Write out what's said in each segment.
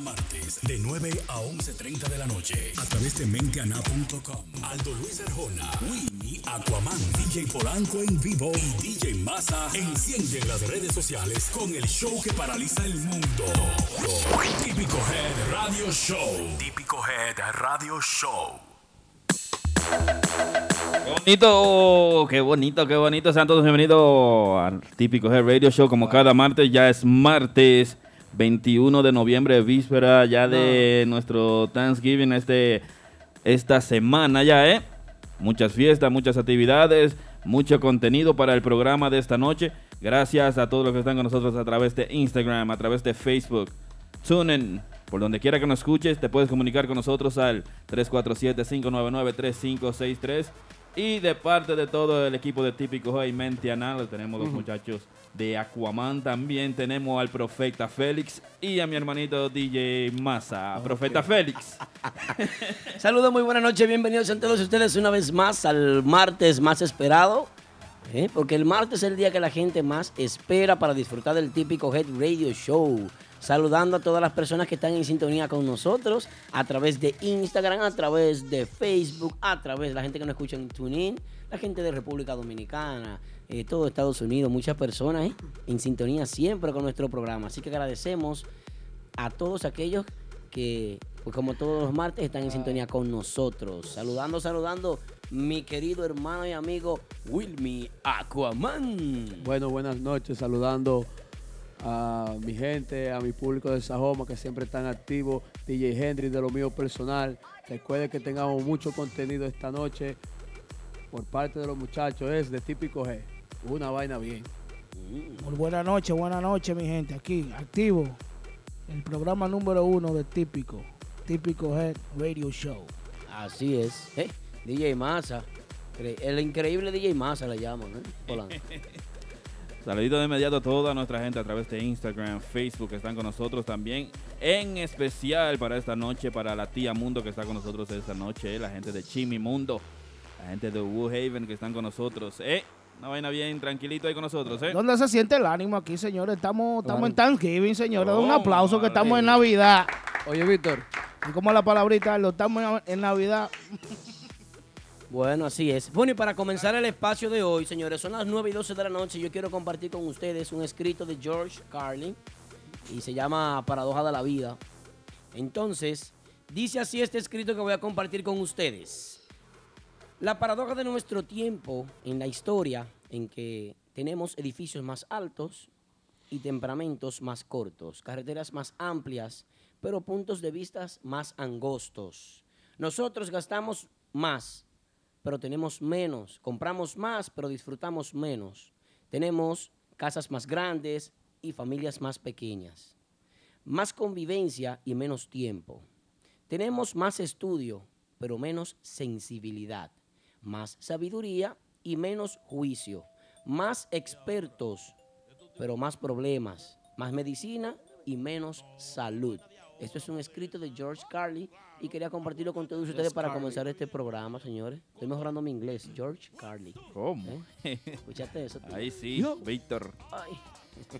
martes de 9 a 11.30 de la noche a través de menteana.com. Aldo Luis Arjona, Winnie, Aquaman, DJ Polanco en vivo y DJ Massa encienden las redes sociales con el show que paraliza el mundo. Típico Head Radio Show. Típico Head Radio Show. Qué bonito, qué bonito, qué bonito. Sean todos bienvenidos al típico Head Radio Show. Como cada martes, ya es martes 21 de noviembre, víspera ya de nuestro Thanksgiving este, esta semana ya, ¿eh? Muchas fiestas, muchas actividades, mucho contenido para el programa de esta noche. Gracias a todos los que están con nosotros a través de Instagram, a través de Facebook. TuneIn, por donde quiera que nos escuches, te puedes comunicar con nosotros al 347-599-3563. Y de parte de todo el equipo de Típico Hoy Mente Anal, tenemos los muchachos de Aquaman. También tenemos al Profeta Félix y a mi hermanito DJ Massa. Profeta Félix. Saludos, muy buenas noches, bienvenidos a todos ustedes una vez más al martes más esperado. ¿eh? Porque el martes es el día que la gente más espera para disfrutar del típico Head Radio Show. Saludando a todas las personas que están en sintonía con nosotros a través de Instagram, a través de Facebook, a través de la gente que nos escucha en TuneIn, la gente de República Dominicana, eh, todo Estados Unidos, muchas personas ¿eh? en sintonía siempre con nuestro programa. Así que agradecemos a todos aquellos que, pues como todos los martes, están en sintonía con nosotros. Saludando, saludando, mi querido hermano y amigo Wilmy Aquaman. Bueno, buenas noches, saludando a mi gente, a mi público de Sajoma que siempre están activos, DJ Henry de lo mío personal. Recuerden que tengamos mucho contenido esta noche por parte de los muchachos, es de típico G, una vaina bien. Muy buenas noches, buenas noches, mi gente. Aquí, activo. El programa número uno de Típico. Típico Head Radio Show. Así es. Eh, DJ Massa. El increíble DJ Massa le llaman, ¿eh? Saludito de inmediato a toda nuestra gente a través de Instagram, Facebook, que están con nosotros también. En especial para esta noche, para la tía Mundo que está con nosotros esta noche, la gente de Chimi Mundo, la gente de Woodhaven que están con nosotros. Eh, una vaina bien tranquilito ahí con nosotros, ¿eh? ¿Dónde se siente el ánimo aquí, señores? Estamos, estamos en Thanksgiving, señores. Un Oh, aplauso que estamos en. Navidad. Oye, Víctor, Y como la palabrita, lo estamos en, en Navidad. Bueno, así es. Bueno, y para comenzar el espacio de hoy, señores, son las 9 y 12 de la noche. Yo quiero compartir con ustedes un escrito de George Carlin y se llama Paradoja de la Vida. Entonces, dice así este escrito que voy a compartir con ustedes. La paradoja de nuestro tiempo en la historia en que tenemos edificios más altos y temperamentos más cortos, carreteras más amplias, pero puntos de vista más angostos. Nosotros gastamos más, pero tenemos menos. Compramos más, pero disfrutamos menos. Tenemos casas más grandes y familias más pequeñas. Más convivencia y menos tiempo. Tenemos más estudio, pero menos sensibilidad. Más sabiduría y menos juicio. Más expertos, pero más problemas. Más medicina y menos salud. Esto es un escrito de George Carlin y quería compartirlo con todos ustedes para comenzar este programa, señores. Estoy mejorando mi inglés. George Carlin. ¿Cómo? Escuchaste eso. tío? Ahí sí, Víctor. Ay.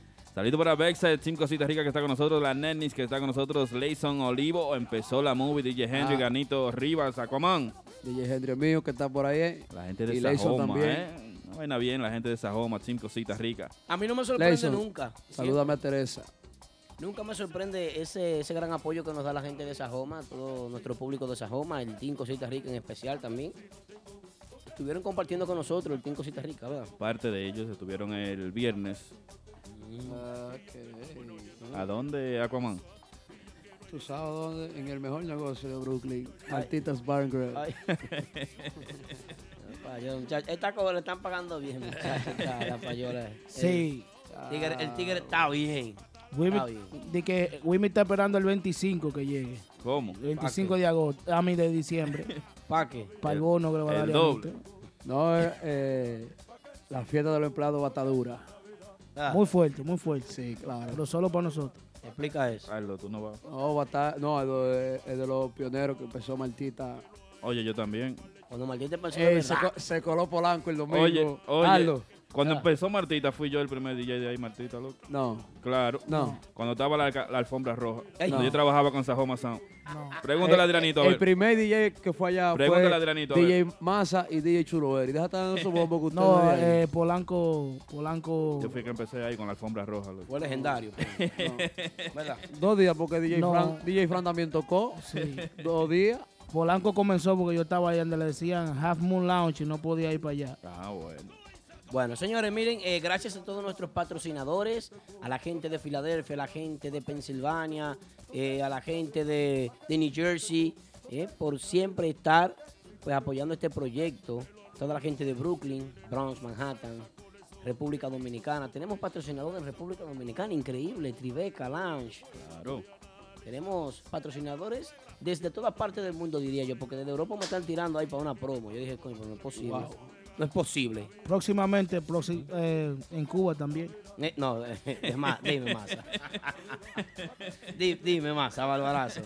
Saludito para Bexa, Team Cositas Ricas que está con nosotros, la Nenis que está con nosotros, Layson Olivo, empezó la movie, DJ Henry, Ah. Ganito Rivas, Aquaman. DJ Henry mío que está por ahí. eh. La gente de Y Sajoma, también. ¿eh? Una vaina bien, la gente de Sajoma, Team Cositas Ricas. A mí no me sorprende Layson, nunca. Salúdame a Teresa. Nunca me sorprende ese, ese gran apoyo que nos da la gente de Sajoma, todo nuestro público de Sajoma, el Team Cosita Rica en especial también. Estuvieron compartiendo con nosotros el Team Cosita Rica, ¿verdad? Parte de ellos estuvieron el viernes. ¿A dónde, Aquaman? ¿Tú sabes dónde? En el mejor negocio de Brooklyn. Martitas Bar. Esta cosa le están pagando bien, muchachos. esta- La payola. Sí. El tigre, el tigre está bien. Wimmy, de que Wimmy está esperando el 25 que llegue. ¿Cómo? El 25 de agosto, a mí de diciembre. ¿Para qué? Para el bono que le va a el dar. a doble. No, eh, eh, la fiesta de los empleados batadura. Ah, Muy fuerte, muy fuerte. Sí, claro. Pero solo para nosotros. explica eso. Carlos, tú no vas. No, bata- no es de, es de los pioneros que empezó Martita. Oye, yo también. Cuando pensó Eh, de se, co- se coló Polanco el domingo. Oye, oye. Carlos, Cuando Ah. empezó Martita, fui yo el primer DJ de ahí, Martita, loco. No, Claro. no. Cuando estaba la, la alfombra roja. Ey. Cuando No. yo trabajaba con Sajoma Sound. No. Pregúntale a Adrianito, a El primer DJ que fue allá Pregúntale fue a Adrianito, a DJ Massa y DJ Chuloveri. Deja estar dando esos bombos que ustedes No, eh, Polanco, Polanco. Yo fui que empecé ahí con la alfombra roja, loco. Fue legendario. ¿Verdad? Dos días porque DJ, No. Fran, DJ Fran también tocó. Sí. Dos días. Polanco comenzó porque yo estaba ahí donde le decían Half Moon Lounge y no podía ir para allá. Ah, bueno. Bueno, señores, miren, eh, gracias a todos nuestros patrocinadores, a la gente de Filadelfia, a la gente de Pensilvania, eh, a la gente de, de New Jersey, eh, por siempre estar pues, apoyando este proyecto. Toda la gente de Brooklyn, Bronx, Manhattan, República Dominicana. Tenemos patrocinadores en República Dominicana, increíble, Tribeca, Lounge. Claro. Tenemos patrocinadores desde toda parte del mundo, diría yo, porque desde Europa me están tirando ahí para una promo. Yo dije, coño, no es posible. Wow. No es posible. Próximamente proxi- eh, en Cuba también. Eh, no, es más, dime más. Di- dime más, Barbarazo.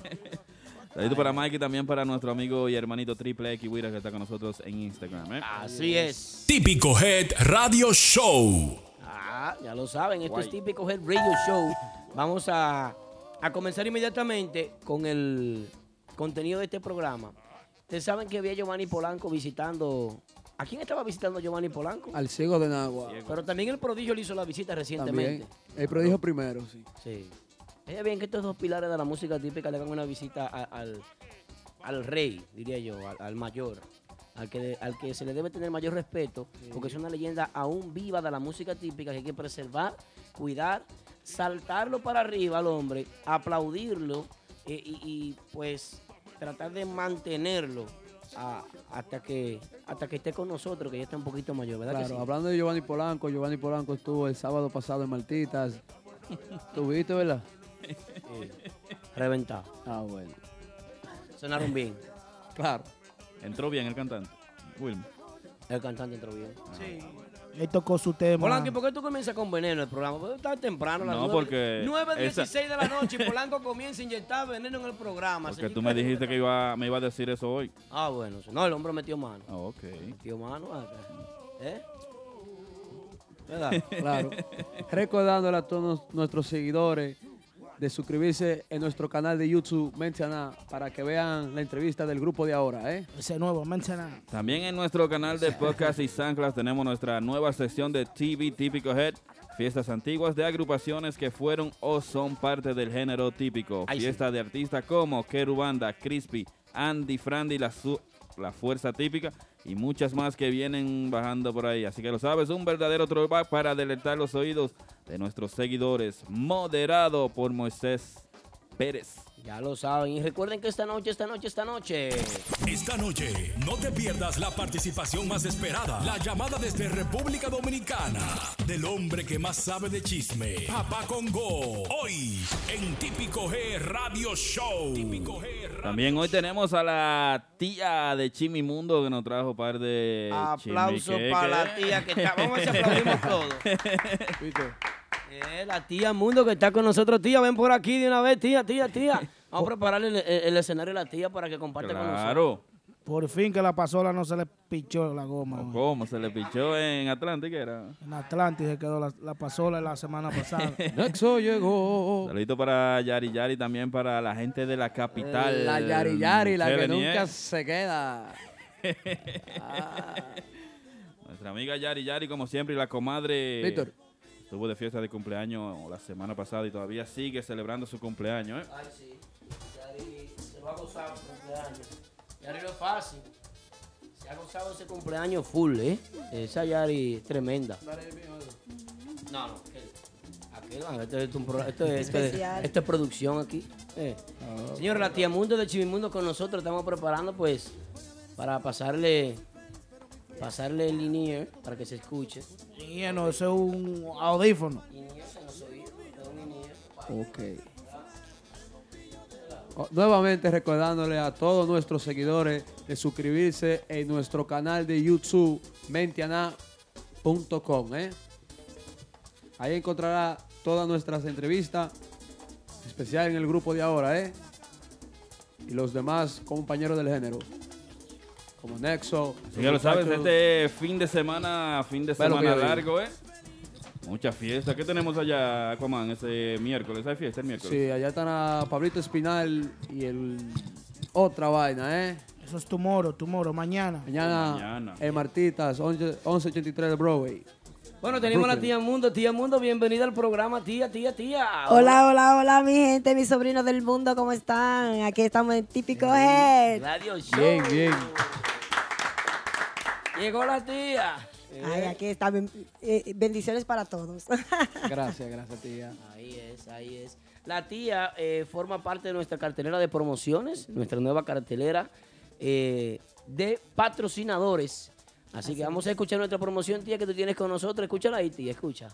Saludito para Mike y también para nuestro amigo y hermanito Triple X Wira que está con nosotros en Instagram. ¿eh? Así es. Típico Head Radio Show. Ah, ya lo saben, esto es típico Head Radio Show. Vamos a, a comenzar inmediatamente con el contenido de este programa. Ustedes saben que había Giovanni Polanco visitando. ¿A quién estaba visitando Giovanni Polanco? Al ciego de Nagua. Pero también el prodigio le hizo la visita recientemente. También. El prodigio primero, sí. Sí. Es bien que estos dos pilares de la música típica le hagan una visita a- al, al rey, diría yo, al, al mayor, al que, al que se le debe tener mayor respeto, porque es una leyenda aún viva de la música típica que hay que preservar, cuidar, saltarlo para arriba al hombre, aplaudirlo eh, y, y, pues tratar de mantenerlo a- hasta, que, hasta que esté con nosotros, que ya está un poquito mayor, ¿verdad? que Claro, sí? hablando de Giovanni Polanco, Giovanni Polanco estuvo el sábado pasado en Maltitas. ¿Tuviste, verdad? Reventado. Ah, bueno. Sonaron bien. Claro. Entró bien el cantante. El cantante entró bien. Sí. Él tocó su tema. Polanco, ¿y por qué tú comienzas con veneno el programa? Porque está temprano, las No, 9, porque 9.16 esa- de la noche y Polanco comienza a inyectar veneno en el programa. Porque tú me dijiste que iba, me iba a decir eso hoy. Ah, bueno. No, el hombre metió mano. Ah, ok. Metió mano. acá. ¿Eh? ¿Verdad? Claro. Recordándole a todos nuestros seguidores de suscribirse en nuestro canal de YouTube Menciona para que vean la entrevista del grupo de ahora, ¿eh? Ese nuevo, menciona. También en nuestro canal de podcast y Sanclas tenemos nuestra nueva sección de TV Típico Head. Fiestas antiguas de agrupaciones que fueron o son parte del género típico. Sí. Fiestas de artistas como Kerubanda, Crispy, Andy, Frandy, la, Su- la Fuerza Típica y muchas más que vienen bajando por ahí. Así que lo sabes, un verdadero throwback para deleitar los oídos de nuestros seguidores. Moderado por Moisés Pérez. Ya lo saben. Y recuerden que esta noche, esta noche, esta noche. Esta noche no te pierdas la participación más esperada. La llamada desde República Dominicana del hombre que más sabe de chisme. Papá Congo. Hoy en Típico G Radio Show. Típico G Radio También hoy tenemos a la tía de Chimimundo que nos trajo un par de Aplauso chimiqueques. para la tía que está. Vamos a todos. ¿Viste? Eh, la tía Mundo que está con nosotros. Tía, ven por aquí de una vez, tía, tía, tía. Vamos a prepararle el, el- el escenario a la tía para que comparte con nosotros. Claro. Por fin que la pasola no se le pichó la goma. ¿Cómo? Se le pichó en Atlántica, era. En Atlantis se quedó la, la pasola la semana pasada. Nexo llegó. Saludito para Yari Yari, también para la gente de la capital. La Yari Yari, la que nunca se queda. Ah, Nuestra amiga Yari Yari, como siempre, y la comadre. Víctor. Estuvo de fiesta de cumpleaños la semana pasada y todavía sigue celebrando su cumpleaños, ¿eh? Ay, sí. Yari se va a gozar su cumpleaños. Yari no es fácil. Se ha gozado ese cumpleaños full, ¿eh? Esa Yari es tremenda. No, no. Aquel, aquel, ah, esto es, un pro- esto es- esto es- Especial. esto es producción aquí. Eh. Señor, la tía Mundo de Chivimundo con nosotros. Estamos preparando, pues, para pasarle pasarle el linear para que se escuche. Y no, eso es un audífono. Linear en los oídos, un. Ok. Oh, Nuevamente recordándole a todos nuestros seguidores de suscribirse en nuestro canal de YouTube mentiana.com. ¿eh? Ahí encontrará todas nuestras entrevistas, especial en el grupo de ahora, ¿eh? y los demás compañeros del género. Como Nexo. Así que lo sabes, este fin de semana, fin de semana largo, ¿eh? Mucha fiesta. ¿Qué tenemos allá, Aquaman, ese miércoles? ¿Hay fiesta el miércoles? Sí, allá están a Pablito Espinal y el otra vaina, ¿eh? Eso es tomorrow, tomorrow, mañana. Mañana, Mañana. en Martitas, 11 1183 de Broadway. Bueno, tenemos a la tía Mundo. Tía Mundo, bienvenida al programa, tía, tía, tía. Hola, hola, hola, mi gente, mis sobrinos del mundo, ¿cómo están? Aquí estamos en Típico Head. Radio Show. Bien, bien. Llegó la tía. Ay, aquí está. eh, bendiciones para todos. Gracias, gracias, tía. Ahí es, ahí es. La tía eh, forma parte de nuestra cartelera de promociones, nuestra nueva cartelera eh, de patrocinadores. Así, que vamos a escuchar nuestra promoción, tía, que tú tienes con nosotros. Escúchala ahí, tía, escucha.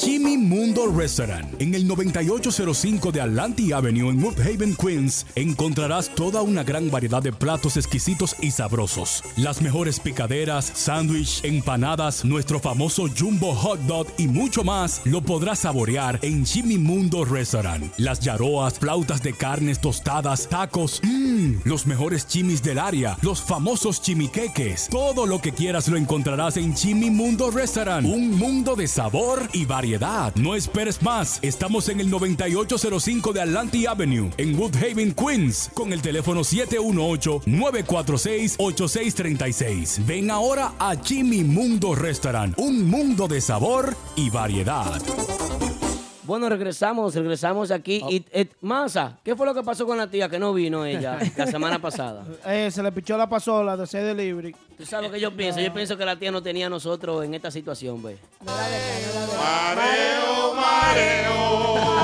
Jimmy Mundo Restaurant. En el 9805 de Atlantic Avenue en Woodhaven, Queens, encontrarás toda una gran variedad de platos exquisitos y sabrosos. Las mejores picaderas, sándwich, empanadas, nuestro famoso Jumbo Hot Dog y mucho más lo podrás saborear en Jimmy Mundo Restaurant. Las yaroas, flautas de carnes tostadas, tacos, mmm, los mejores chimis del área, los famosos chimiqueques. Todo lo que quieras lo encontrarás en Jimmy Mundo Restaurant. Un mundo de sabor y variedad. No esperes más. Estamos en el 9805 de Atlantic Avenue, en Woodhaven, Queens, con el teléfono 718-946-8636. Ven ahora a Jimmy Mundo Restaurant. Un mundo de sabor y variedad. Bueno, regresamos, regresamos aquí. Oh. Y, eh, Masa, ¿qué fue lo que pasó con la tía que no vino ella la semana pasada? Eh, se le pichó la pasola de ser delivery. ¿Tú sabes lo que yo pienso? Yo pienso que la tía no tenía a nosotros en esta situación, ve.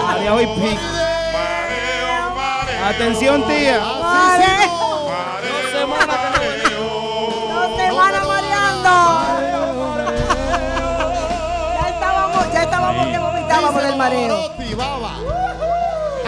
María hoy pico. Atención, tía. Dos mareo.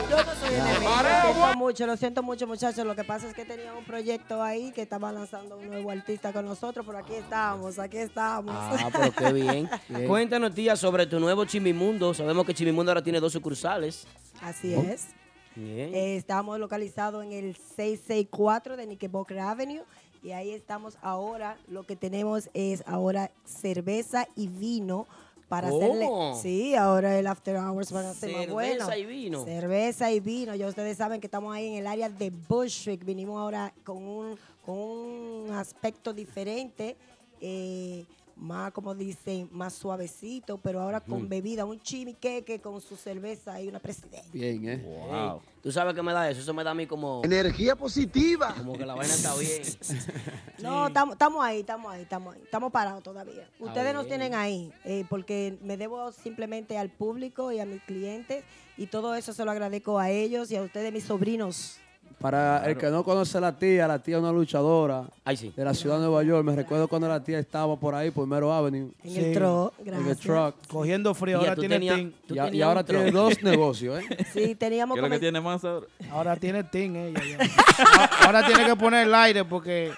Yo no soy enemiga, lo siento mucho, lo siento mucho muchachos. Lo que pasa es que tenía un proyecto ahí que estaba lanzando un nuevo artista con nosotros, pero aquí estamos, aquí estamos. Ah, pero qué bien. Cuéntanos, tía, sobre tu nuevo Chimimundo. Sabemos que Chimimundo ahora tiene dos sucursales. Así es. Bien. Eh, estamos localizados en el 664 de Knickerbocker Avenue y ahí estamos ahora. Lo que tenemos es ahora cerveza y vino para ¿Cómo? hacerle. Sí, ahora el after hours van a ser más Cerveza bueno. y vino. Cerveza y vino. Ya ustedes saben que estamos ahí en el área de Bushwick. Vinimos ahora con un, con un aspecto diferente. eh, más, como dicen, más suavecito, pero ahora con bebida, un chimiqueque con su cerveza y una presidenta. Bien, ¿eh? Wow. ¿Tú sabes qué me da eso? Eso me da a mí como, Energía positiva. como que la vaina está bien. No, estamos ahí, estamos ahí, estamos ahí. Estamos parados todavía. Ustedes nos bien. tienen ahí, eh, porque me debo simplemente al público y a mis clientes, y todo eso se lo agradezco a ellos y a ustedes, mis sobrinos. Para el que no conoce a la tía, la tía es una luchadora Ay, sí. de la ciudad de Nueva York. Me recuerdo cuando la tía estaba por ahí, por Mero Avenue, En Sí. el tro, en el truck. Cogiendo frío. Ahora tú tiene tú Y, ahora tiene truck. dos negocios, ¿eh? Sí, teníamos ¿Qué es lo que tiene más ahora? Ahora tiene team ella. ya. Ahora tiene que poner el aire porque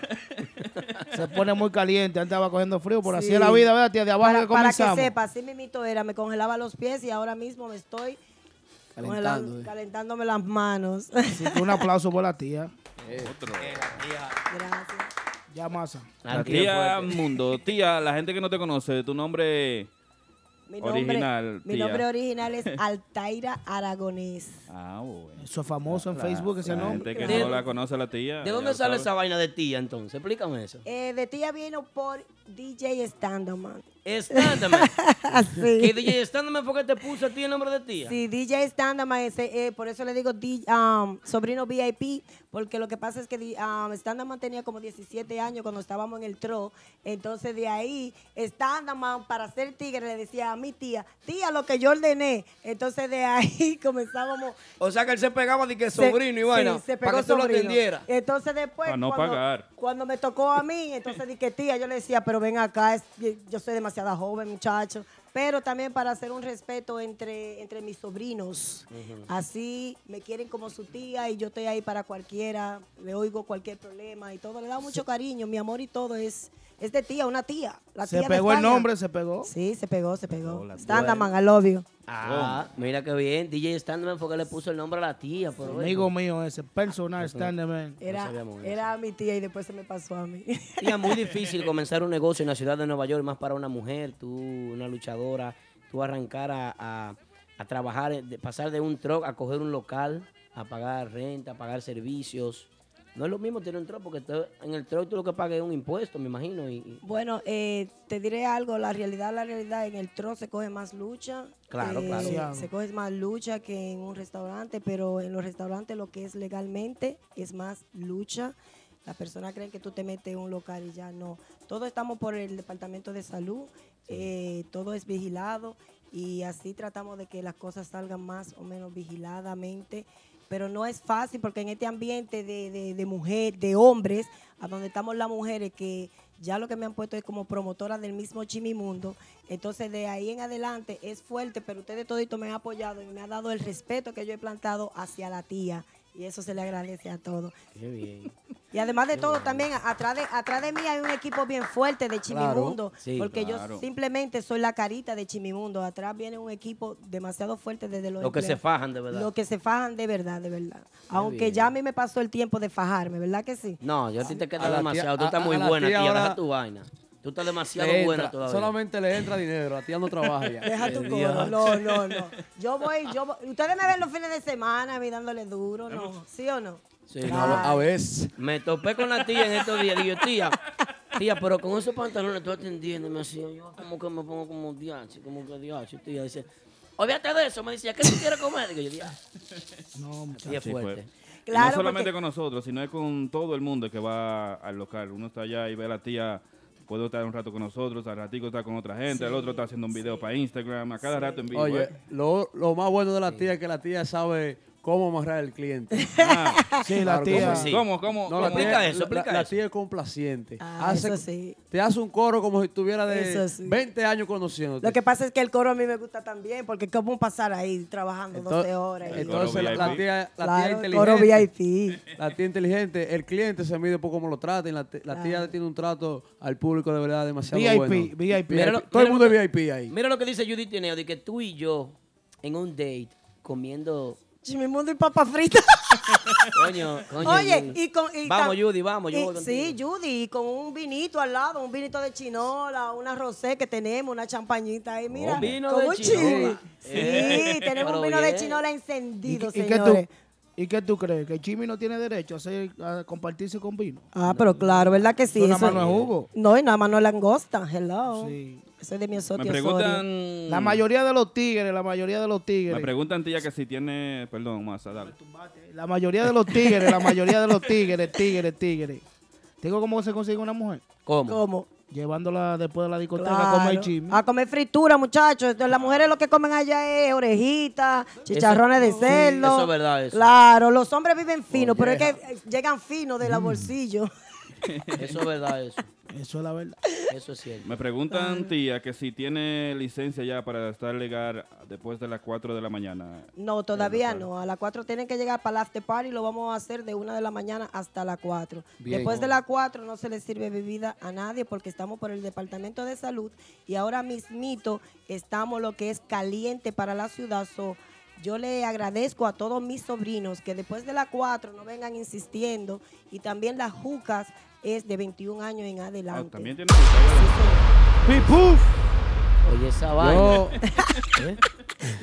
se pone muy caliente. Antes estaba cogiendo frío. Por así Sí. es la vida, ¿verdad, tía? De abajo para, que para que comenzamos. sepa, así mismito era, me congelaba los pies y ahora mismo me estoy Calentando, eh. calentándome las manos. Así que un aplauso por la tía. Gracias. Ya masa. La tía. Mundo. Tía, la gente que no te conoce, tu nombre... Mi nombre, Original, mi tía. nombre original es Altaira Aragonés. Ah, bueno. Eso es famoso en Facebook ese La nombre. gente que De- no la conoce la tía. ¿De dónde sale sabe. esa vaina de tía entonces? Explícame eso. Eh, de tía vino por DJ Standoman. Estándame. Así. que DJ Estándame fue que te puso a ti el nombre de tía. Sí, DJ Standoman, ese, eh, por eso le digo di- um, sobrino VIP, porque lo que pasa es que um, tenía como 17 años cuando estábamos en el tro, entonces de ahí Standoman para ser tigre le decía a mi tía, tía, lo que yo ordené, entonces de ahí comenzábamos... O sea que él se pegaba de que se- sobrino y vaina. sí, se pegó para que tú lo sobrino. atendieras. Entonces después, Para no cuando, pagar. cuando me tocó a mí, entonces dije, tía, yo le decía, pero ven acá, es- yo soy demasiado joven, muchacho. Pero también para hacer un respeto entre, entre mis sobrinos. Así me quieren como su tía y yo estoy ahí para cualquiera, le oigo cualquier problema y todo. Le da mucho cariño, mi amor y todo es, es de tía, una tía. La Se tía de pegó el nombre, se pegó. Sí, se pegó, se pegó. Hola, Standaman, I love you. Ah, mira qué bien. DJ Standman fue que le puso el nombre a la tía. Pero bueno. Amigo mío ese, personal Standman. Era, eso. era mi tía y después se me pasó a mí. Tía, muy difícil comenzar un negocio en la ciudad de Nueva York, más para una mujer, tú, una luchadora, tú arrancar a, a- a trabajar, de- pasar de un truck a coger un local, a pagar renta, a pagar servicios. No es lo mismo tener un truck, porque en el truck tú lo que pagas es un impuesto, me imagino. Y, y- Bueno, eh, te diré algo, la realidad, la realidad, en el tro se coge más lucha. Claro, claro. Claro. Se coge más lucha que en un restaurante, pero en los restaurantes lo que es legalmente es más lucha. Las personas creen que tú te metes en un local y ya no. Todos estamos por el departamento de salud, eh, todo es vigilado y así tratamos de que las cosas salgan más o menos vigiladamente. Pero no es fácil porque en este ambiente de, de, de mujer, de hombres, a donde estamos las mujeres, que ya lo que me han puesto es como promotora del mismo Chimimundo, entonces de ahí en adelante es fuerte, pero ustedes toditos me han apoyado y me han dado el respeto que yo he plantado hacia la tía. Y eso se le agradece a todos. qué bien. Y además de todo, también atrás de, atrás de mí hay un equipo bien fuerte de Chimimundo, Sí, porque claro. yo simplemente soy la carita de Chimimundo. Atrás viene un equipo demasiado fuerte desde los Lo que se fajan de verdad. Lo que se fajan de verdad, de verdad. Aunque bien. ya a mí me pasó el tiempo de fajarme, ¿verdad que sí? No, yo a ti te queda demasiado. Tú estás a muy buena, tía tía. ahora Deja tu vaina. Tú estás demasiado Le buena entra, todavía. solamente le entra dinero, la tía no trabaja ya. Deja tu coro. No, no, no. Yo voy, yo voy. Ustedes me ven los fines de semana a mí dándole duro, ¿no? ¿Sí o no? Sí, No, no, a veces. Me topé con la tía en estos días. Digo, tía, tía, pero con esos pantalones tú atendiéndome así. Yo como que me pongo como diache, como que diache. Tía dice, olvídate de eso. Me decía, ¿qué tú quieres comer? Digo yo. No. Tía Así fue. fuerte. Claro, no solamente porque- con nosotros, sino es con todo el mundo que va al local. Uno está allá y ve a la tía, puede estar un rato con nosotros, al ratico está con otra gente, el otro está haciendo un video para Instagram, a cada rato en vivo. Oye, ¿eh? lo, lo más bueno de la tía es que la tía sabe cómo amarrar al cliente. Ah, Sí, la Claro, tía. sí. ¿Cómo, cómo? No, la cómo? Explica tía, eso, la- explica la, eso. tía es complaciente. Ah, Hace- eso sí. Te hace un coro como si estuviera de sí. 20 años conociéndote. Lo que pasa es que el coro a mí me gusta también, porque cómo pasar ahí trabajando 12 horas. y- entonces la, la VIP. tía, la Claro, tía el coro inteligente. VIP. La tía inteligente, el cliente se mide por cómo lo traten. La, tía Claro. tiene un trato al público de verdad demasiado VIP, bueno. VIP. Mira lo- Todo el mira mundo lo es VIP ahí. Mira lo que dice Judith Tineo, de que tú y yo en un date comiendo... Chimimundo y papa frita. Coño, coño. Oye, y con. y vamos, Judy, vamos, yo y- voy. Sí, Judy, y con un vinito al lado, un vinito de chinola, una rosé que tenemos, una champañita ahí, mira. Un vino con de un chinola. Sí, tenemos un vino de chinola ¿Y, encendido, y qué tú, señores. ¿Y qué tú crees? ¿Que Chimi no tiene derecho a, hacer, a compartirse con vino? Ah, pero claro, ¿verdad que sí? Eso nada más no es jugo. No, y nada más no es langosta. Hello. Sí. Eso es de mi osote Me preguntan, La mayoría de los tigres, la mayoría de los me tigres. preguntan tía que si tiene, perdón, más, dale. La mayoría de los tigres, la mayoría de los tigres, tigres, tigres. Digo cómo se consigue una mujer. ¿Cómo? ¿Cómo? Llevándola después de la discoteca Claro. a comer chisme. A comer fritura, muchachos. Entonces, Las mujeres lo que comen allá es orejitas, chicharrones de sí, cerdo. eso es verdad, eso. Claro, los hombres viven finos, pero es que llegan finos de la bolsillo. Eso es verdad, eso. Eso es la verdad. Eso es cierto. Me preguntan, tía, que si tiene licencia ya para estar legal después de las 4 de la mañana. No, todavía no. A las 4 tienen que llegar para el after party. Lo vamos a hacer de una de la mañana hasta las 4. Bien. Después de las 4 no se le sirve bebida a nadie porque estamos por el Departamento de Salud y ahora mismito estamos lo que es caliente para la ciudad. So, yo le agradezco a todos mis sobrinos que después de las 4 no vengan insistiendo y también las jucas es de 21 años en Ah, adelante. también tiene licencia. ¡Pipuf! Oye, esa vaina. Yo,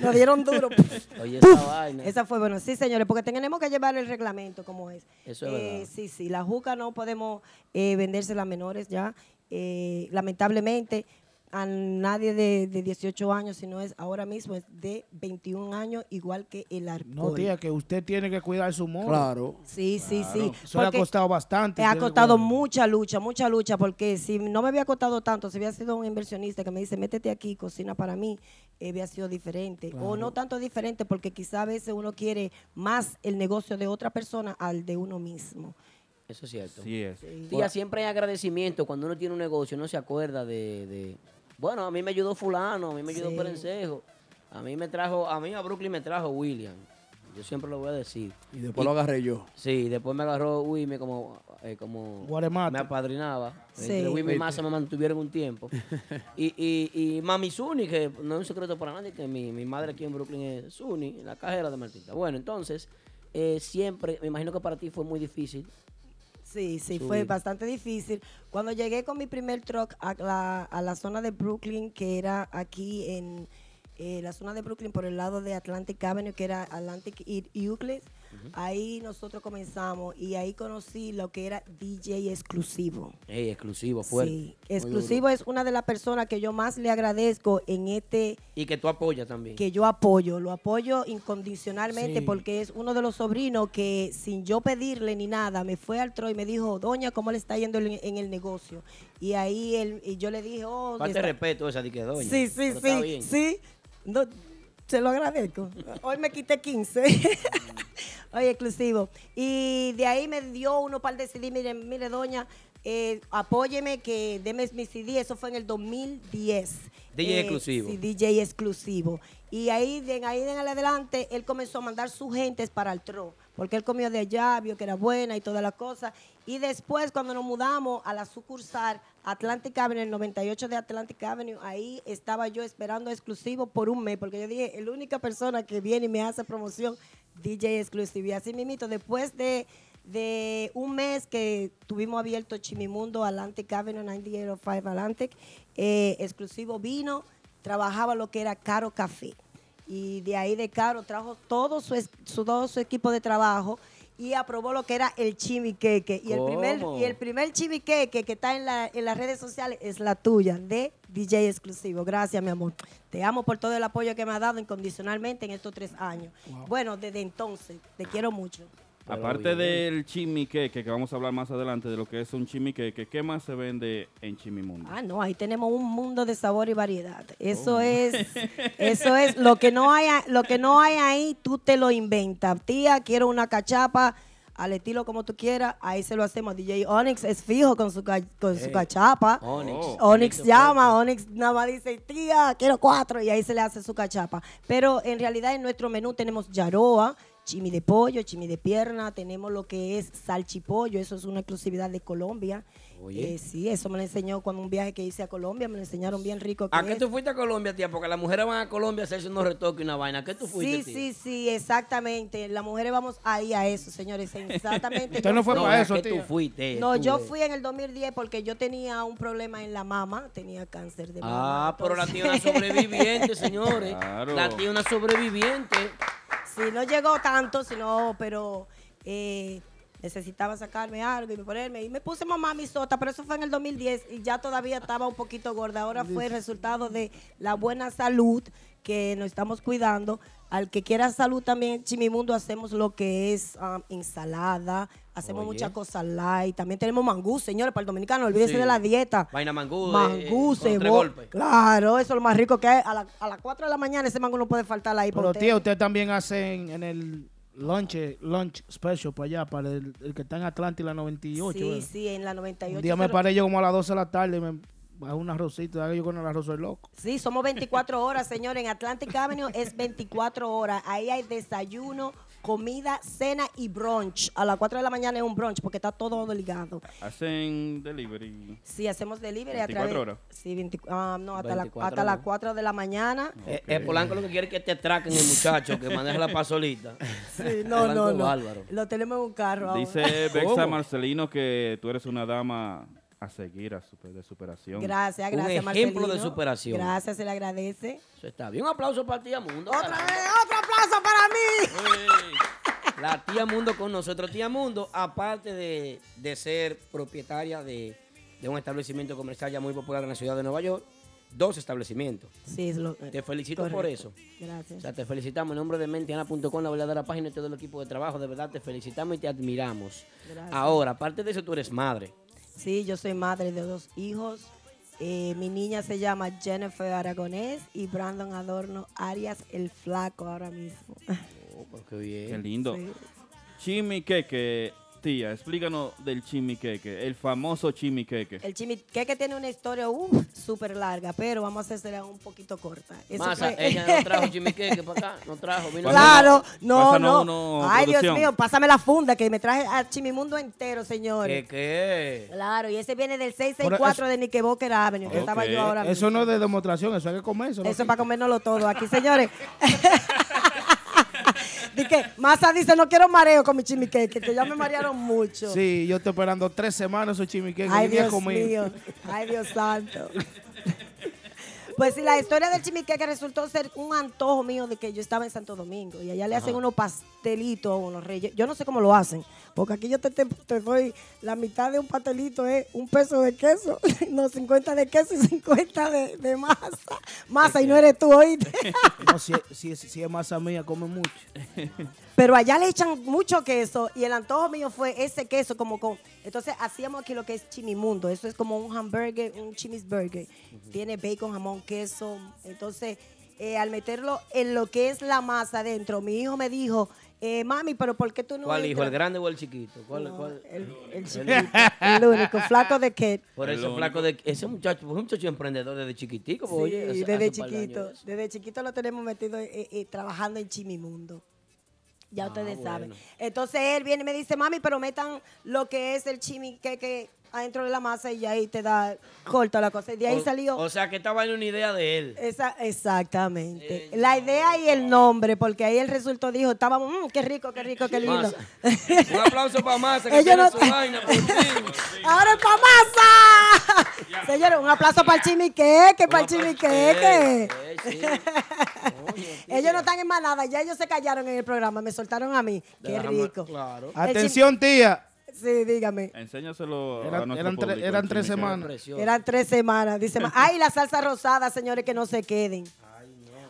Nos dieron duro. Oye, esa vaina. Esa fue bueno, sí, señores, porque tenemos que llevar el reglamento como es. Eso es Eh, verdad. Sí, sí, la juca no podemos eh, vendérsela a menores ya. Eh, lamentablemente, a nadie de, de 18 años, sino es ahora mismo es de 21 años, igual que el alcohol. No, tía, que usted tiene que cuidar su modo. claro. Sí, sí, sí. Eso le ha costado bastante. Me ha costado mucha lucha, mucha lucha, porque si no me había costado tanto, si había sido un inversionista que me dice, métete aquí, cocina para mí, eh, había sido diferente. O no tanto diferente, porque quizá a veces uno quiere más el negocio de otra persona al de uno mismo. Eso es cierto. Sí es. Tía, siempre hay agradecimiento. Cuando uno tiene un negocio, uno se acuerda de, de- bueno, a mí me ayudó fulano, a mí me ayudó Sí. Perencejo. A mí me trajo, a mí a Brooklyn me trajo William. Yo siempre lo voy a decir. Y después lo agarré yo. Sí, después me agarró Wimmy como, eh, como Guaremate. me apadrinaba. Sí. Entre Wimmy y. Massa me mantuvieron un tiempo. y, y, y Mami Zuni, que no es un secreto para nadie, que mi, mi madre aquí en Brooklyn es Zuni, la cajera de Martita. Bueno, entonces, eh, siempre, me imagino que para ti fue muy difícil. Sí, sí, Subir. fue bastante difícil. Cuando llegué con mi primer truck a la, a la zona de Brooklyn, que era aquí en eh, la zona de Brooklyn por el lado de Atlantic Avenue, que era Atlantic y ahí nosotros comenzamos y ahí conocí lo que era DJ exclusivo. Ey, exclusivo, fuerte. Sí, exclusivo es una de las personas que yo más le agradezco en este Y que tú apoyas también. que yo apoyo, lo apoyo incondicionalmente Sí. porque es uno de los sobrinos que sin yo pedirle ni nada me fue al tro y me dijo, doña, ¿cómo le está yendo en, el negocio? Y ahí él, y yo le dije, oh, Falta está- respeto esa de que doña. sí, sí, pero sí, sí, No, se lo agradezco. Hoy me quité 15. Oye, exclusivo. Y de ahí me dio uno para decidir, mire, mire, doña, eh, apóyeme que deme mi CD, eso fue en el 2010. DJ Eh, exclusivo. Sí, DJ exclusivo. Y ahí de ahí en adelante él comenzó a mandar sus gentes para el tro, porque él comió de allá, vio que era buena y todas las cosas. Y después cuando nos mudamos a la sucursal Atlantic Avenue, el 98 de Atlantic Avenue, ahí estaba yo esperando exclusivo por un mes, porque yo dije, la única persona que viene y me hace promoción, DJ exclusivo. Y así mismito, después de, de un mes que tuvimos abierto Chimimundo Atlantic Avenue, 9805 Atlantic, eh, exclusivo vino, trabajaba lo que era Caro Café. Y de ahí de Caro trajo todo su, su- todo su equipo de trabajo y aprobó lo que era el chimiqueque. Y el primer, y el primer chimiqueque que está en, la- en las redes sociales es la tuya, de DJ exclusivo. Gracias, mi amor. Te amo por todo el apoyo que me has dado incondicionalmente en estos tres años. Bueno, desde entonces, te quiero mucho. Aparte del chimiqueque, que vamos a hablar más adelante de lo que es un chimiqueque, ¿qué más se vende en Chimimundo? Ah, no, ahí tenemos un mundo de sabor y variedad. Eso es, eso es lo que no hay, lo que no hay ahí, tú te lo inventas. Tía, quiero una cachapa al estilo como tú quieras, ahí se lo hacemos. DJ Onyx es fijo con su, con su cachapa. Onyx. Oh. Onyx llama, Onyx nada más dice, tía, quiero cuatro, y ahí se le hace su cachapa. Pero en realidad en nuestro menú tenemos yaroa, chimi de pollo, chimi de pierna, tenemos lo que es salchipollo, eso es una exclusividad de Colombia. Oye. Eh, sí, eso me lo enseñó cuando un viaje que hice a Colombia, me lo enseñaron bien rico. que ¿A qué es. tú fuiste a Colombia, tía? Porque las mujeres van a Colombia a hacerse unos retoques y una vaina. ¿A qué tú fuiste, Sí, tía? sí, sí, exactamente. Las mujeres vamos ahí a eso, señores. Exactamente. Usted no fue para ¿a eso, qué tía? tú fuiste? No, tú, yo fui en el 2010 porque yo tenía un problema en la mama, tenía cáncer de mama. Ah, pero la tía una sobreviviente, señores. Claro. La tía es una sobreviviente. Sí, no llegó tanto, sino, pero eh, necesitaba sacarme algo y ponerme. Y me puse mamá mi sota, pero eso fue en el 2010 y ya todavía estaba un poquito gorda. Ahora fue el resultado de la buena salud que nos estamos cuidando. Al que quiera salud también en Chimimundo hacemos lo que es um, ensalada, hacemos Oye. muchas cosas light. También tenemos mangú, señores, para el dominicano, olvídese Sí. de la dieta. Vaina mangú, eh, Mangú, cebo- golpes. Claro, eso es lo más rico que hay. A, la- a las 4 de la mañana ese mango no puede faltar ahí. Pero tía, usted también hacen en el lunch, lunch special para allá, para el, el que está en Atlanta y la 98. Sí, ¿verdad? sí, en la 98. Un día me paré yo como a las 12 de la tarde y me bajé un arrocito, yo con el arroz soy loco. Sí, somos 24 horas, señor. En Atlantic Avenue es 24 horas. Ahí hay desayuno, comida, cena y brunch. A las 4 de la mañana es un brunch porque está todo ligado. Hacen delivery. Sí, hacemos delivery a 24 través. horas. Sí, 20 ah, no, hasta, la- 24 hasta las horas. 4 de la mañana. Eh, El Polanco lo que quiere es que te atraquen el muchacho que maneja la pasolita. Sí, no, no, no. bárbaro. Lo tenemos en un carro. ahora. Dice Bexa ¿Cómo? Marcelino que tú eres una dama a seguir, a super- de superación. Gracias, Un gracias, ejemplo de superación. Gracias, se le agradece. Eso está bien. Un aplauso para tía Mundo. Otra carajo. vez, otro aplauso para mí. La tía Mundo con nosotros. Tía Mundo, aparte de, de ser propietaria de, de un establecimiento comercial ya muy popular en la ciudad de Nueva York, dos establecimientos. Sí, es lo, Te felicito por eso. Gracias. O sea, te felicitamos en nombre de mentiana.com, la verdadera página y todo el equipo de trabajo. De verdad, te felicitamos y te admiramos. Gracias. Ahora, aparte de eso, tú eres madre. Sí, yo soy madre de dos hijos. Eh, mi niña se llama Jennifer Aragonés y Brandon Adorno Arias el Flaco ahora mismo. Oh, pero qué Qué bien. lindo. Sí. Chimiqueque, tía, explícanos del chimiqueque, el famoso chimiqueque. El chimiqueque tiene una historia uh, súper larga, pero vamos a hacerla un poquito corta. Eso Masa, fue- ella no trajo chimiqueque para acá, no trajo. Vino Claro, no, no. uno, Ay, Dios producción. mío, pásame la funda que me traje a Chimimundo entero, señores. ¿Qué qué? Claro, y ese viene del Por 664 de Knickerbocker Avenue, que estaba yo ahora Eso mismo. no es de demostración, eso hay que comerse. Eso es para comérnoslo todo aquí, señores. Dice, Masa dice, no quiero mareo con mi chimiqueque, que ya me marearon mucho. Sí, yo estoy esperando tres semanas esos chimiqueques. Ay, Dios mío. Ay, Dios santo. Pues sí, la historia del chimiqueque resultó ser un antojo mío de que yo estaba en Santo Domingo y allá le hacen unos pastelitos, unos reyes. Yo no sé cómo lo hacen, porque aquí yo te, te, te doy la mitad de un pastelito, es un peso de queso, no, 50 de queso y 50 de, de masa. Masa, y no eres tú, oíste. No, si, si, si es masa mía, come mucho. Pero allá le echan mucho queso y el antojo mío fue ese queso como con... Entonces hacíamos aquí lo que es chimimundo. Eso es como un hamburger, un chimisburger. Tiene bacon, jamón, queso. Entonces, eh, al meterlo en lo que es la masa adentro, mi hijo me dijo, eh, mami, pero ¿por qué tú no ¿Cuál hijo, el entras?" grande o el chiquito? ¿Cuál, No, cuál? el, el chiquito, el único, flaco de que... Por eso flaco de ese muchacho, un muchacho emprendedor desde chiquitico, pues, Sí, oye, hace- desde chiquito, desde chiquito lo tenemos metido eh, eh, trabajando en Chimimundo. Ya ustedes saben. bueno. Entonces él viene y me dice, mami, pero metan lo que es el chimi que, que adentro de la masa y ahí te da corta la cosa. Y de ahí O- salió. O sea, que estaba en una idea de él. esa, exactamente. La idea y el nombre, porque ahí el resultado dijo, estábamos, "Mm, qué rico, qué rico, qué lindo. Masa. Un aplauso para Masa, que Ellos tiene no- su vaina, por fin. Ahora es para masa. Señores, un aplauso para el chimiqueque, para el chimiqueque. Eh, eh, sí. Ellos no están en manada, ya ellos se callaron en el programa, me soltaron a mí. Qué rico. Claro. Atención, tía. Sí, dígame. Enséñaselo a Eran- nuestro eran tre- público, eran el tres semanas. Precioso. Eran tres semanas. Dice, ma- ay, la salsa rosada, señores, que no se queden.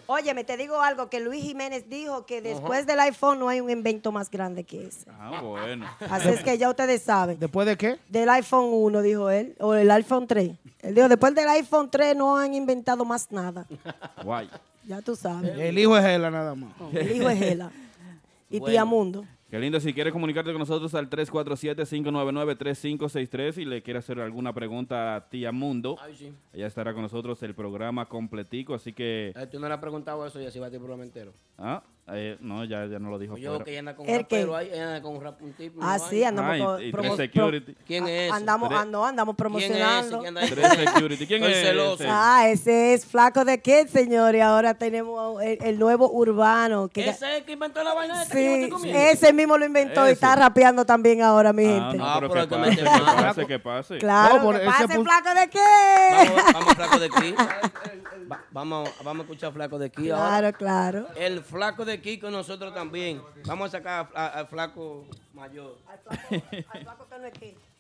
Óyeme, te digo algo que Luis Jiménez dijo que después del iPhone no hay un invento más grande que ese. Ah, bueno. Así es que ya ustedes saben. ¿Después de qué? Del iPhone 1, dijo él, o el iPhone 3. Él dijo, después del iPhone 3 no han inventado más nada. Guay. Ya tú sabes. El hijo es Hela nada más. El hijo es Gela. Y Bueno. tía Mundo. Qué lindo, si quieres comunicarte con nosotros al 347-599-3563 y le quieres hacer alguna pregunta a Tía Mundo, Ay, sí. ella estará con nosotros el programa completico, así que... Eh, Tú no le has preguntado eso y así va a ti programa entero. Ah, eh, no, ya, ya no lo dijo Yo fuera. que ella anda con ¿El un rapero ahí, ella anda con un rap, un tipo. Ah, sí, vaina. andamos Ah, y- con- y security. ¿Quién es ese? Andamos, Tres- ando, andamos ¿Quién es ese promocionando. que security. ¿Quién Estoy es celoso. ese? Ah, ese es Flaco de Kid, señores. Ahora tenemos el, el nuevo urbano. Que Ese es el que inventó la vaina esta que yo me sí, estoy comiendo. ese mismo lo inventó y Ese. está rapeando también ahora, mi Ah, gente. no, Ah, pero pero que que pase, que pase, que pase. Claro, No, que pase Flaco de Kid. Vamos, vamos, flaco de aquí. Va- vamos, vamos a escuchar flaco de aquí ahora. Claro, claro. El flaco de aquí con nosotros también. Vamos a sacar a- a- al flaco mayor.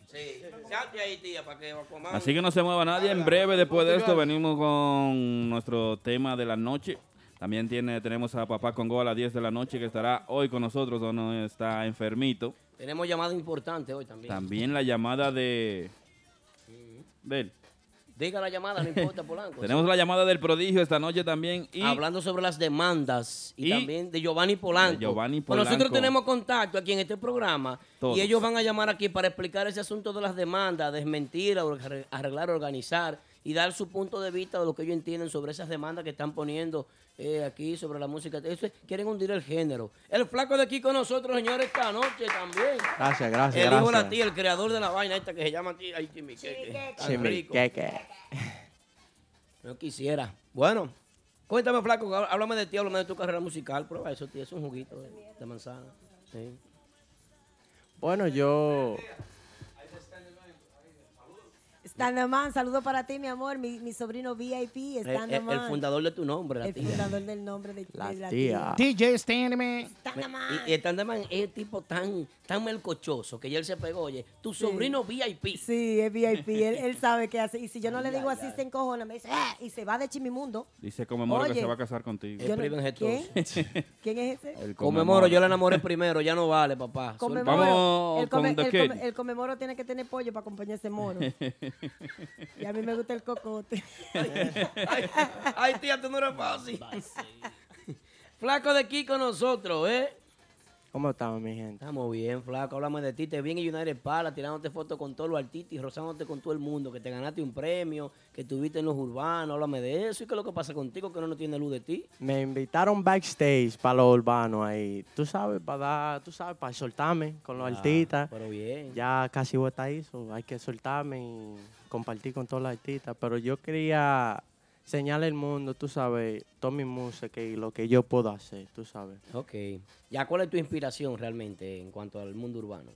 Sí. Salte ahí, tía, para que Aquaman- Así que no se mueva nadie. En breve, después de esto, venimos con nuestro tema de la noche. También tiene, tenemos a Papá Congo a las 10 de la noche que estará hoy con nosotros, donde está enfermito. Tenemos llamada importante hoy también. También la llamada de... de él. Diga la llamada, no importa, Polanco. Tenemos la llamada del prodigio esta noche también. Y Hablando sobre las demandas y, Y- también de Giovanni Polanco. De Giovanni nosotros tenemos contacto aquí en este programa Todos. y ellos van a llamar aquí para explicar ese asunto de las demandas, desmentir, arreglar, organizar y dar su punto de vista de lo que ellos entienden sobre esas demandas que están poniendo eh, aquí sobre la música. Eso es- quieren hundir el género. El flaco de aquí con nosotros, señores, esta noche también. Gracias, gracias. El hijo de la tía, el creador de la vaina esta que se llama tía, ay, Chimiqueque. No quisiera. Bueno, cuéntame, flaco, há- háblame de ti, háblame de tu carrera musical. Prueba eso, tío, es un juguito de, de manzana. Sí. Bueno, yo. Standaman, saludo para ti, mi amor, mi, mi sobrino VIP, El, el- Standaman. el fundador de tu nombre, la El tía. fundador del nombre de, La de la tía. DJ Standman. Standaman. Y, y el Tandeman es tipo tan, tan melcochoso que ya él se pegó, oye, tu sobrino VIP. Sí, es VIP, él, él sabe qué hace. Y si yo no le digo así, se encojona, me dice, "Ah", y se va de Chimimundo. dice Conmemoro que se va a casar contigo. El no- ¿Quién? ¿Quién es ese? El Conmemoro, yo la enamoré primero, ya no vale, papá. Conmemoro. Vamos el, come- con The el Kid. come- el conmemoro tiene que tener pollo para acompañar ese moro. y a mí me gusta el cocote. ay, ay, tía, tú no eres fácil. Flaco de aquí con nosotros, ¿eh? ¿Cómo estamos, mi gente? Estamos bien, flaco. Háblame de ti. Te vi en United Pala tirándote fotos con todos los artistas y rozándote con todo el mundo. Que te ganaste un premio, que estuviste en los urbanos. Háblame de eso. ¿Y qué es lo que pasa contigo que no, no tiene luz de ti? Me invitaron backstage para los urbanos ahí. Tú sabes, para dar, tú sabes, para soltarme con los Ah, artistas. Pero bien. Ya casi voy a estar ahí, so hay que soltarme y compartir con todos los artistas. Pero yo quería señalar al mundo, tú sabes, toda mi música y lo que yo puedo hacer, tú sabes. Ok. Ya, ¿cuál es tu inspiración realmente en cuanto al mundo urbano?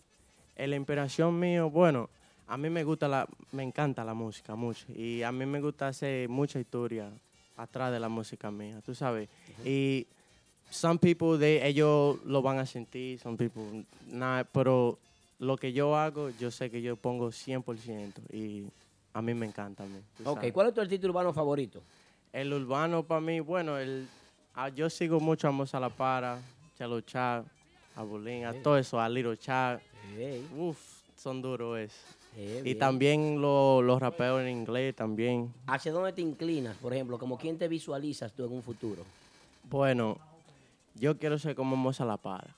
Eh, La inspiración mío, bueno, a mí me gusta la, me encanta la música mucho y a mí me gusta hacer mucha historia atrás de la música mía, tú sabes. Y some people, they, ellos lo van a sentir, some people, nada, pero lo que yo hago, yo sé que yo pongo 100% y a mí me encanta a mí. Ok, sabes. ¿cuál es tu artista urbano favorito? El urbano para mí, bueno, el, ah, yo sigo mucho a Moza La Para, Chelo Chá, a Bulín, a todo eso, a Liro Chá. Uf, son duros es. eh, Y bien. también lo- los raperos en inglés también. ¿Hacia dónde te inclinas, por ejemplo? ¿Como quién te visualizas tú en un futuro? Bueno, yo quiero ser como Moza La Para.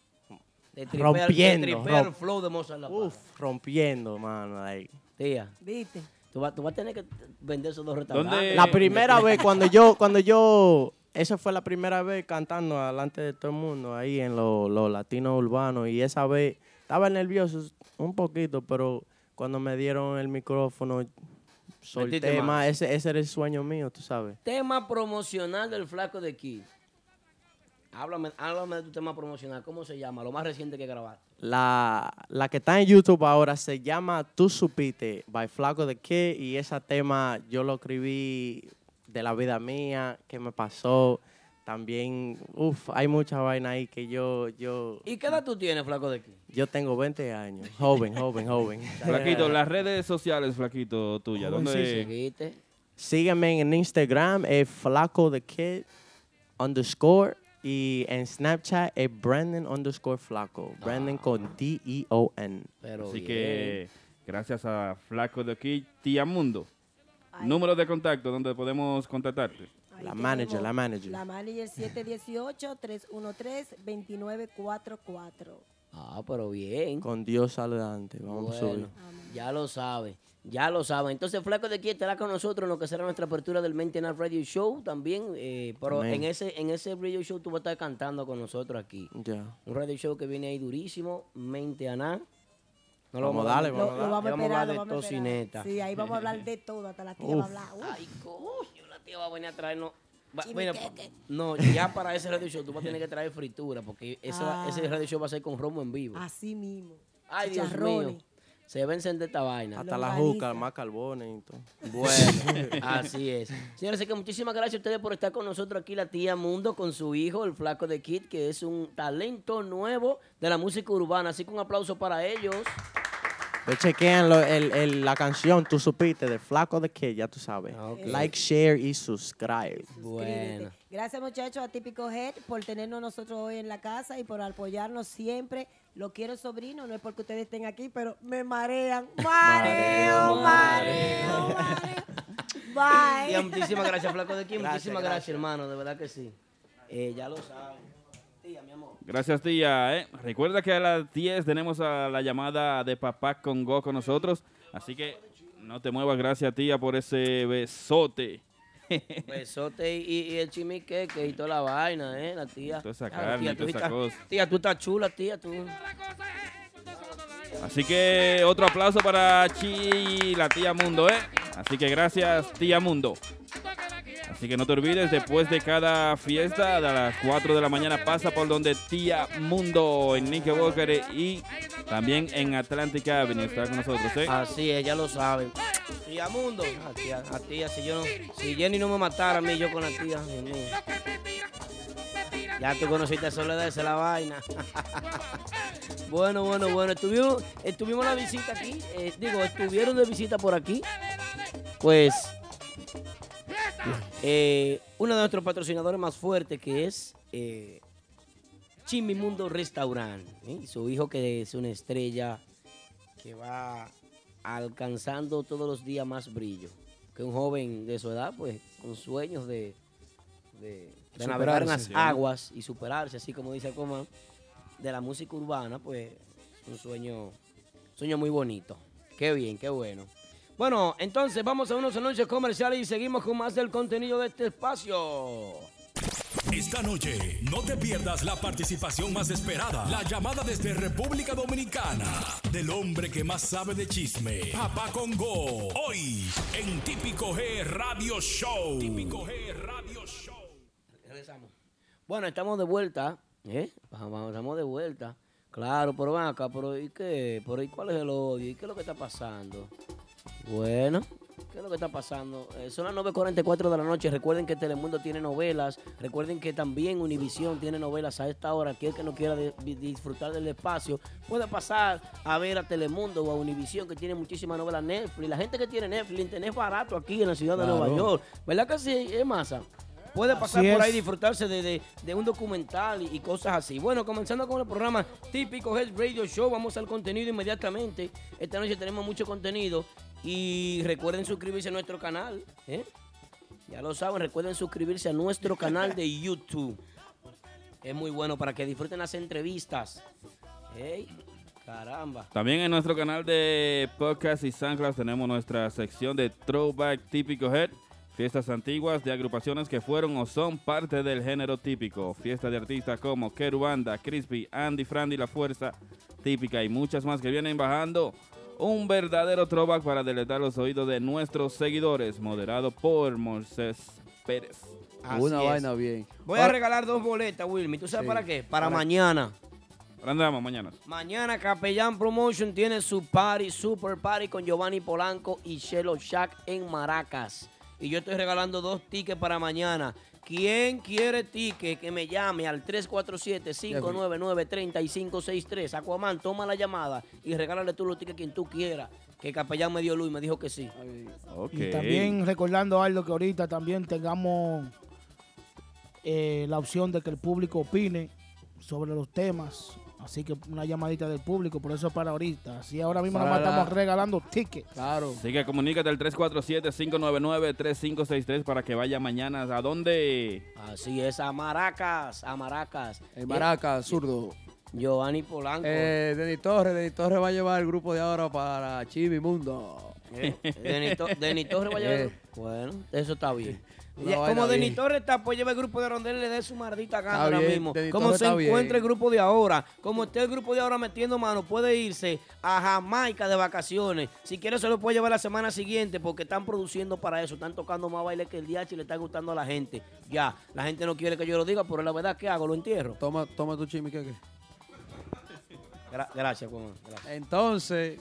De tripear, de Rompiendo, tripear el flow de Mozart La Para. Uf, rompiendo, mano. like. Tía, ¿Viste? Tú vas, tú vas a tener que vender esos dos restaurantes. La primera vez cuando yo, cuando yo, esa fue la primera vez cantando delante de todo el mundo ahí en los lo latinos urbanos y esa vez estaba nervioso un poquito, pero cuando me dieron el micrófono solté más. Ese, ese era el sueño mío, tú sabes. Tema promocional del Flaco de Kid. Háblame, háblame de tu tema promocional. ¿Cómo se llama? Lo más reciente que grabaste. La, la que está en YouTube ahora se llama Tú Supiste, by Flaco de Kid, y ese tema yo lo escribí de la vida mía, qué me pasó. También, uff, hay mucha vaina ahí que yo, yo, ¿Y qué edad tú tienes, Flaco de Kid? yo tengo 20 años, joven, joven, joven. Flaquito, las redes sociales, Flaquito, tuya. ¿Dónde? ¿Seguiste? Sígueme en Instagram, es Flaco de Kid underscore, y en Snapchat es Brandon underscore Flaco, Brandon con D-E-O-N. Pero Así bien. que gracias a Flaco de aquí, Tía Mundo. Ay. Número de contacto donde podemos contactarte. Ahí La manager, la manager. La manager 718-313-2944. Ah, pero bien. Con Dios adelante, vamos a subir. Bueno, ya lo sabe. Ya lo sabe. Entonces, Flaco de Kid estará con nosotros en lo que será nuestra apertura del Maintenance Radio Show también. eh, pero Amén. en ese, en ese radio show tú vas a estar cantando con nosotros aquí. Ya. Un radio show que viene ahí durísimo. Mente Aná. No lo Vamos a a darle, Lo, vamos a lo darle. vamos a Vamos a esperar, hablar de vamos tocineta. Sí, ahí vamos a hablar de todo, hasta la tía va a hablar. Uf. Ay, coño, la tía va a venir a traernos. va- mira, no, ya para ese radio show tú vas a tener que traer fritura porque ese, Ah. ese radio show va a ser con romo en vivo. Así mismo. Ay, Dios mío. Se va a encender esta vaina. Hasta la juca, más carbones y todo. Bueno, así es. Señores, así que muchísimas gracias a ustedes por estar con nosotros aquí, la tía Mundo, con su hijo, el flaco de Kid, que es un talento nuevo de la música urbana. Así que un aplauso para ellos. Pues chequean lo- el- el- la canción, tú supiste, de Flaco de Kid, ya tú sabes. Ah. Like, share y subscribe. Bueno. Suscríbete. Gracias muchachos a Típico Head por tenernos nosotros hoy en la casa y por apoyarnos siempre. Lo quiero sobrino, no es porque ustedes estén aquí, pero me marean. Mareo, mareo, mareo. Bye. muchísimas gracias, flaco de. Gracias, muchísimas gracias, gracias. hermano, de verdad que sí. Eh, ya lo saben. Tía, mi amor. Gracias, tía. ¿eh? Recuerda que a las 10 tenemos a la llamada de Papá Congo con nosotros. Así que no te muevas. Gracias, tía, por ese besote. Besote y, y el chimiqueque y toda la vaina, ¿eh? La tía. Toda esa Claro, carne, tía, tú toda esa estás- cosa. Tía, tú estás chula, tía, tú. Así que otro aplauso para Chi, la tía Mundo, ¿eh? Así que gracias, tía Mundo. Así que no te olvides, después de cada fiesta, a las 4 de la mañana, pasa por donde tía Mundo en Knickerbocker y también en Atlantic Avenue. Está con nosotros, ¿eh? Así es, ya lo saben. Tía Mundo. A tía, a tía, si yo si Jenny no me matara a mí, yo con la tía. Dios mío. Ya tú conociste a Soledad, esa es la vaina. bueno, bueno, bueno. Estuvimos, estuvimos la visita aquí. eh, digo, estuvieron de visita por aquí. Pues, eh, uno de nuestros patrocinadores más fuertes que es eh, Chimimundo Restaurant. ¿eh? Su hijo que es una estrella que va alcanzando todos los días más brillo. Que un joven de su edad, pues, con sueños de, de, de navegar en las aguas y superarse, así como dice Aquaman. de la música urbana, pues un sueño, sueño muy bonito. Qué bien, qué bueno. Bueno, entonces vamos a unos anuncios comerciales y seguimos con más del contenido de este espacio. Esta noche no te pierdas la participación más esperada, la llamada desde República Dominicana del hombre que más sabe de chisme, Papá Congo, hoy en Típico G Radio Show. Típico G Radio Show. Regresamos. Bueno, estamos de vuelta, ¿eh? Estamos de vuelta. Claro, pero ven acá, pero ¿y qué? ¿Pero ¿y cuál es el odio? ¿Y qué es lo que está pasando? Bueno, ¿qué es lo que está pasando? Eh, son las 9.44 de la noche. Recuerden que Telemundo tiene novelas. Recuerden que también Univisión tiene novelas a esta hora. Aquel que no quiera de- disfrutar del espacio puede pasar a ver a Telemundo o a Univisión que tiene muchísimas novelas Netflix. La gente que tiene Netflix, internet es barato aquí en la ciudad de Claro. Nueva York. ¿Verdad que sí, es masa? Puede pasar Así por ahí es. disfrutarse de, de- de un documental y, y cosas así. Bueno, comenzando con el programa típico Head Radio Show, vamos al contenido inmediatamente. Esta noche tenemos mucho contenido y recuerden suscribirse a nuestro canal. ¿eh? Ya lo saben, recuerden suscribirse a nuestro canal de YouTube. Es muy bueno para que disfruten las entrevistas. ¡Ey! Caramba. También en nuestro canal de podcast y SoundCloud tenemos nuestra sección de Throwback Típico Head. Fiestas antiguas de agrupaciones que fueron o son parte del género típico. Fiestas de artistas como Kerubanda, Crispy, Andy, Frandy, La Fuerza Típica y muchas más que vienen bajando. Un verdadero throwback para deletar los oídos de nuestros seguidores, moderado por Moisés Pérez. Así Una es. vaina bien. Voy a regalar dos boletas, Wilmy. ¿Tú sabes Sí. para qué? Para Para- mañana. ¿Para dónde vamos mañana? Mañana Capellán Promotion tiene su party, super party con Giovanni Polanco y Shelo Shack en Maracas. Y yo estoy regalando dos tickets para mañana. ¿Quién quiere ticket? Que me llame al 347-599-3563. Aquaman, toma la llamada y regálale tú los tickets a quien tú quieras. Que Capellán me dio luz y me dijo que sí. Y también recordando algo que ahorita también tengamos eh, la opción de que el público opine sobre los temas. Así que una llamadita del público, por eso es para ahorita. Así ahora mismo nomás la- estamos regalando tickets. Claro. Así que comunícate al 347-599-3563 para que vaya mañana. ¿A dónde? Así es, a Maracas, a Maracas. En Maracas, zurdo. Giovanni Polanco. Eh, Denis Torres, Denis Torres va a llevar el grupo de ahora para Chivi Mundo. Eh, Denis To- Denis Torres va a llevar. Eh. Bueno, eso está bien. Como Denis bien. Torres está, pues lleva el grupo de Rondel le dé su maldita gana Está ahora bien, mismo. Denis Como se está bien. encuentra el grupo de ahora, como esté el grupo de ahora metiendo mano, puede irse a Jamaica de vacaciones. Si quiere, se lo puede llevar la semana siguiente porque están produciendo para eso. Están tocando más baile que el DH y le está gustando a la gente. Ya, la gente no quiere que yo lo diga, pero la verdad, ¿qué hago? Lo entierro. Toma, toma tu chimi. Gra- gracias, Juan. Gracias. Entonces,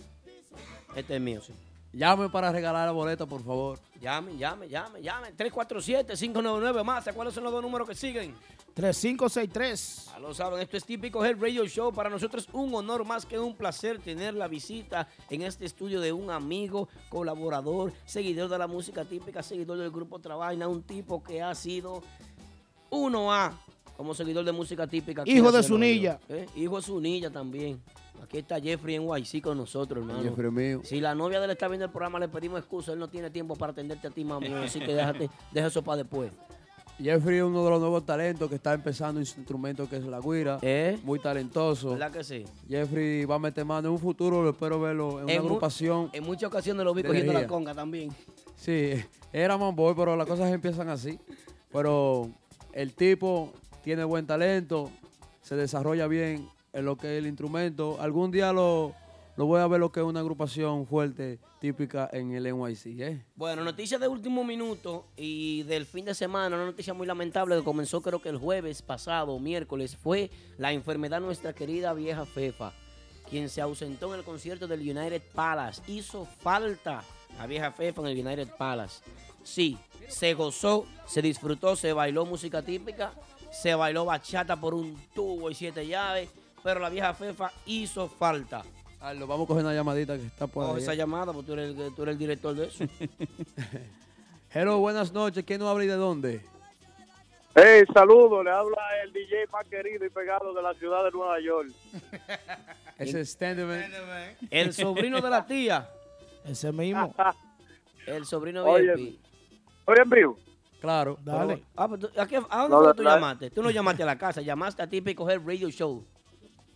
Este es mío, sí. Llame para regalar la boleta, por favor. Llame, llame, llame, llame. 347-599 más. ¿Cuáles son los dos números que siguen? 3563. Ya lo saben, esto es típico Head Radio Show. Para nosotros es un honor más que un placer tener la visita en este estudio de un amigo, colaborador, seguidor de la música típica, seguidor del grupo Trabaina, un tipo que ha sido 1A como seguidor de música típica. Hijo de Zunilla. ¿eh? Hijo de Zunilla también. Aquí está Jeffrey en YC con nosotros, hermano. Jeffrey mío. Si la novia de él está viendo el programa, le pedimos excusa. Él no tiene tiempo para atenderte a ti, mami. Así que déjate, deja eso para después. Jeffrey es uno de los nuevos talentos que está empezando en su instrumento que es la guira. ¿Eh? Muy talentoso. ¿Verdad que sí? Jeffrey va a meter mano en un futuro, lo espero verlo en una En agrupación. En muchas ocasiones lo vi cogiendo la conga también. Sí, era manboy, pero las cosas empiezan así. Pero el tipo tiene buen talento, se desarrolla bien en lo que es el instrumento. Algún día lo, lo voy a ver lo que es una agrupación fuerte, típica en el NYC. ¿eh? Bueno, noticias de último minuto y del fin de semana, una noticia muy lamentable que comenzó creo que el jueves pasado, miércoles, fue la enfermedad nuestra querida vieja Fefa, quien se ausentó en el concierto del United Palace. Hizo falta la vieja Fefa en el United Palace. Sí, se gozó, se disfrutó, se bailó música típica, se bailó bachata por un tubo y siete llaves, pero la vieja Fefa hizo falta. Carlos, vamos a coger una llamadita que está por Coge ahí. esa ¿eh? llamada porque tú eres, el- tú eres el director de eso. Hello, buenas noches. ¿Quién nos habla y de dónde? Hey, saludos, le habla el DJ más querido y pegado de la ciudad de Nueva York. Ese es Standman. El sobrino de la tía. Ese mismo. El sobrino Oye, VIP. ¿Estoy en vivo? Claro. Dale. Ah, pues tú- ¿a, qué- a dónde No, tú la- llamaste? Tú no llamaste a la casa, llamaste a Típico Head Radio Show.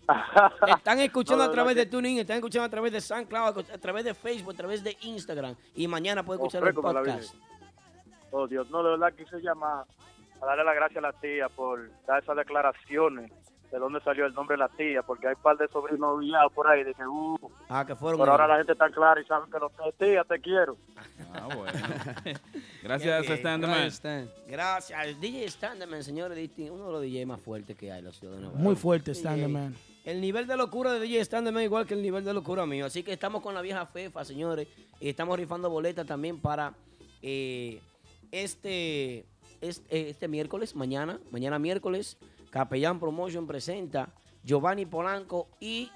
Están escuchando No, a través de TuneIn, están escuchando a través de SoundCloud, a través de Facebook, a través de Instagram. Y mañana pueden Oh, escuchar el podcast. Oh, Dios, no, de verdad quise llamar a darle las gracias a la tía por dar esas declaraciones de dónde salió el nombre de la tía, porque hay un par de sobrinos villados por ahí, de que, uh, Ah, que fueron pero ahora la gente está clara y saben que lo que es tía, te quiero. Ah, bueno. Gracias, bien. Standman. Gracias. Gracias. DJ Standerman, señores, uno de los DJ más fuertes que hay en la ciudad de Nueva Muy fuerte, DJ. El nivel de locura de DJ Standerman es igual que el nivel de locura mío. Así que estamos con la vieja FEFA, señores. Y estamos rifando boletas también para eh, este, este, este miércoles, mañana, mañana miércoles. Capellán Promotion presenta Giovanni Polanco y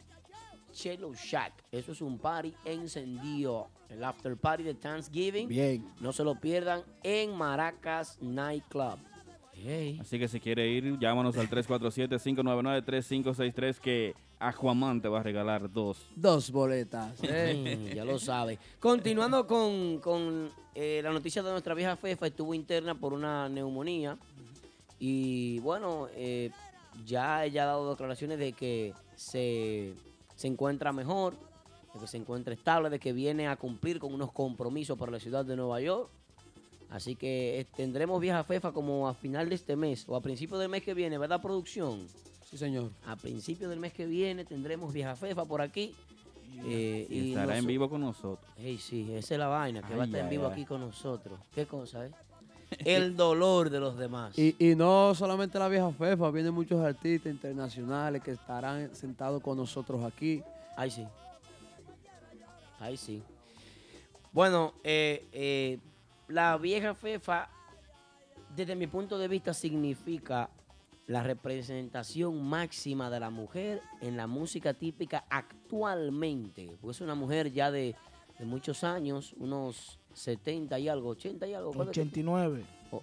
Chelo Shack. Eso es un party encendido. El after party de Thanksgiving. Bien. No se lo pierdan en Maracas Nightclub. Así que si quiere ir, llámanos al 347-599-3563 que Aquaman te va a regalar dos. Dos boletas. ¿eh? Mm, ya lo sabe. Continuando con, con, eh, la noticia de nuestra vieja Fefa, estuvo interna por una neumonía. Y bueno, eh, ya ella ha dado declaraciones de que se, se encuentra mejor, de que se encuentra estable, de que viene a cumplir con unos compromisos para la ciudad de Nueva York. Así que eh, tendremos vieja Fefa como a final de este mes o a principio del mes que viene, ¿verdad, producción? Sí, señor. A principio del mes que viene tendremos vieja Fefa por aquí. Eh, Y estará en vivo con nosotros. Ey, sí, esa es la vaina, que va a Ay, estar en vivo ay. aquí con nosotros. ¿Qué cosa, eh? El dolor de los demás. Y, y no solamente la vieja FEFA, vienen muchos artistas internacionales que estarán sentados con nosotros aquí. Ahí sí. Ahí sí. Bueno, eh, eh, la vieja FEFA, desde mi punto de vista, significa la representación máxima de la mujer en la música típica actualmente. Pues es una mujer ya de, de muchos años, unos 70 y algo, 80 y algo. ¿cuánto que- 89. Oh,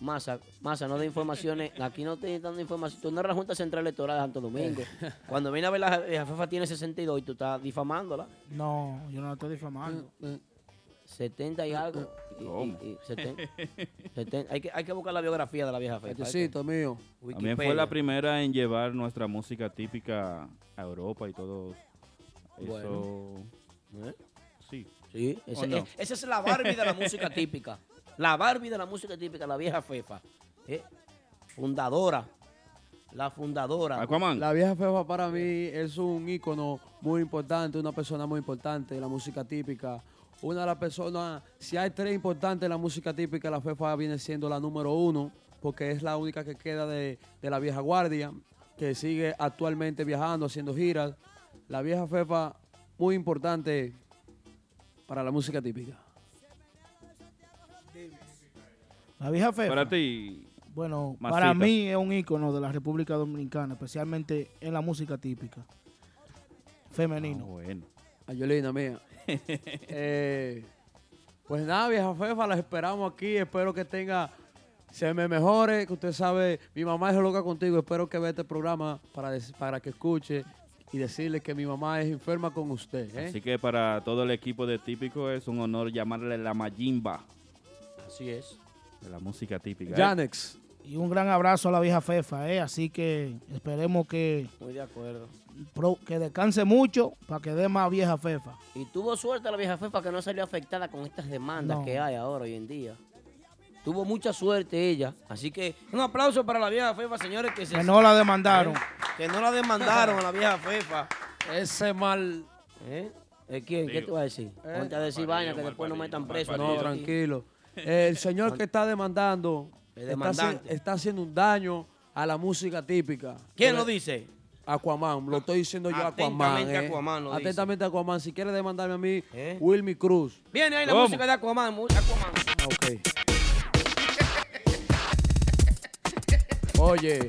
Masa, Masa, no de informaciones. Aquí no estoy dando información. Tú no eres la Junta Central Electoral de Santo Domingo. Cuando viene a ver la, la jefa tiene 62 y tú estás difamándola. No, yo no la estoy difamando. 70 y algo. Y- y- ¿Cómo? y 70, 70. Hay, que, hay que buscar la biografía de la vieja fefa. Necesito, mío. También fue la primera en llevar nuestra música típica a Europa y todo eso. Bueno. ¿Eh? Sí. Sí, ese- ¿O no? eh, esa es la Barbie de la música típica. La Barbie de la música típica, la vieja fefa. ¿Eh? Fundadora. La fundadora. Aquaman. La vieja FEFA para mí es un ícono muy importante, una persona muy importante en la música típica. Una de las personas, si hay tres importantes en la música típica, la FEFA viene siendo la número uno, porque es la única que queda de, de la vieja guardia, que sigue actualmente viajando, haciendo giras. La vieja FEFA, muy importante para la música típica. La vieja fefa. Para ti, Bueno, Masita. para mí es un ícono de la República Dominicana, especialmente en la música típica. Femenino. Ah, bueno. Ayolina mía. Eh, pues nada, vieja Fefa, las esperamos aquí. Espero que tenga, se me mejore. Que usted sabe, mi mamá es loca contigo. Espero que vea este programa para, para que escuche y decirle que mi mamá es enferma con usted. ¿eh? Así que para todo el equipo de Típico es un honor llamarle la Mayimba Así es. de la música típica. ¿eh? Y un gran abrazo a la vieja fefa, ¿eh? Así que esperemos que, Muy de acuerdo. pro- que descanse mucho para que dé más vieja fefa. Y tuvo suerte la vieja fefa que no salió afectada con estas demandas No. que hay ahora hoy en día. Tuvo mucha suerte ella. Así que un aplauso para la vieja fefa, señores, que se Que no la demandaron. que no la demandaron a la vieja fefa. Ese mal. ¿Eh? ¿Eh, ¿Quién? ¿Qué Digo. te va a decir? Eh. Ponte a decir vaina que parido, después no metan preso. No, tranquilo. El señor que está demandando El está, haci- demandante. está haciendo un daño a la música típica. ¿Quién lo dice? Aquaman, lo estoy diciendo yo Aquaman. Atentamente ¿eh? Aquaman lo dice. Atentamente Aquaman. Si quiere demandarme a mí, ¿Eh? Wilmy Cruz. Viene ahí la ¿Cómo? música de Aquaman. Aquaman. Ah, Ok. Oye.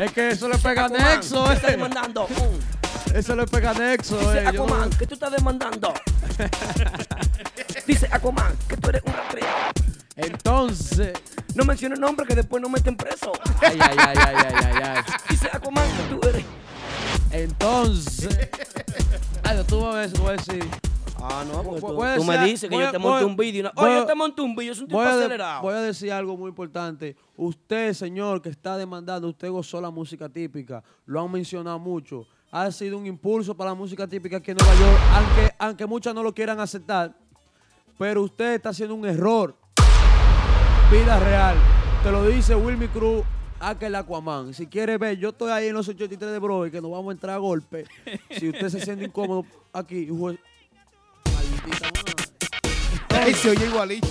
es que eso le pega Aquaman, nexo, ¿qué está eh. demandando? Eso le pega nexo, Dice eh. Yo no- Aquaman, que tú estás demandando. Dice Aquaman, que tú eres un rastrero. Entonces. No menciones nombre que después no meten preso. Ay, ay, ay, ay, ay, ay, ay. Dice Aquaman, que tú eres. Entonces. Ay, tú vas a ver, voy a decir. Ah, no, porque tú, tú me dices que voy yo te monté un vídeo. una- Oye, yo te monté un vídeo, es un tipo Voy a, acelerado. voy a decir algo muy importante. Usted, señor, que está demandando, usted gozó la música típica, lo han mencionado mucho. Ha sido un impulso para la música típica aquí en Nueva York, aunque, aunque muchas no lo quieran aceptar. Pero usted está haciendo un error. Vida real. Te lo dice Wilmy Cruz, aquel Aquaman. Si quiere ver, yo estoy ahí en los 83 de Broadway, que nos vamos a entrar a golpe. Si usted se siente incómodo aquí, maldita madre. Se oye igualito.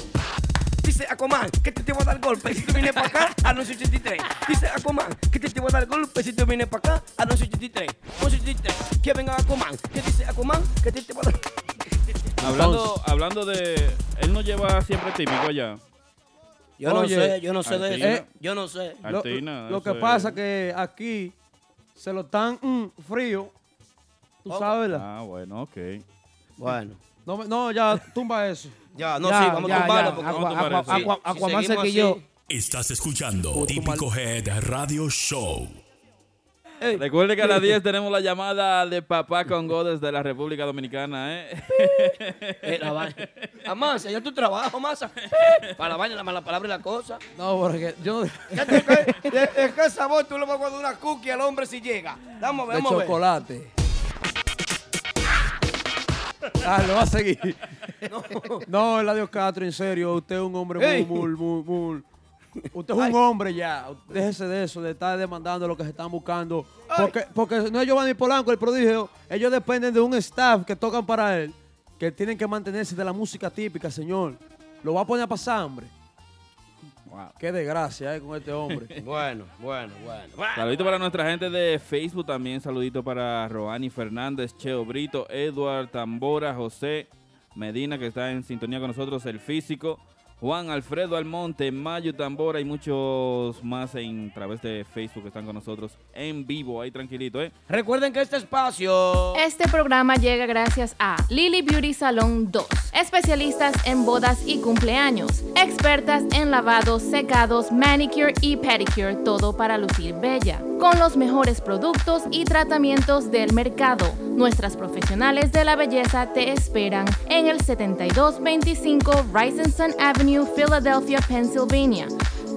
Dice Aquaman que te, te voy a dar golpe si tú vienes para acá a 83. Dice Aquaman que te, te voy a dar golpe si tú vienes para acá a 83. 83. Que venga Aquaman. Que dice Aquaman que te, te voy a dar. Hablando, hablando de. Él no lleva siempre típico allá. Yo no Oye, sé, yo no sé de eso. Yo no sé. Lo, Artina, lo que es- pasa que aquí se lo están mm, frío. Tú Oh. sabes, ¿verdad? Ah, bueno, ok. Bueno. No, no, ya tumba eso. Ya, no, Ya, sí, vamos ya, a tumbarlo porque Aqua- vamos a Aqua-. Aqua- Aquaman quilló. así- Estás escuchando Típico Head Radio Show. Recuerde que a las 10 tenemos la llamada de Papá Congo desde la República Dominicana, ¿eh? Amasa, ya tu trabajo, Amasa. Para la vaina, la mala palabra y la cosa. No, porque yo ¿Qué te- qué- ¿De, de qué sabor tú le vas a dar una cookie al hombre si llega? Vamos a ver, de vamos a ver. Ah, lo va a seguir. No, Eladio Castro, en serio, usted es un hombre muy, Ey. muy, muy, muy. Usted es un hombre ya. Déjese de eso, de estar demandando lo que se están buscando. Porque, porque no es Giovanni Polanco, el prodigio. Ellos dependen de un staff que tocan para él, que tienen que mantenerse de la música típica, señor. Lo va a poner a pasar hambre. Qué desgracia hay con este hombre. Bueno, bueno, bueno. Saludito para nuestra gente de Facebook también. Saludito para Roani Fernández, Cheo Brito, Edward Tambora, José Medina, que está en sintonía con nosotros, el físico. Juan Alfredo Almonte, Mayo Tambora y muchos más en través de Facebook que están con nosotros en vivo, ahí tranquilito, ¿eh? Recuerden que este espacio... Este programa llega gracias a Lily Beauty Salon 2, especialistas en bodas y cumpleaños, expertas en lavados, secados, manicure y pedicure, todo para lucir bella, con los mejores productos y tratamientos del mercado. Nuestras profesionales de la belleza te esperan en el 7225 Rising Avenue, Philadelphia, Pennsylvania.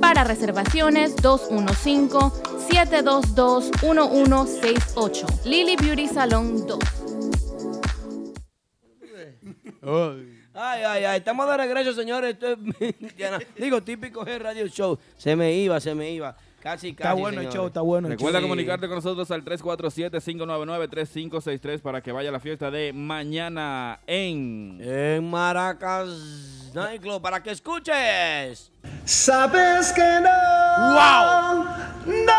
Para reservaciones 215-722-1168. Lily Beauty Salon 2. Ay, ay, ay, estamos de regreso, señores. Digo, típico G Radio Show. Se me iba, se me iba. Casi, casi. Está bueno el señores. show, está bueno el Recuerda show. comunicarte con nosotros al 347-599-3563 para que vaya a la fiesta de mañana en... En Maracas Nightclub, para que escuches. Sabes que no. ¡Wow! No.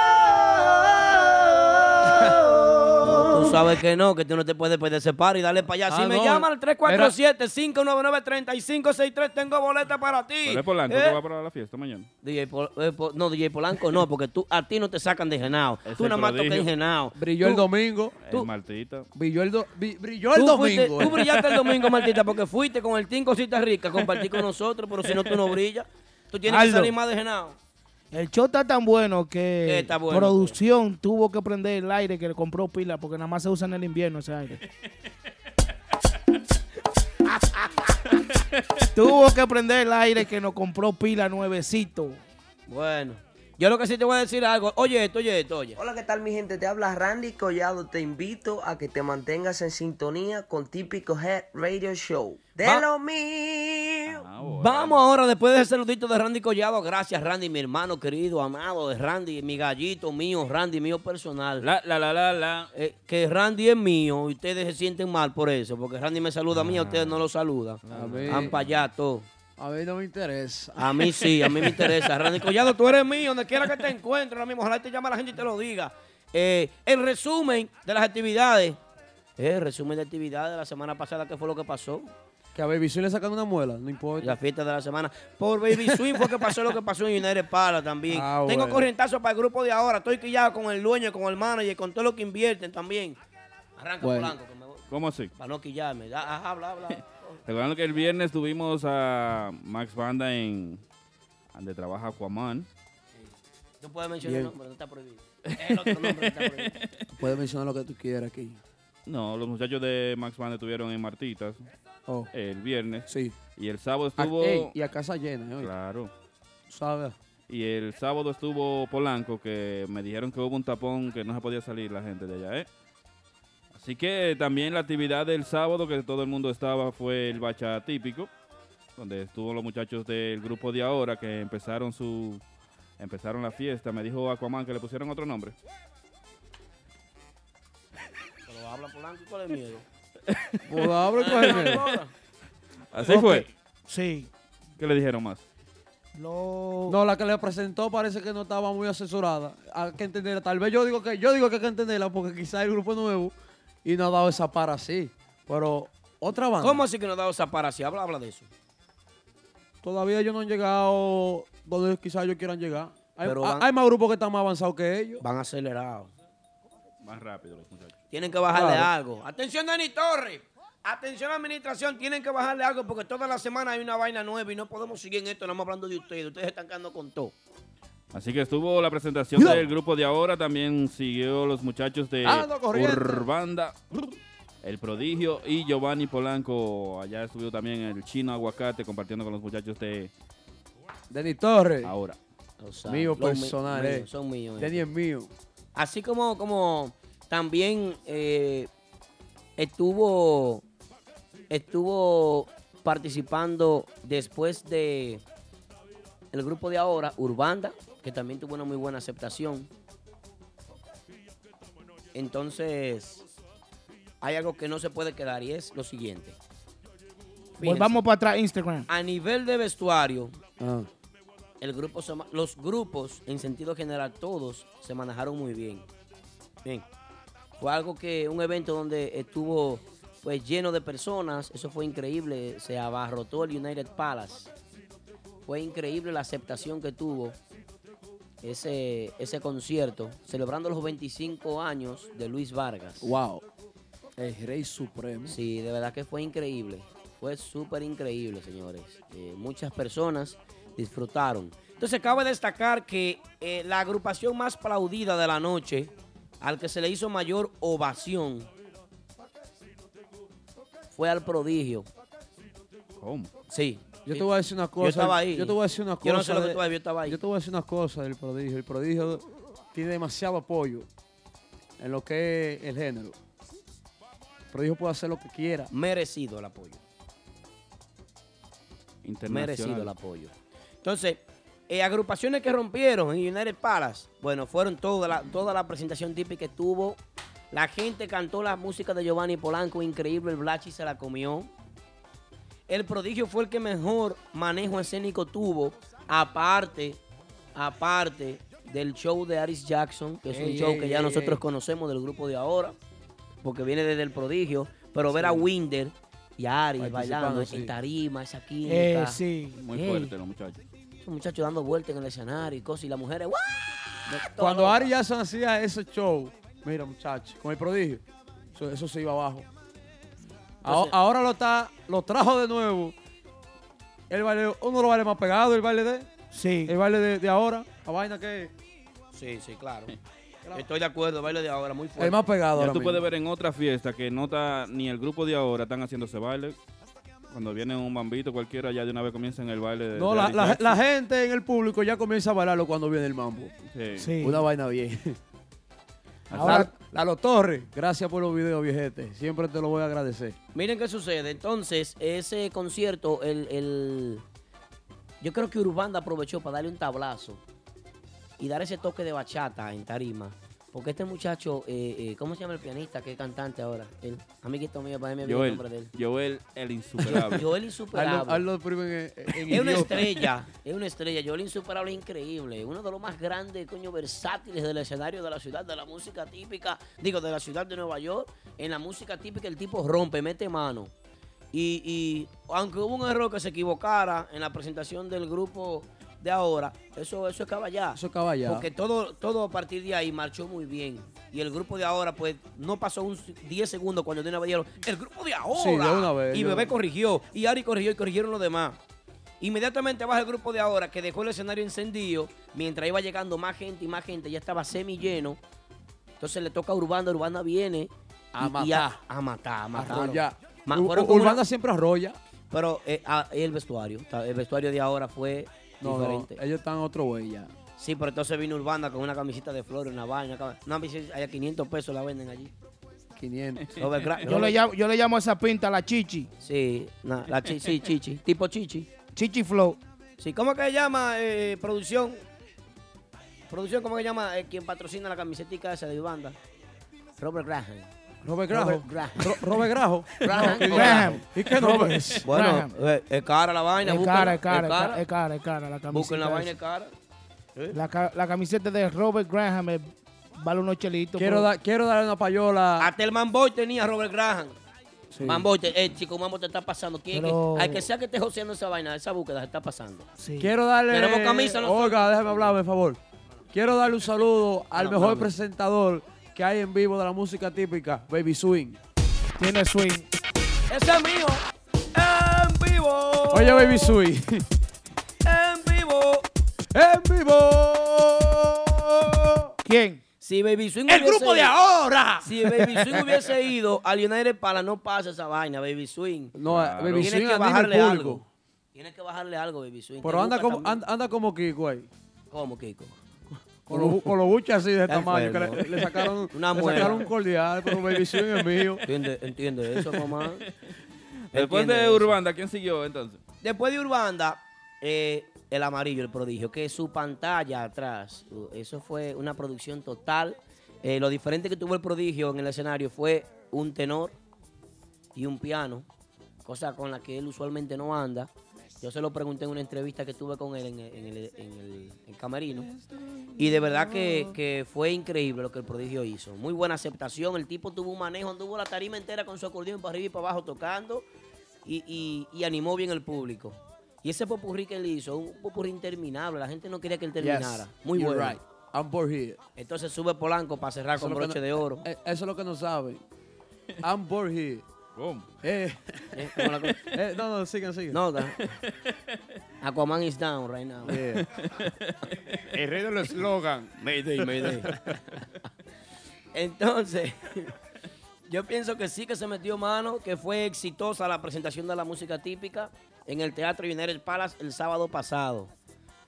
Tú sabes que no, que tú no te puedes perder ese par y dale para allá. Si Ah, me no. llaman al 347-599-3563, tengo boleta para ti. ¿Pero es Polanco Eh, que va para la fiesta mañana? DJ Pol- eh, Pol- no, DJ Polanco no, porque tú, a ti no te sacan de genao. Ese Tú nada más tocas en genao. Brilló el Tú- domingo. Tú- El Martita. Brilló el, do- bri- brilló el Tú, domingo. fuiste- tú brillaste el domingo, Martita, porque fuiste con el Team Cosita Rica a compartir con nosotros, pero si no, tú no brillas. Tú tienes que salir más de genao. El show está tan bueno que Está bueno, producción tuvo que prender el aire que le compró pila porque nada más se usa en el invierno ese aire. tuvo que prender el aire que nos compró pila nuevecito. Bueno, yo lo que sí te voy a decir algo. Oye esto, oye esto, oye. Hola, ¿qué tal mi gente? Te habla Randy Collado. Te invito a que te mantengas en sintonía con Típico Head Radio Show. De Va- lo mío. Ah, bueno. Vamos ahora, después de ese saludito de Randy Collado. Gracias, Randy, mi hermano querido, amado de Randy, mi gallito mío, Randy mío personal. La, la, la, la, la. Eh, que Randy es mío y ustedes se sienten mal por eso, porque Randy me saluda a mí, a ustedes no lo saludan. Han para allá todo. A mí no me interesa. A mí sí, a mí me interesa. Randy Collado, tú eres mío, donde quiera que te encuentres, ahora mismo, ojalá te llame la gente y te lo diga. Eh, el resumen de las actividades. Eh, resumen de actividades de la semana pasada, ¿qué fue lo que pasó? Que a Baby Swing le sacan una muela, no importa. La fiesta de la semana. Por Baby Swing fue que pasó lo que pasó en United Pala también. Ah, Tengo bueno. corrientazo para el grupo de ahora. Estoy quillado con el dueño, con el manager, con todo lo que invierten también. Arranca Bueno. Polanco, que me voy. ¿Cómo así? Para no quillarme. Ajá, habla, habla. Recordando que el viernes tuvimos a Max Banda en donde trabaja Aquaman. Tú puedes mencionar el nombre, no está prohibido. El otro nombre no está prohibido. Puedes mencionar lo que tú quieras aquí. No, los muchachos de Max Banda estuvieron en Martitas. Oh. el viernes. Sí. Y el sábado A- estuvo... ey, y a casa llena, ¿eh? Claro. ¿Sabes? Y el sábado estuvo Polanco, que me dijeron que hubo un tapón que no se podía salir la gente de allá, ¿eh? Así que también la actividad del sábado, que todo el mundo estaba, fue el bacha típico, donde estuvo los muchachos del grupo de ahora que empezaron su empezaron la fiesta. Me dijo Aquaman que le pusieron otro nombre. Pero habla Polanco y cuál es miedo. Pues abre y coge miedo. Así Ok. fue. Sí. ¿Qué le dijeron más? Lo... No, la que le presentó parece que no estaba muy asesorada. Hay que entenderla. Tal vez yo digo que yo digo que hay que entenderla porque quizás el grupo es nuevo y no ha dado esa para así. Pero otra banda. ¿Cómo así que no ha dado esa para así? Habla, habla de eso. Todavía ellos no han llegado donde quizás ellos quieran llegar. Hay, Pero hay- van- hay más grupos que están más avanzados que ellos. Van acelerados. Más rápido los muchachos. Tienen que bajarle Claro. algo. Atención, Dani Torres. Atención, administración. Tienen que bajarle algo porque toda la semana hay una vaina nueva y no podemos seguir en esto. No estamos hablando de ustedes. Ustedes están quedando con todo. Así que estuvo la presentación Cuidado. del grupo de ahora. También siguió los muchachos de Ah. Urbanda, El Prodigio y Giovanni Polanco. Allá estuvo también el chino Aguacate compartiendo con los muchachos de Denis Torres. ahora. O sea, mío personal, míos, eh. Son míos. Denis es mío. Así como, como también eh, estuvo, estuvo participando después de el grupo de ahora, Urbanda, que también tuvo una muy buena aceptación. Entonces, hay algo que no se puede quedar y es lo siguiente. Fíjense, Volvamos para atrás, Instagram. a nivel de vestuario, Ah. el grupo se los grupos, en sentido general, todos se manejaron muy bien. Bien. Fue algo que, un evento donde estuvo pues lleno de personas, eso fue increíble, se abarrotó el United Palace. Fue increíble la aceptación que tuvo ese, ese concierto, celebrando los 25 años de Luis Vargas. Wow. El Rey Supremo. Sí, de verdad que fue increíble. Fue súper increíble, señores. Eh, muchas personas disfrutaron. Entonces, cabe destacar que eh, la agrupación más aplaudida de la noche, al que se le hizo mayor ovación, fue al prodigio. ¿Cómo? Sí. Yo te voy a decir una cosa. Yo estaba ahí. Yo te voy a decir una cosa. Yo no sé lo que tú has, yo estaba ahí. Yo te voy a decir una cosa del prodigio. El prodigio tiene demasiado apoyo en lo que es el género. El prodigio puede hacer lo que quiera. Merecido el apoyo. Merecido el apoyo. Entonces, eh, agrupaciones que rompieron en United Palace, bueno, fueron toda la, toda la presentación típica que tuvo. La gente cantó la música de Giovanni Polanco, increíble, el Blachi se la comió. El prodigio fue el que mejor manejo escénico tuvo, aparte, aparte del show de Aris Jackson, que es un show ey, que ya ey, nosotros ey. conocemos del grupo de ahora, porque viene desde el prodigio, pero ver a. Winder y a Aris bailando sí. en tarima, esa química. Eh, sí. Muy Ey. fuerte los muchachos. Esos muchachos dando vueltas en el escenario y cosas, y las mujeres, ¡guau! Cuando Todo. Ari Jackson hacía ese show, mira muchachos, con el prodigio, eso, eso se iba abajo. Entonces- ahora lo está, lo trajo de nuevo. El baile, uno de los bailes más pegados, el baile de, Sí. el baile de, de ahora, la vaina que Sí, sí, claro. Estoy de acuerdo, el baile de ahora, muy fuerte. el más pegado. Ya ahora tú mismo. puedes ver en otra fiesta que no está ni el grupo de ahora están haciendo ese baile. Cuando viene un bambito cualquiera, ya de una vez comienzan el baile de. No, de la, la- la gente en el público ya comienza a bailarlo cuando viene el mambo. Sí. Sí. Una vaina bien. Ahora- Lalo- Torres, gracias por los videos, viejete. Siempre te lo voy a agradecer. Miren qué sucede. Entonces, ese concierto, el, el- yo creo que Urbanda aprovechó para darle un tablazo y dar ese toque de bachata en tarima. Porque este muchacho, eh, eh, ¿cómo se llama el pianista que es cantante ahora? El amiguito mío, para mí me olvidó el nombre de Joel, él. Joel el insuperable. Joel Insuperable. Hazlo, en, en Es una estrella, es una estrella. Joel Insuperable es increíble. Uno de los más grandes, coño, versátiles del escenario de la ciudad, de la música típica, digo, de la ciudad de Nueva York. En la música típica el tipo rompe, mete mano. Y, y aunque hubo un error que se equivocara en la presentación del grupo de ahora, eso, eso es caballá. Eso es caballá. Porque todo, todo a partir de ahí marchó muy bien. Y el grupo de ahora, pues, no pasó un 10 segundos cuando de una vez dijeron, el grupo de ahora. Sí, de una vez, y yo- Bebé corrigió, y Ari corrigió, y corrigieron los demás. Inmediatamente baja el grupo de ahora, que dejó el escenario encendido, mientras iba llegando más gente y más gente, ya estaba semi lleno. Entonces le toca a Urbanda, Urbanda viene A y- y matar. a, a matar, a matar. Ma- Urbana una- siempre arrolla. Pero eh, ah, el vestuario, el vestuario de ahora fue No, no, diferente. ellos están otro güey ya. Sí, pero entonces vino Urbana con una camisita de flores, una vaina. Una camiseta, allá 500 pesos la venden allí. 500. Robert Gra- Yo le, llamo, yo le llamo a esa pinta la chichi. Sí, na- la chi- sí, chichi, tipo chichi. Chichi Flow. Sí, ¿cómo que se llama eh, producción? Producción, ¿cómo que se llama eh, quien patrocina la camisetica esa de banda? Robert Graham. Robert Grajo. Robert Robert Grajo. Graham. ¿Y qué no ves? Bueno, eh, es cara la vaina. Es cara, es cara, es cara, es cara, es cara la camiseta. Busquen la vaina, es cara. La, ca- la camiseta de Robert Graham vale unos chelitos. Quiero, dar quiero darle una payola. Hasta el Manboy tenía Robert Graham. Sí. Manboy, te- eh, chico, Mambo te está pasando. ¿Quién Pero- que, al que sea que esté joseando esa vaina, esa búsqueda se está pasando. Sí. Quiero darle. Tenemos camisa nosotros. Oiga, déjame hablar, por favor. Quiero darle un saludo al mejor presentador que hay en vivo de la música típica, Baby Swing. Tiene swing. Ese es mío. En vivo. Oye, Baby Swing. En vivo. ¡En vivo! ¿Quién? Si Baby Swing ¡El hubiese grupo de ido- ahora! Si Baby Swing hubiese ido al United Pala, no pasa esa vaina, Baby Swing. No, Claro. Baby Tienes Swing que bajarle algo. Tienes que bajarle algo, Baby Swing. Pero anda como, anda, anda como Kiko ahí. ¿Cómo, Kiko? Con los, con los buches así de tamaño. Que le, le sacaron, Una le muela. sacaron un cordial, pero Baby Swing es mío. Entiende, entiende eso, mamá. Después Entiende de eso. Urbanda, ¿quién siguió entonces? Después de Urbanda, eh, el amarillo, el prodigio, que su pantalla atrás, uh, eso fue una producción total. Eh, lo diferente que tuvo el prodigio en el escenario fue un tenor y un piano, cosa con la que él usualmente no anda. Yo se lo pregunté en una entrevista que tuve con él en el, en el- en el- en camerino. Y de verdad que, que fue increíble lo que el prodigio hizo. Muy buena aceptación. El tipo tuvo un manejo, anduvo la tarima entera con su acordeón para arriba y para abajo tocando y, y- y animó bien el público. Y ese popurrí que él hizo, un popurrí interminable. La gente no quería que él terminara. Yes, Muy you're bueno. right. I'm bored here. Entonces sube Polanco para cerrar Eso con broche no- de oro. eh, Eso es lo que no saben. I'm bored here. ¿Cómo? Eh, Eh, la eh, no, no, sigan, sigan. No, da- Aquaman is down right now. Yeah. El rey del eslogan. Mayday, mayday. Entonces, yo pienso que sí que se metió mano, que fue exitosa la presentación de la música típica en el Teatro United Palace el sábado pasado.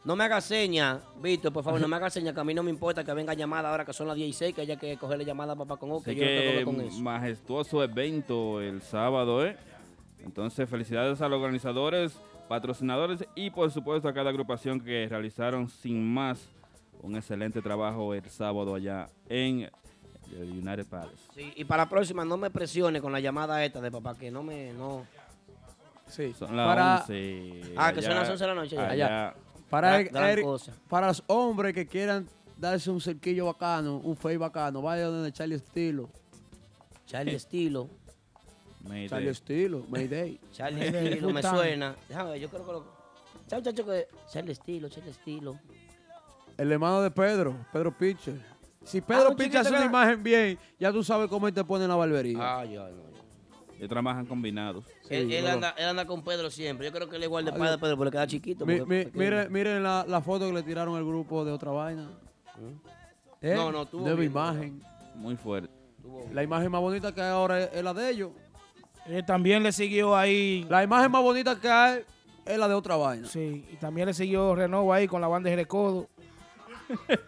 No me haga seña, Víctor, por favor, no me haga seña, que a mí no me importa que venga llamada ahora que son las 16, que haya que cogerle llamada a papá con O, que yo no tengo que ver con eso. majestuoso evento el sábado, ¿eh? Entonces, felicidades a los organizadores, patrocinadores y por supuesto a cada agrupación que realizaron sin más un excelente trabajo el sábado allá en el United Palace. Sí, y para la próxima no me presione con la llamada esta de papá, que no me... No. Sí. Son las Para, 11. Ah, que son las 11 de la noche ya. allá. Para, Gran- el- gran el- cosa. para los hombres que quieran darse un cerquillo bacano, un face bacano, vaya donde Charlie Estilo. Charlie Estilo. Mayday. Charlie Estilo, Mayday. Charlie Estilo, me suena. Déjame ver, yo creo que lo... Chao, chacho, que... Charlie Estilo, Charlie Estilo. El hermano de Pedro, Pedro Pitcher. Si Ah, Pedro un Pitcher hace una imagen bien, ya tú sabes cómo él te pone en la barbería. Ay, ay, ay. Y trabajan combinados. él, anda, él anda con Pedro siempre. Yo creo que él es igual de Ay, padre de Pedro, porque le queda chiquito. Mi- mi- es pequeño. mire- miren la, la foto que le tiraron al grupo de otra vaina. ¿Eh? No, no, tuvo Nueva bien, imagen. Muy fuerte. La imagen más bonita que hay ahora es, es la de ellos. Eh, también le siguió ahí. La imagen más bonita que hay es la de otra vaina. Sí, y también le siguió Renova ahí con la banda de Recodo.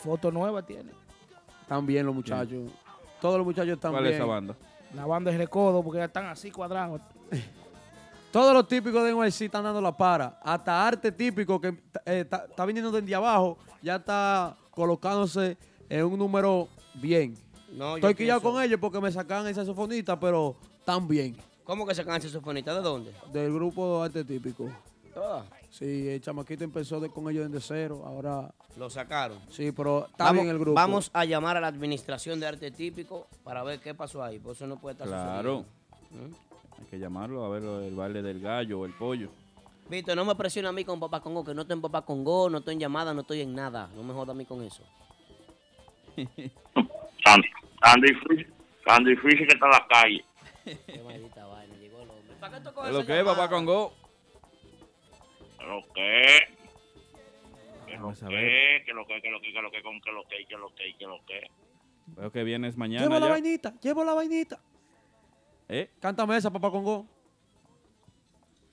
Foto nueva tiene. Están bien los muchachos. Todos los muchachos están ¿Cuál bien. es esa banda? La banda de Recodo, porque ya están así cuadrados. Todos los típicos de NYC están dando la para. Hasta arte típico que eh, está, está viniendo desde abajo, ya está colocándose en un número bien. No, Estoy quillado pienso- con ellos porque me sacan esa saxofonista, pero están bien. ¿Cómo que sacan ese saxofonista? ¿De dónde? Del grupo arte típico. Ah, Sí, el chamaquito empezó de- con ellos desde cero. Ahora, lo sacaron. sí, pero está Vamos, bien el grupo. vamos a llamar a la administración de arte típico para ver qué pasó ahí. Por eso no puede estar Claro. sucediendo. ¿Mm? Hay que llamarlo a ver del baile del gallo o el pollo. Víctor, no me presione a mí con Papá Congo, que no estoy en Papá Congo, no estoy en llamada, no estoy en nada. No me joda a mí con eso. Difícil, tan difícil que está la calle. Qué maldita vaina, llegó el hombre. ¿Para qué tocó ¿Lo que es, papá Congo? Lo que que lo que, que lo que, que lo que, que lo que, con que lo que, que lo que, que lo que. Veo que vienes mañana Llevo la ya. vainita, llevo la vainita. ¿Eh? Cántame esa, papá Congo.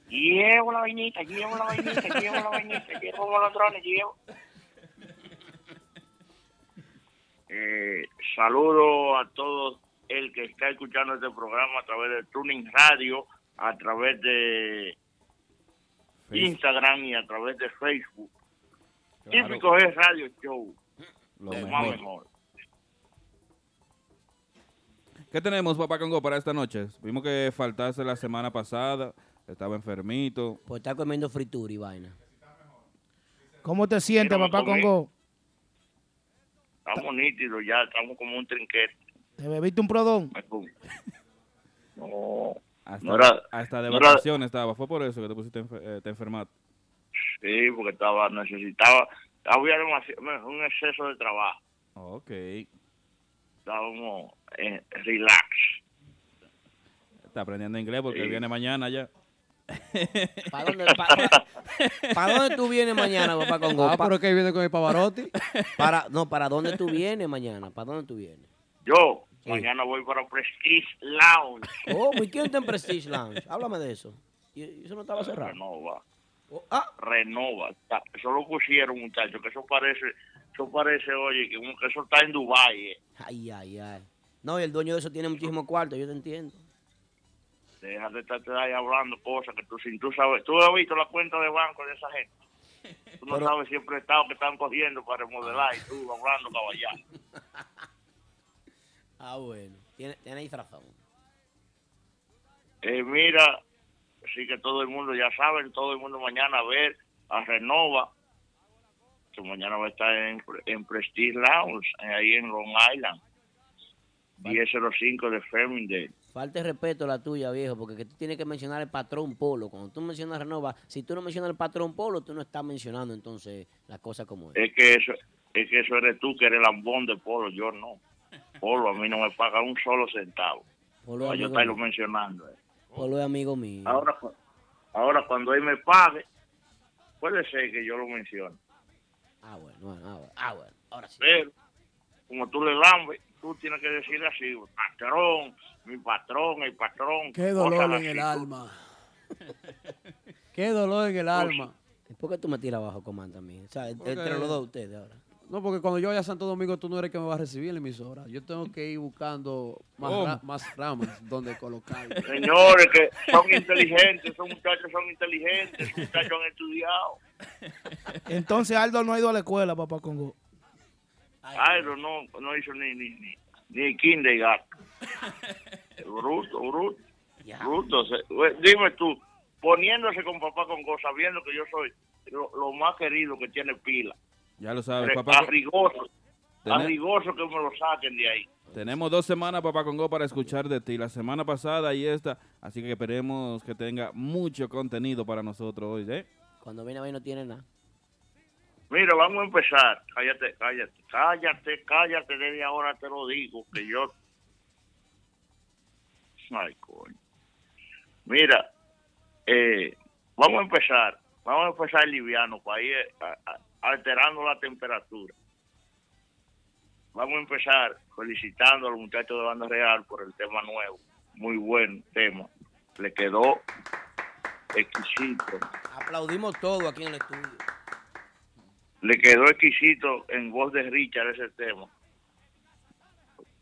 Llevo la vainita, llevo la vainita, llevo la vainita, llevo los drones, llevo. Eh, saludo a todos el que está escuchando este programa a través de Tuning Radio, a través de Instagram y a través de Facebook. Claro. Típico es Radio Show. Lo mejor. más mejor. ¿Qué tenemos, papá Congo, para esta noche? Vimos que faltaste la semana pasada, estaba enfermito. Pues está comiendo fritura y vaina. ¿Cómo te sientes, papá comer. Congo? Estamos nítidos ya, estamos como un trinquete. ¿Te bebiste un prodón? No, Hasta, no era- hasta de no era- vacaciones estaba. Fue por eso que te pusiste enfer- eh, te enfermaste. Sí, porque estaba, necesitaba, había demasiado, un exceso de trabajo. Ok. Estábamos en relax. Está aprendiendo inglés porque Sí. viene mañana ya. ¿Para dónde, pa- pa dónde tú vienes mañana, papá Congo? Ah, pero que viene con el Pavarotti. para, no, ¿para dónde tú vienes mañana? ¿Para dónde tú vienes? Yo, mañana voy para Prestige Lounge. Oh, ¿y quién está en Prestige Lounge? Háblame de eso. ¿Y eso no estaba cerrado? Renova. ah. Renova. Eso lo pusieron, muchachos, que eso parece, eso parece, oye, que, eso está en Dubái. eh. Ay, ay, ay. No, y el dueño de eso tiene muchísimo cuarto, yo te entiendo. Deja de estar ahí hablando cosas que tú, sin tú sabes. Tú has visto la cuenta de banco de esa gente. Tú no Pero- sabes siempre el estado que están cogiendo para remodelar y tú hablando caballá. Ah, bueno. Tiene, ahí razón. Eh, mira, sí que todo el mundo ya saben, todo el mundo mañana a ver a Renova, que mañana va a estar en, en Prestige Lounge, eh, ahí en Long Island, 1005 de Fermindale. Falta respeto la tuya, viejo, porque que tú tienes que mencionar el patrón Polo. Cuando tú mencionas Renova, si tú no mencionas el patrón Polo, tú no estás mencionando entonces las cosas como es. Es que eso es que eso eres tú que eres lambón de Polo, yo no. Polo a mí no me paga un solo centavo. Polo yo estarlo mencionando. eh. Polo es amigo mío. Ahora, ahora cuando él me pague, puede ser que yo lo mencione. Ah, bueno, bueno, ah, bueno, ah, bueno. Ahora sí. Pero, como tú le lambes, tú tienes que decir así, patrón, mi patrón, el patrón. Qué dolor en el alma. Qué dolor en el alma. ¿Por qué tú me tiras abajo, comanda, a mí? O sea, entre los dos ustedes ahora. No, porque cuando yo vaya a Santo Domingo, tú no eres que me vas a recibir en la emisora. Yo tengo que ir buscando más, ¿Cómo? ra- más ramas donde colocar. Señores, que son inteligentes, esos muchachos son inteligentes, esos muchachos han estudiado. Entonces Aldo no ha ido a la escuela, papá Congo. Ay, no, no, hizo ni, ni, ni, ni kindergarten. Bruto, bruto, bruto. Dime tú, poniéndose con papá con cosas, sabiendo que yo soy lo, lo más querido que tiene pila. Ya lo sabes, papá. Arrigoso, arrigoso que me lo saquen de ahí. Tenemos dos semanas, papá Congo, para escuchar de ti. La semana pasada y esta. Así que esperemos que tenga mucho contenido para nosotros hoy, ¿eh? Cuando viene a ver no tiene nada. Mira, vamos a empezar. Cállate, cállate, cállate, cállate. Desde ahora te lo digo, que yo... Ay, coño. Mira, eh, vamos a empezar. Vamos a empezar liviano para ir a- a- alterando la temperatura. Vamos a empezar felicitando a los muchachos de Banda Real por el tema nuevo. Muy buen tema. Le quedó exquisito. Aplaudimos todo aquí en el estudio. le quedó exquisito en voz de Richard ese tema.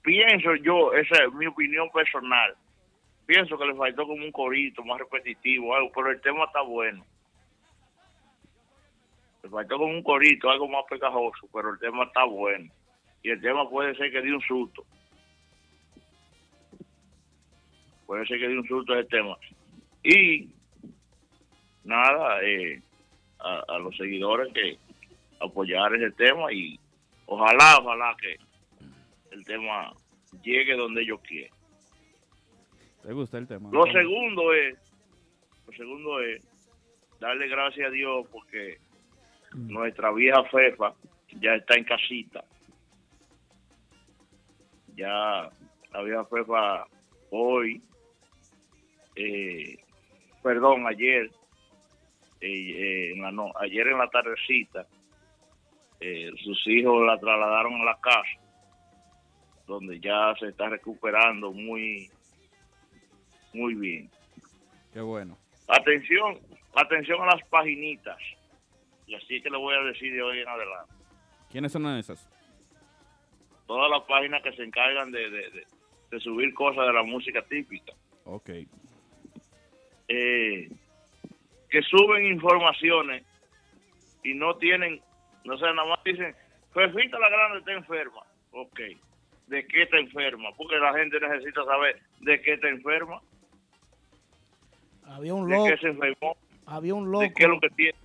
Pienso yo, esa es mi opinión personal, pienso que le faltó como un corito más repetitivo, algo, pero el tema está bueno. Le faltó como un corito, algo más pegajoso, pero el tema está bueno. Y el tema puede ser que dé un susto. Puede ser que dé un susto ese tema. Y nada, eh, a, a los seguidores que apoyar ese tema y ojalá, ojalá que el tema llegue donde ellos quieren. ¿Te gusta el tema? Lo segundo es, lo segundo es darle gracias a Dios porque nuestra vieja Fefa ya está en casita. Ya la vieja Fefa hoy, eh, perdón, ayer, eh, eh, en la no- ayer en la tardecita, eh, sus hijos la trasladaron a la casa donde ya se está recuperando muy, muy bien. Qué bueno. Atención, atención a las paginitas. Y así que le voy a decir de hoy en adelante. ¿Quiénes son esas? Todas las páginas que se encargan de, de- de- de subir cosas de la música típica. Ok. eh, que suben informaciones y no tienen, no sé, nada más dicen, Fefita la Grande está enferma. Ok. ¿De qué está enferma? Porque la gente necesita saber de qué está enferma, Había un de loco. qué se enfermó, Había un de loco. qué es lo que tiene.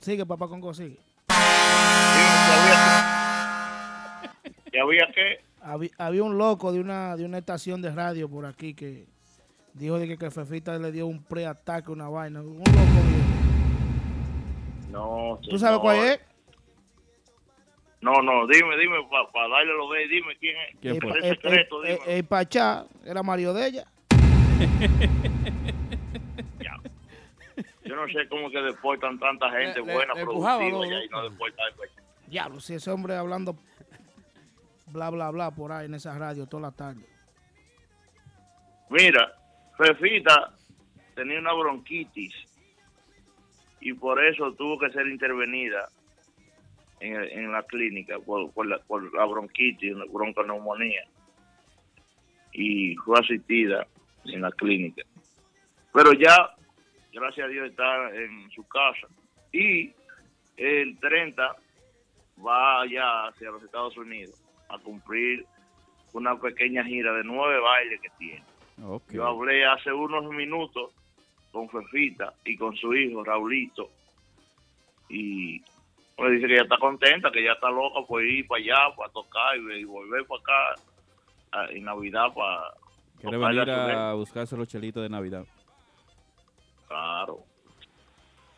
Sigue, papá Congo, sigue. ¿Y había qué? Había, había un loco de una, de una estación de radio por aquí que dijo de que, que Fefita le dio un preataque, una vaina. Un loco viejo. No, ¿Tú sabes cuál señor. es? No, no, dime, dime, para darle lo de, dime quién es. ¿Quién el El, secreto, el- dime. el Pachá era Mario de ella. Yo no sé cómo que deportan tanta gente Le- le- buena, le productiva, ¿no? y ahí no deportan. Diablo, si ese hombre hablando bla, bla, bla por ahí en esa radio toda la tarde. Mira, Fefita tenía una bronquitis y por eso tuvo que ser intervenida en, el- en la clínica por, por la, por la bronquitis, la bronconeumonía y fue asistida en la clínica. Pero ya, gracias a Dios, está en su casa y el 30 va allá hacia los Estados Unidos a cumplir una pequeña gira de nueve bailes que tiene. Yo hablé hace unos minutos con Fefita y con su hijo Raulito y me dice que ella está contenta, que ella está loca por ir para allá, para tocar y, volver para acá en Navidad para Quiere venir a buscarse los chelitos de Navidad. Claro.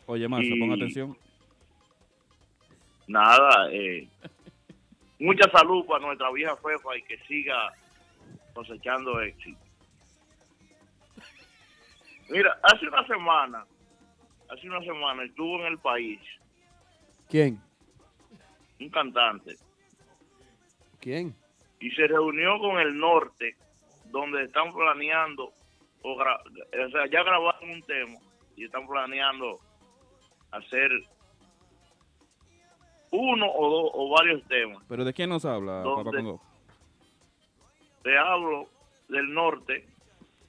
Oye, Marzo, Y- pon atención. Nada, eh, mucha salud para nuestra vieja Fefa y que siga cosechando éxito. Mira, hace una semana, hace una semana estuvo en el país ¿Quién? un cantante ¿Quién? y se reunió con el norte, donde están planeando, o, gra- o sea, ya grabaron un tema y están planeando hacer uno o dos o varios temas. ¿Pero de quién nos habla. Papá Congo? Te hablo del norte,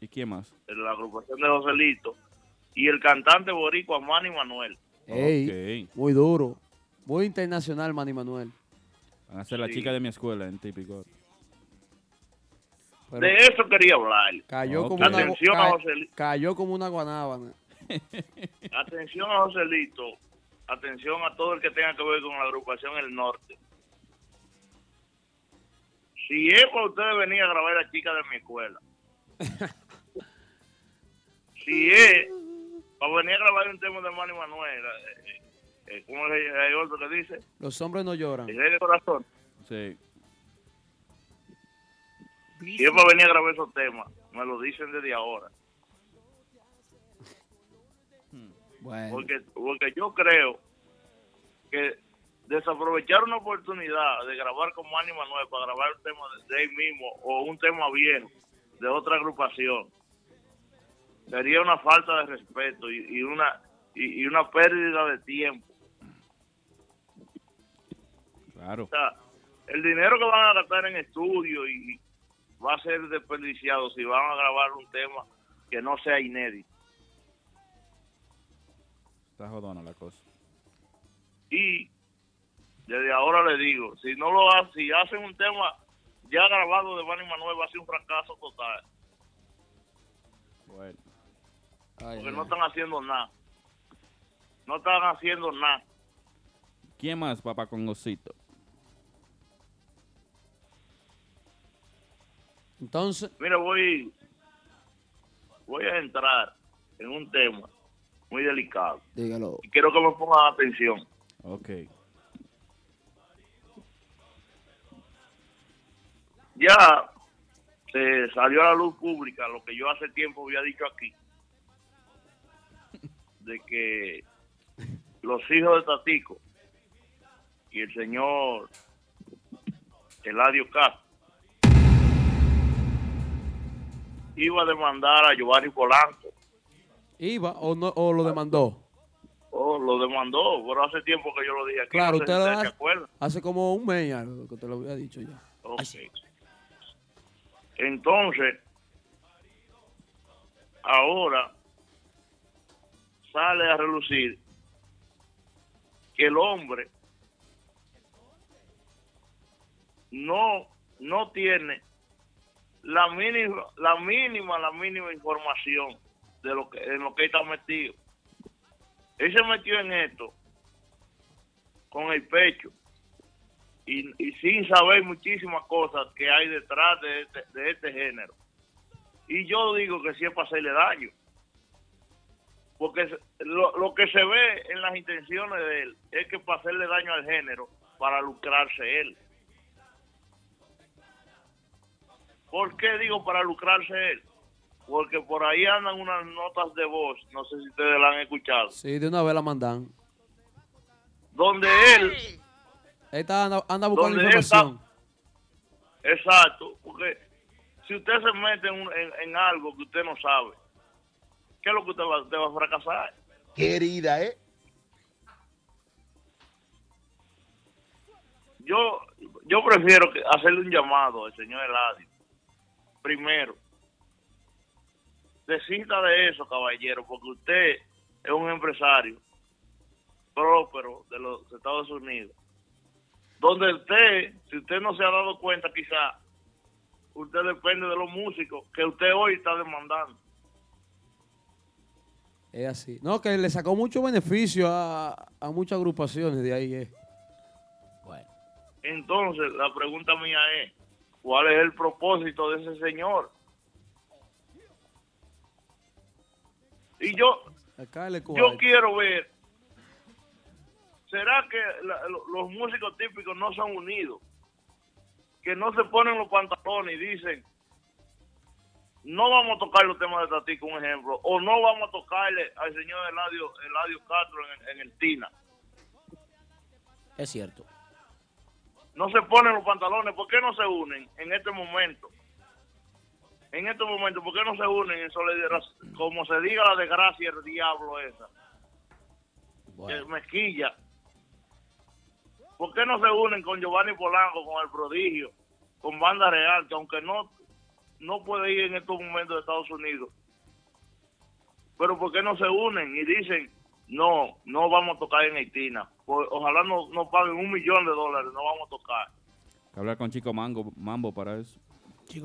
¿Y quién más? de la agrupación de Joselito, y el cantante boricua Manny Manuel. Ey, Muy duro. Muy internacional, Manny Manuel. Van a ser la Sí. chica de mi escuela en típico. Pero de eso quería hablar. cayó, como una, a cayó como una guanábana. Atención a Joselito, atención a todo el que tenga que ver con la agrupación El Norte. Si es para ustedes venir a grabar la chica de mi escuela, si es para venir a grabar un tema de Manny Manuel, eh, eh, eh, ¿cómo es el, el otro que dice? Los hombres no lloran. El rey de corazón. Sí. Si es para venir a grabar esos temas, me lo dicen desde ahora. Bueno. Porque, porque yo creo que desaprovechar una oportunidad de grabar con Manny Manuel para grabar un tema de, de él mismo o un tema viejo de otra agrupación sería una falta de respeto y, y una y, y una pérdida de tiempo. Claro. O sea, el dinero que van a gastar en estudio y va a ser desperdiciado si van a grabar un tema que no sea inédito. Está jodona la cosa. y desde ahora le digo, si no lo hacen, si hacen un tema ya grabado de Manny Manuel va a ser un fracaso total, Bueno. porque no están haciendo nada. No están haciendo nada. ¿Quién más, Papá Congocito? Entonces, Mira, voy voy a entrar en un tema muy delicado dígalo. y quiero que me pongan atención. Ok. Ya se salió a la luz pública lo que yo hace tiempo había dicho aquí, de que los hijos de Tatico y el señor Eladio Castro, iba a demandar a Giovanni Polanco. ¿Iba o, no, o lo demandó? Oh, lo demandó, pero hace tiempo que yo lo dije aquí. Claro, no sé usted si hace, hace como un mes ya, que te lo había dicho ya. Ok. Entonces, ahora sale a relucir que el hombre no no tiene la mínima la mínima la mínima información de lo que en lo que está metido él se metió en esto con el pecho y, y sin saber muchísimas cosas que hay detrás de este, de este género. Y yo digo que sí es para hacerle daño. Porque lo, lo que se ve en las intenciones de él es que para hacerle daño al género, para lucrarse él. ¿Por qué digo para lucrarse él? Porque por ahí andan unas notas de voz, no sé si ustedes la han escuchado, Sí, de una vez la mandan. donde él Él está, anda, anda buscando información. Exacto, porque si usted se mete en, un- en- en algo que usted no sabe, ¿qué es lo que usted va, usted va a fracasar? Querida, ¿eh? Yo yo prefiero que hacerle un llamado al señor Eladio. Primero, desista de eso, caballero, porque usted es un empresario próspero de los Estados Unidos. Donde usted, si usted no se ha dado cuenta, quizá, usted depende de los músicos que usted hoy está demandando. Es así. No, que le sacó mucho beneficio a, a muchas agrupaciones de ahí. eh. Entonces, la pregunta mía es, ¿cuál es el propósito de ese señor? Y yo, yo quiero ver, ¿será que la- los músicos típicos no son unidos? Que no se ponen los pantalones y dicen, no vamos a tocar los temas de Tatico, un ejemplo, o no vamos a tocarle al señor Eladio, Eladio Castro en el TINA. Es cierto. No se ponen los pantalones, ¿por qué no se unen en este momento? En este momento, ¿por qué no se unen en solidaridad? Como se diga la desgracia del diablo esa. Que mezquilla. ¿Por qué no se unen con Giovanni Polanco, con el prodigio, con Banda Real, que aunque no, no puede ir en estos momentos de Estados Unidos? Pero ¿por qué no se unen y dicen, no, no vamos a tocar en? Pues, ojalá no, no paguen un millón de dólares, no vamos a tocar. Hay que hablar con Chico Mango, Mambo para eso.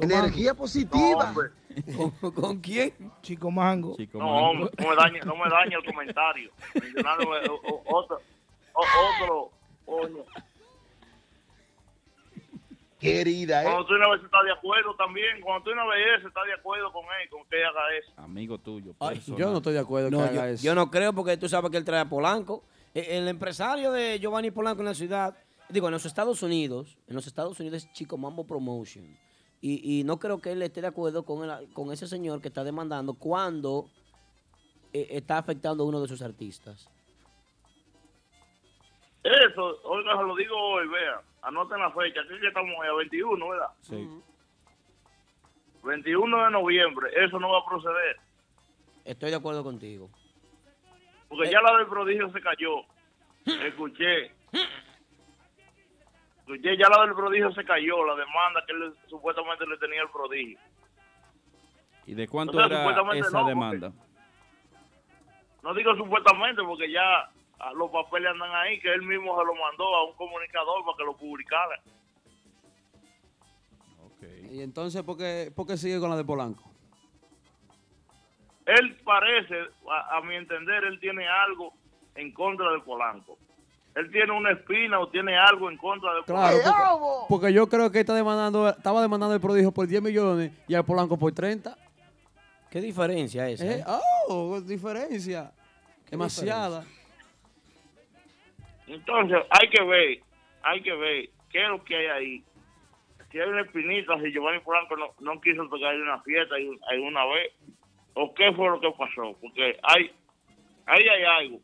Energía positiva. ¿Con, con quién? Chico Mango. Chico No, Mango. hombre, no me dañe, no me dañe el comentario. Otro, otro, coño. Querida, ¿eh? Cuando tú una vez estás de acuerdo también, cuando tú una vez estás de acuerdo con él, con que haga eso. Amigo tuyo. Yo no estoy de acuerdo No, que yo, haga eso. yo no creo porque tú sabes que él trae a Polanco. E- El empresario de Giovanni Polanco en la ciudad, digo, en los Estados Unidos, en los Estados Unidos es Chico Mambo Promotion. Y, y no creo que él esté de acuerdo con, el- con ese señor que está demandando cuando eh, está afectando a uno de sus artistas. Eso, oiga, se lo digo hoy, vea, anoten la fecha, aquí estamos hoy a 21, ¿verdad? Sí. 21 de noviembre, eso no va a proceder, Estoy de acuerdo contigo. porque ya la del prodigio se cayó. Escuché. Escuché, ya la del prodigio se cayó, la demanda que él supuestamente le tenía al prodigio. ¿Y de cuánto O sea, era esa no, porque- demanda? No digo supuestamente porque ya los papeles andan ahí, que él mismo se lo mandó a un comunicador para que lo publicara. Y entonces, ¿por qué, por qué sigue con la de Polanco? Él parece, a, a mi entender, él tiene algo en contra de Polanco. Él tiene una espina o tiene algo en contra de Claro, Polanco. porque, porque yo creo que está demandando, estaba demandando el prodigio por 10 millones y al Polanco por 30. ¿Qué diferencia es? Eh, oh, diferencia. Demasiada. Entonces, hay que ver, hay que ver qué es lo que hay ahí. Si hay una espinita, si Giovanni Polanco no, no quiso tocar en una fiesta y- y una vez, o qué fue lo que pasó, porque hay, ahí hay algo.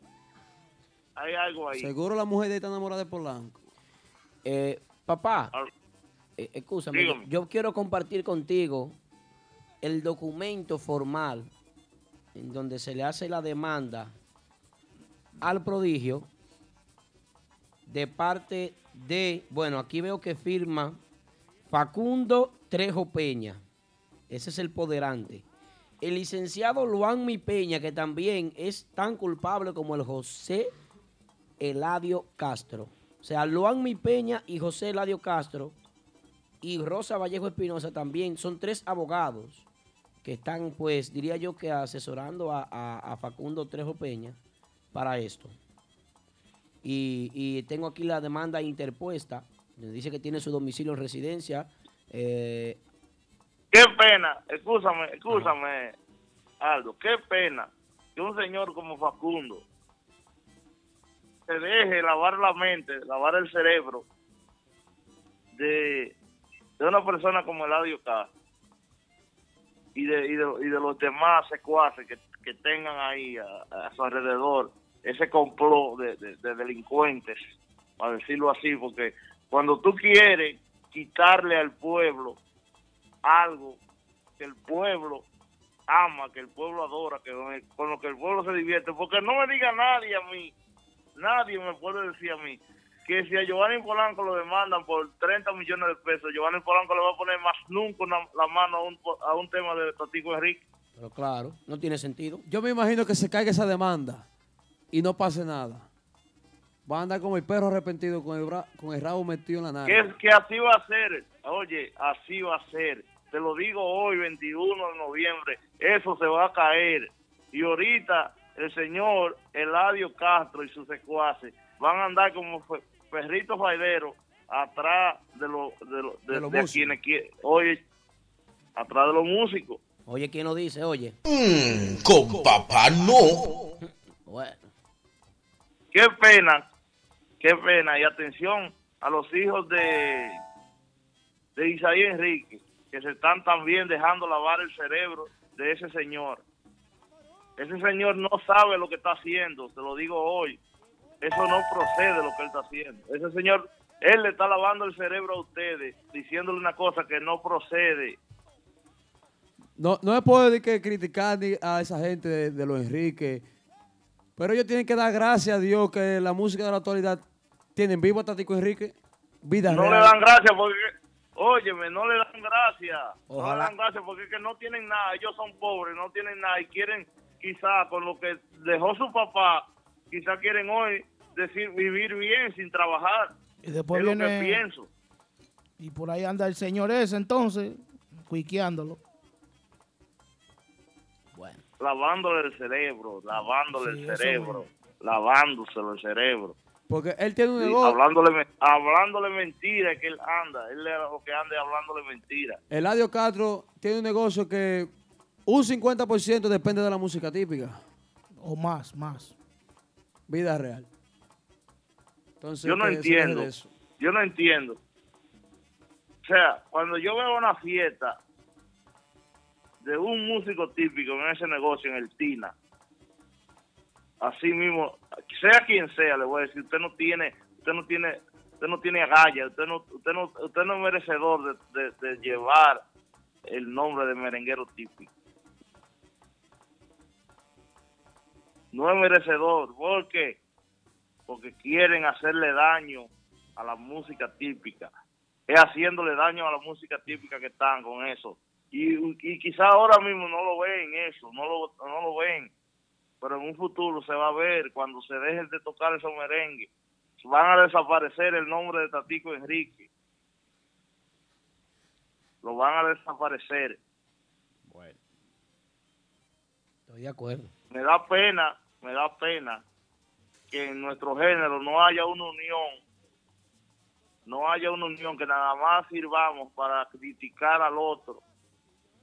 Hay algo ahí. Seguro la mujer está enamorada de Polanco. Eh, papá, eh, escúchame, yo quiero compartir contigo el documento formal en donde se le hace la demanda al prodigio de parte de, bueno, aquí veo que firma Facundo Trejo Peña. Ese es el poderante. El licenciado Luanmi Peña, que también es tan culpable como el José Eladio Castro. O sea, Luanmi Peña y José Eladio Castro y Rosa Vallejo Espinosa también son tres abogados que están, pues, diría yo que asesorando a, Facundo Trejo Peña para esto. Y, y tengo aquí la demanda interpuesta. donde Dice que tiene su domicilio en residencia. eh, Qué pena, escúchame, escúchame, Aldo, qué pena que un señor como Facundo se deje lavar la mente, lavar el cerebro de, de una persona como Eladio Castro y de, y de, y de los demás secuaces que, que tengan ahí a, a su alrededor ese complot de, de- de delincuentes, para decirlo así, porque cuando tú quieres quitarle al pueblo algo que el pueblo ama, que el pueblo adora, que con, el- con lo que el pueblo se divierte, porque no me diga nadie a mí, nadie me puede decir a mí que si a Giovanni Polanco lo demandan por 30 millones de pesos, Giovanni Polanco le va a poner más nunca una- la mano a un, a un tema de Tatico Enrique. pero claro, no tiene sentido. Yo me imagino que se caiga esa demanda y no pase nada. Va a andar como el perro arrepentido con el, bra- con el rabo metido en la nariz. Que, que así va a ser, oye, así va a ser. Te lo digo hoy, 21 de noviembre, eso se va a caer. Y ahorita el señor Eladio Castro y sus secuaces van a andar como perritos faideros atrás de, los de, lo- de- De los de quienes quieren, oye, atrás de los músicos. Oye, ¿quién lo dice? Oye. con papá no. Bueno. Qué pena, qué pena. Y atención a los hijos de, de Isaías Enrique, que se están también dejando lavar el cerebro de ese señor. Ese señor no sabe lo que está haciendo, te lo digo hoy. Eso no procede lo que él está haciendo. Ese señor, él le está lavando el cerebro a ustedes, diciéndole una cosa que no procede. No, no puedo decir que criticar a esa gente de, de los Enrique, pero ellos tienen que dar gracias a Dios que la música de la actualidad tienen vivo a Tatico Enrique, vida No real. le dan gracias porque, óyeme, no le dan gracias. No le dan gracias porque es que no tienen nada. Ellos son pobres, no tienen nada y quieren, quizá con lo que dejó su papá, quizá quieren hoy decir vivir bien sin trabajar. Y después es lo que viene- pienso. Y por ahí anda el señor ese entonces, cuiqueándolo. Lavándole el cerebro, lavándole Sí, el cerebro, lavándoselo el cerebro. Porque él tiene un Sí, negocio. hablándole, hablándole mentira que él anda. Él es lo que anda hablándole mentira. Eladio Castro tiene un negocio que un 50% depende de la música típica. O más, más. Vida real. Entonces, yo no entiendo. eso. Yo no entiendo. O sea, cuando yo veo una fiesta de un músico típico en ese negocio, en el Tina, así mismo, sea quien sea, le voy a decir, usted no tiene, usted no tiene, usted no tiene agallas, usted no, usted no, usted no es merecedor de, de- de llevar el nombre de merenguero típico. No es merecedor, ¿por qué? Porque quieren hacerle daño a la música típica. Es haciéndole daño a la música típica que están con eso. Y, y quizá ahora mismo no lo ven eso, no lo, no lo ven. Pero en un futuro se va a ver cuando se dejen de tocar esos merengues. Van a desaparecer el nombre de Tatico Enrique. Lo van a desaparecer. Estoy de acuerdo. me da pena, me da pena que en nuestro género no haya una unión, no haya una unión que nada más sirvamos para criticar al otro.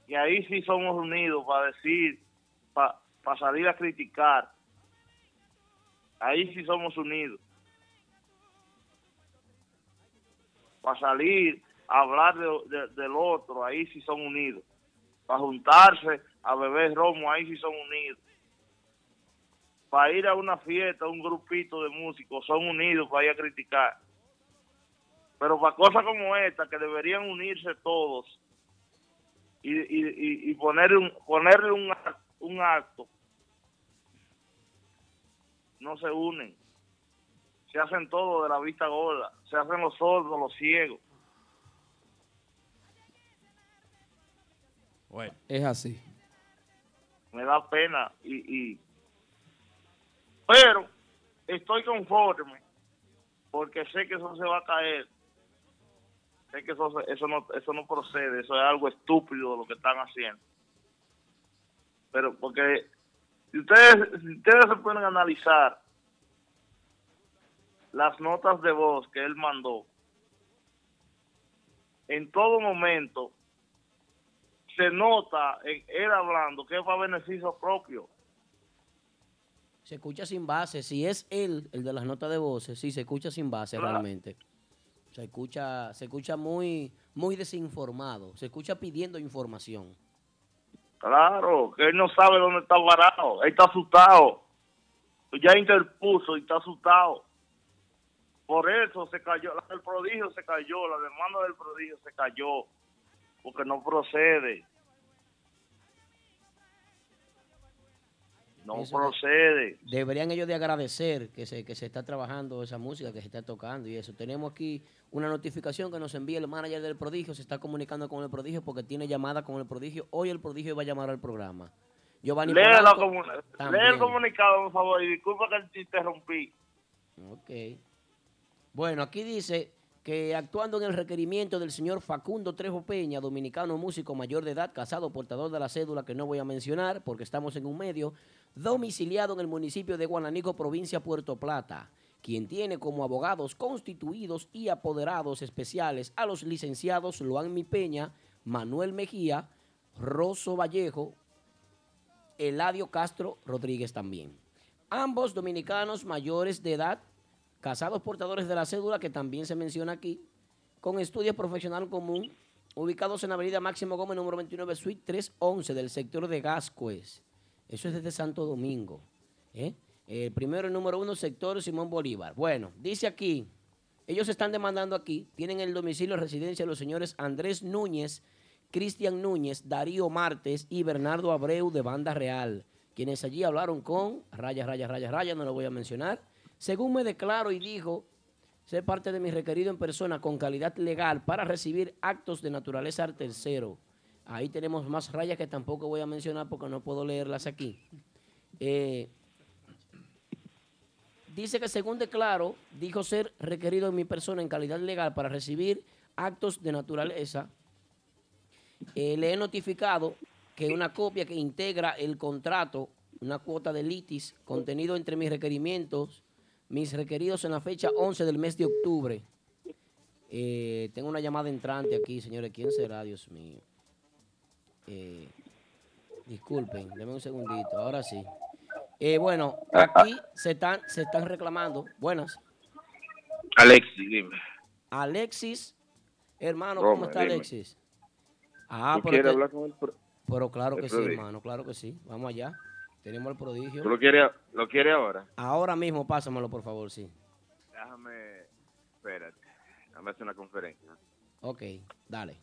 Y ahí sí somos unidos para decir, para salir a criticar. Ahí sí somos unidos. Para salir a hablar de- de- del otro, ahí sí son unidos. Para juntarse a beber romo, ahí sí son unidos para ir a una fiesta, un grupito de músicos, son unidos para ir a criticar. Pero para cosas como esta, que deberían unirse todos y, y, y, y ponerle un, ponerle un, un acto, no se unen. Se hacen todo de la vista gorda, se hacen los sordos, los ciegos. Bueno. Es así. me da pena y, y pero estoy conforme porque sé que eso se va a caer sé que eso eso no eso no procede eso es algo estúpido lo que están haciendo pero porque si ustedes si ustedes se pueden analizar las notas de voz que él mandó en todo momento se nota en él hablando que es para beneficio propio. Se escucha sin base. Si es él, el de las notas de voces, sí, se escucha sin base Claro. realmente. Se escucha, se escucha muy, muy desinformado. Se escucha pidiendo información. Claro, que él no sabe dónde está varado. Él está asustado. Ya interpuso y está asustado. Por eso se cayó, el prodigio se cayó, la demanda del prodigio se cayó, porque no procede. No Eso- procede. Deberían ellos de agradecer que se, que se está trabajando esa música, que se está tocando y eso. Tenemos aquí una notificación que nos envía el manager del prodigio, se está comunicando con el prodigio porque tiene llamada con el prodigio. Hoy el prodigio va a llamar al programa. Giovanni Lee, la el comunicado, por favor, y disculpa que te interrumpí. Ok. Bueno, aquí dice que actuando en el requerimiento del señor Facundo Trejo Peña, dominicano músico mayor de edad, casado, portador de la cédula que no voy a mencionar porque estamos en un medio, domiciliado en el municipio de Guananico, provincia Puerto Plata, quien tiene como abogados constituidos y apoderados especiales a los licenciados Luanmi Peña, Manuel Mejía, Rosso Vallejo, Eladio Castro Rodríguez también. Ambos dominicanos mayores de edad, casados portadores de la cédula que también se menciona aquí, con estudios profesional común, ubicados en avenida Máximo Gómez, número 29, suite 311 del sector de Gascuez. Eso es desde Santo Domingo. ¿eh? El primero y número uno, sector Simón Bolívar. Bueno, dice aquí, ellos están demandando aquí, tienen el domicilio de residencia de los señores Andrés Núñez, Cristian Núñez, Darío Martes y Bernardo Abreu de Banda Real, quienes allí hablaron con Raya, Raya, Raya, Raya, no lo voy a mencionar. Según me declaro y dijo, ser parte de mi requerido en persona con calidad legal para recibir actos de naturaleza al tercero. Ahí tenemos más rayas que tampoco voy a mencionar porque no puedo leerlas aquí. Eh, dice que según declaro, dijo ser requerido en mi persona en calidad legal para recibir actos de naturaleza. Eh, le he notificado que una copia que integra el contrato, una cuota de litis, contenido entre mis requerimientos, mis requeridos en la fecha 11 del mes de octubre. Eh, tengo una llamada entrante aquí, señores. ¿Quién será? Dios mío. Eh, disculpen, denme un segundito. Ahora sí. Eh, bueno, aquí se están, se están reclamando. Buenas. Alexis, dime. Alexis, hermano, Roma, ¿cómo está dime. Alexis? Ah, ¿Tú pero, te- hablar con el pro- pero claro el que sí, hermano, claro que sí. Vamos allá. Tenemos el prodigio. ¿Tú lo quieres, lo quieres ahora? Ahora mismo, pásamelo, por favor, sí. Déjame, espérate, déjame hacer una conferencia. Ok, dale.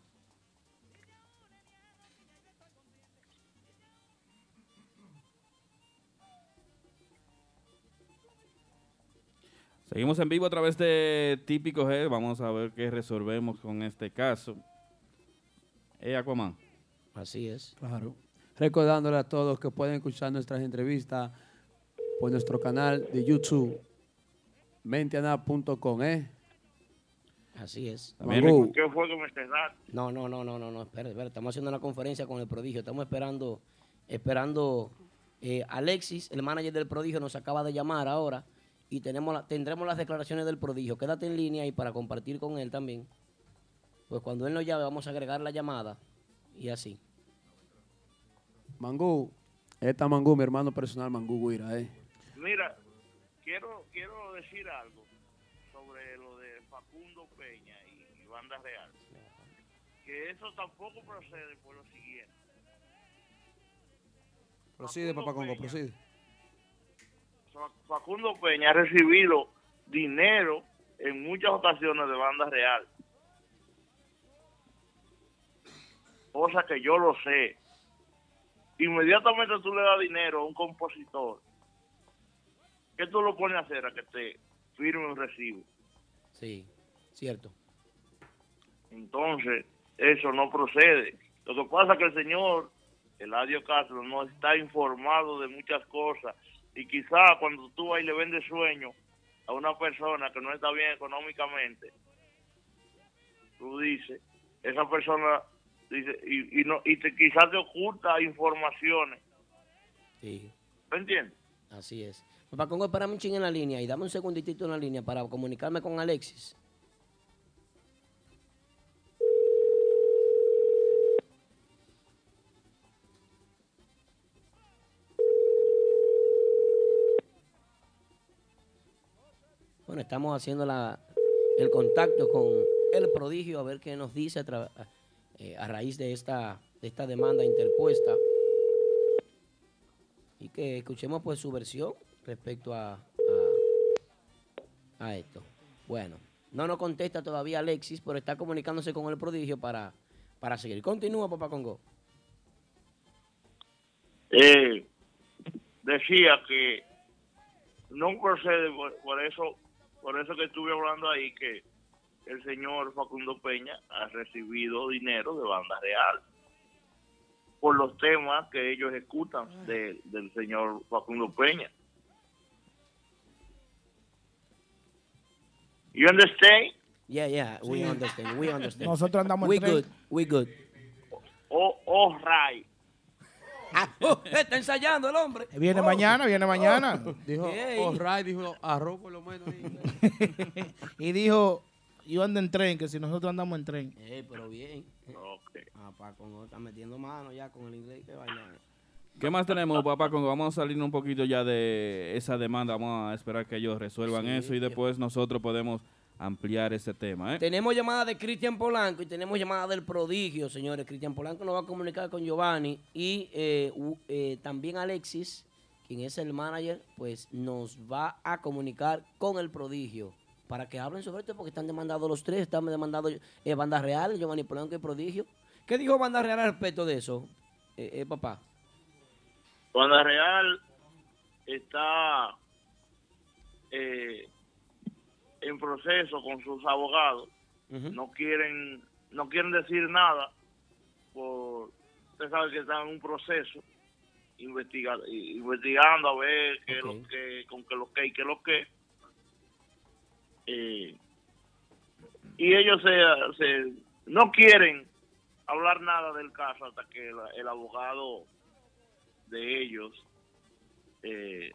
Seguimos en vivo a través de Típico G. Vamos a ver qué resolvemos con este caso. Eh, Aquaman. Así es. Claro. Recordándole a todos que pueden escuchar nuestras entrevistas por nuestro canal de YouTube, menteana.com, ¿eh? Así es. También ¿Qué fue que me cerraste? No, no, no, no, no, no, espera, espera. Estamos haciendo una conferencia con el prodigio. Estamos esperando, esperando. eh, Alexis, el manager del prodigio, nos acaba de llamar ahora y tenemos la- tendremos las declaraciones del prodigio. Quédate en línea y para compartir con él también. Pues cuando él nos llame, vamos a agregar la llamada y así. Mangú, esta Mangú, mi hermano personal, Mangú Guira, ¿eh? Mira, quiero quiero decir algo sobre lo de Facundo Peña y, y Banda Real. Que eso tampoco procede por lo siguiente. Procede, papá Congo, procede. Fa- Facundo Peña ha recibido dinero en muchas ocasiones de banda real. Cosa que yo lo sé. Inmediatamente tú le das dinero a un compositor. ¿Qué tú lo pones a hacer? A que te firme un recibo. Sí, cierto. Entonces, eso no procede. Lo que pasa es que el señor Eladio Castro no está informado de muchas cosas y quizá cuando tú vas y le vendes sueño a una persona que no está bien económicamente, tú dices, esa persona dice, y, y, no, y te, quizás te oculta informaciones. Sí. ¿Me entiendes? Así es. Papá Congo, espérame un ching en la línea y dame un segunditito en la línea para comunicarme con Alexis. Bueno, estamos haciendo la, el contacto con el prodigio a ver qué nos dice a, eh, a raíz de esta, de esta demanda interpuesta y que escuchemos pues su versión respecto a, a, esto. Bueno, no nos contesta todavía Alexis, pero está comunicándose con el prodigio para, para seguir. Continúa, papá Congo. Eh, decía que no procede por eso por eso que estuve hablando ahí que el señor Facundo Peña ha recibido dinero de banda real por los temas que ellos ejecutan de- del señor Facundo Peña. You understand? Yeah, yeah, we Sí. understand, we understand. Nosotros andamos en We tren. good, we good. Oh, oh, right. Ah, oh, está ensayando el hombre. Viene Oh. mañana, viene mañana. Dijo, Ey. oh, right, dijo arroz por lo menos. y dijo, yo ando en tren, que si nosotros andamos en tren. Eh, pero bien. Okay. Ah, papá Congo está metiendo mano ya con el inglés. Qué vaina. ¿Qué más tenemos, papá? Congo? Vamos a salir un poquito ya de esa demanda. Vamos a esperar que ellos resuelvan Sí, eso y que- después nosotros podemos ampliar ese tema. ¿eh? Tenemos llamada de Cristian Polanco y tenemos llamada del prodigio, señores. Cristian Polanco nos va a comunicar con Giovanni y eh, eh, también Alexis, quien es el manager, pues nos va a comunicar con el prodigio para que hablen sobre esto porque están demandados los tres. Están demandados eh, Banda Real, Giovanni Polanco y Prodigio. ¿Qué dijo Banda Real al respecto de eso, eh, eh, papá? Banda Real está eh, en proceso con sus abogados. No quieren no quieren decir nada por usted sabe que están en un proceso investiga- investigando a ver qué es lo que con qué lo que y qué es lo que eh, y ellos se, se- no quieren hablar nada del caso hasta que el, el abogado de ellos eh,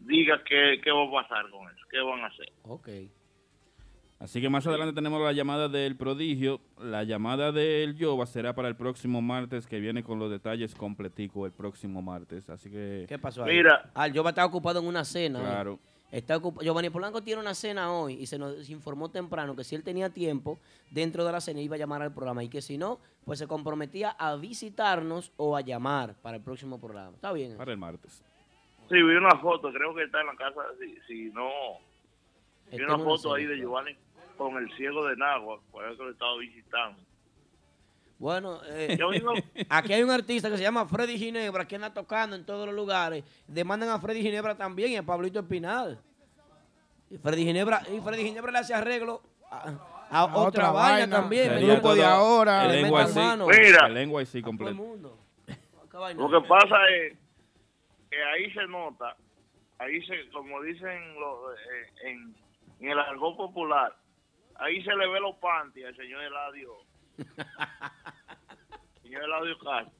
diga qué, qué va a pasar con eso, qué van a hacer. Ok. Así que más adelante tenemos la llamada del prodigio. La llamada del Yoba será para el próximo martes, que viene con los detalles completico el próximo martes. Así que... ¿Qué pasó ahí? Mira. Ah, yo estaba ocupado en una cena. Claro. Está ocupa- Giovanni Polanco tiene una cena hoy y se nos informó temprano que si él tenía tiempo dentro de la cena iba a llamar al programa y que si no, pues se comprometía a visitarnos o a llamar para el próximo programa. ¿Está bien? Para el martes. Sí, vi una foto, creo que está en la casa, si, si no, vi una foto ahí de. Giovanni con el ciego de Nagua, por eso lo estaba visitando. Bueno, eh, aquí hay un artista que se llama Freddy Ginebra que anda tocando en todos los lugares. Demandan a Freddy Ginebra también y a Pablito Espinal. Y Freddy Ginebra, y Freddy Ginebra le hace arreglo a, a otra, otra vaina, vaina. también. El grupo de ahora. El Le mete NYC. mano. Mira. El NYC completo. Lo que pasa es que ahí se nota, ahí se, como dicen los, eh, en, en el argot popular, ahí se le ve los panties al señor Eladio, señor Eladio Castro,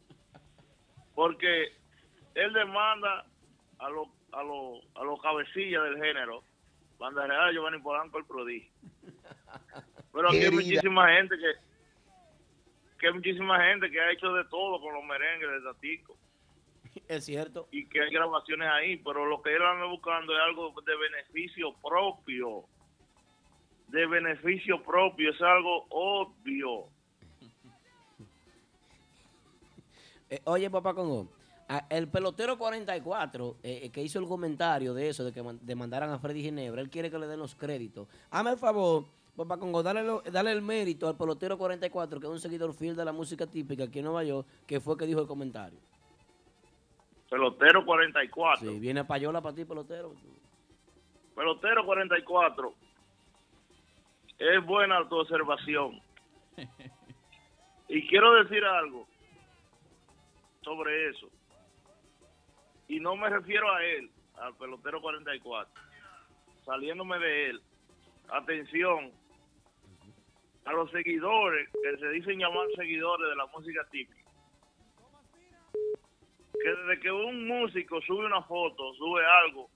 porque él demanda a los a los a los cabecillas del género, Banda Real, Giovanni Polanco, el prodigio. Pero aquí hay muchísima gente que que hay muchísima gente que ha hecho de todo con los merengues de Tatico Es cierto. y que hay grabaciones ahí, pero lo que él anda buscando es algo de beneficio propio. De beneficio propio, es algo obvio. Eh, oye, papá Congo, El pelotero 44, eh, eh, que hizo el comentario de eso, de que man- demandaran a Freddy Ginebra, él quiere que le den los créditos. Hazme el favor, papá Congo, dale, lo- dale el mérito al pelotero 44, que es un seguidor fiel de la música típica aquí en Nueva York, que fue que dijo el comentario. Pelotero 44. Sí, viene payola para ti, pelotero. Pelotero 44. Es buena tu observación. Y quiero decir algo sobre eso. Y no me refiero a él, al pelotero 44. Saliéndome de él. Atención a los seguidores, que se dicen llamar seguidores de la música típica. Que desde que un músico sube una foto, sube algo,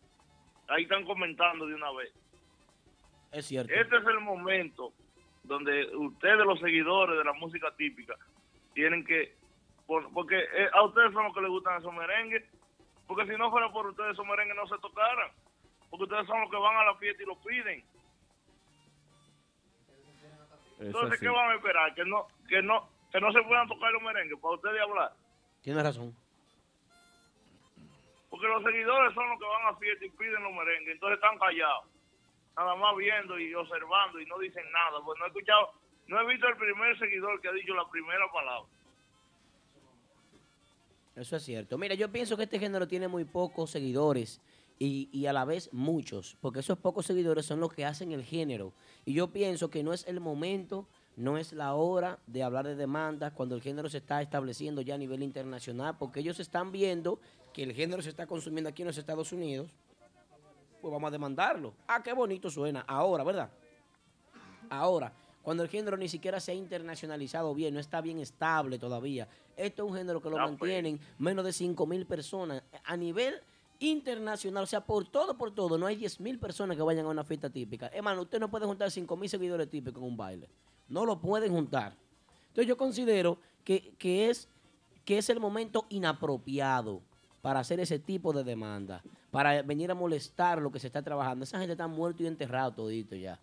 ahí están comentando de una vez. Es cierto. Este es el momento donde ustedes, los seguidores de la música típica, tienen que. Por- porque eh, a ustedes son los que les gustan esos merengues. Porque si no fuera por ustedes, esos merengues no se tocaran. Porque ustedes son los que van a la fiesta y lo piden. Entonces, ¿qué van a esperar? Que no, que no, que no se puedan tocar los merengues para ustedes hablar. Tienes razón. Porque los seguidores son los que van a fiesta y piden los merengues. Entonces están callados. Nada más viendo y observando y no dicen nada. Pues no he escuchado, no he visto el primer seguidor que ha dicho la primera palabra. Eso es cierto. Mira, yo pienso que este género tiene muy pocos seguidores y, y a la vez muchos, porque esos pocos seguidores son los que hacen el género. Y yo pienso que no es el momento, no es la hora de hablar de demandas cuando el género se está estableciendo ya a nivel internacional, porque ellos están viendo que el género se está consumiendo aquí en los Estados Unidos. Pues vamos a demandarlo. Ah, qué bonito suena. Ahora, ¿verdad? Ahora, cuando el género ni siquiera se ha internacionalizado bien, no está bien estable todavía. Esto es un género que lo Ah, pues. mantienen menos de 5 mil personas. A nivel internacional, o sea, por todo, por todo, no hay 10 mil personas que vayan a una fiesta típica. Hermano, usted no puede juntar 5 mil seguidores típicos en un baile. No lo pueden juntar. Entonces yo considero que, que es, que es el momento inapropiado para hacer ese tipo de demanda, para venir a molestar lo que se está trabajando. Esa gente está muerto y enterrado todito ya.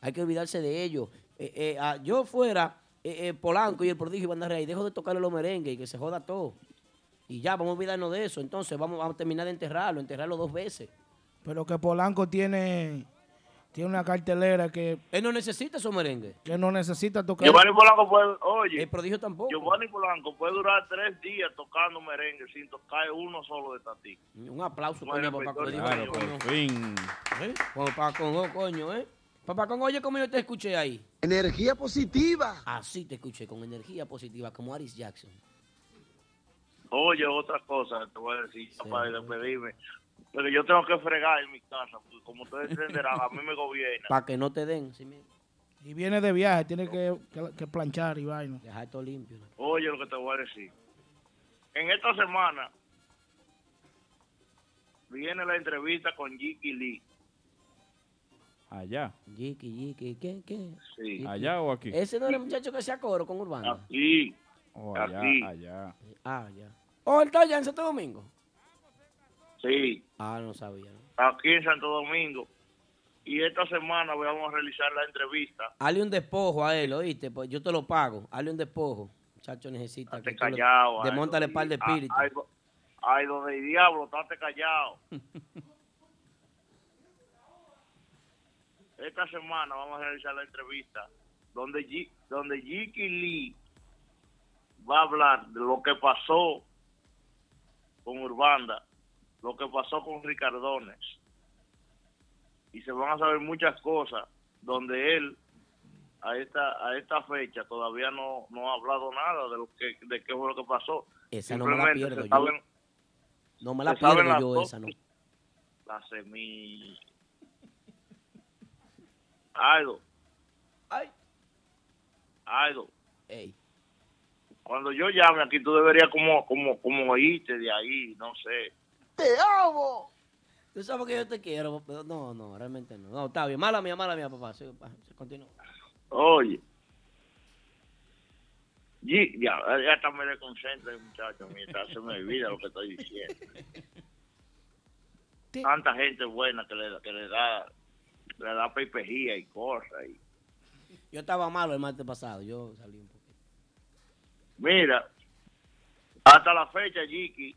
Hay que olvidarse de ellos. Eh, eh, yo fuera eh, eh, Polanco y el prodigio Banda Real, dejo de tocarle los merengues y que se joda todo. Y ya, vamos a olvidarnos de eso. Entonces vamos, vamos a terminar de enterrarlo, enterrarlo dos veces. Pero que Polanco tiene, tiene una cartelera que, Él no necesita esos merengues. que no necesita tocar. Giovanni Polanco puede, oye, El prodigio tampoco. Giovanni Polanco puede durar tres días tocando merengue sin tocar uno solo de tati. Un aplauso, coño, papá pues. Claro, coño. por fin. ¿Eh? Papá Congo, coño, ¿eh? Papá Congo, oye, cómo yo te escuché ahí. Energía positiva. Así te escuché, con energía positiva, como Aris Jackson. Oye, otra cosa te voy a decir para despedirme. Pero yo tengo que fregar en mi casa, porque como ustedes entenderán, a mí me gobierna. Para que no te den, sí mismo. Y viene de viaje, tiene que, que- que planchar y vaina. Dejar todo limpio. ¿no? Oye, lo que te voy a decir. En esta semana viene la entrevista con Jiki Lee. Allá. Yiki, Yiki, ¿qué, qué? Sí. ¿Allá o aquí? Ese no era el muchacho que hacía coro con Urbana. Aquí. O allá, Aquí. allá. Ah, ya. Oh, él está allá en Santo Domingo. Sí, Ah, no sabía. aquí en Santo Domingo. Y esta semana vamos a realizar la entrevista. Hazle un despojo a él, ¿oíste? Pues yo te lo pago. Hazle un despojo. Muchacho necesita que Estate callado. Demóntale donde- par de espíritu. Ay, donde el diablo, estate callado. Esta semana vamos a realizar la entrevista donde, G- donde Jiki Lee va a hablar de lo que pasó con Urbanda, lo que pasó con Ricardones. Y se van a saber muchas cosas donde él a esta a esta fecha todavía no, no ha hablado nada de lo que de qué fue lo que pasó. Esa no me la Simplemente pierdo yo. saben No me la pierdo yo esa, ¿no? la semilla. Aido. Ay. Aido. Ey. Cuando yo llame aquí, tú deberías como, como, como oírte de ahí, no sé. ¡Te amo! Tú sabes que yo te quiero, pero no, no, realmente no. No, está bien. Mala mía, mala mía, papá. Sí, continúa. Oye. Ya, ya hasta me desconcentra el muchacho, mientras se me olvida lo que estoy diciendo. Tanta gente buena que le, que le da le da pepejía y cosas. Y, Yo estaba malo el martes pasado. Yo salí un poco. Mira, hasta la fecha, Jiki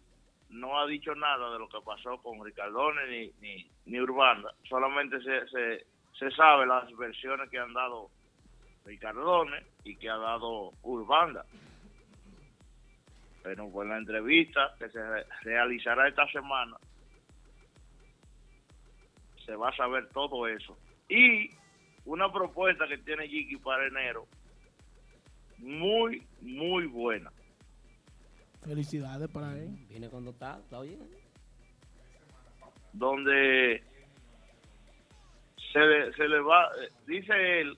no ha dicho nada de lo que pasó con Ricardone ni, ni, ni Urbanda. Solamente se, se, se sabe las versiones que han dado Ricardone y que ha dado Urbanda. Pero con la entrevista que se re- realizará esta semana, se va a saber todo eso. Y una propuesta que tiene Jiki para enero, muy, muy buena. Felicidades para él. Viene cuando está, está bien. donde se le, se le va, dice él,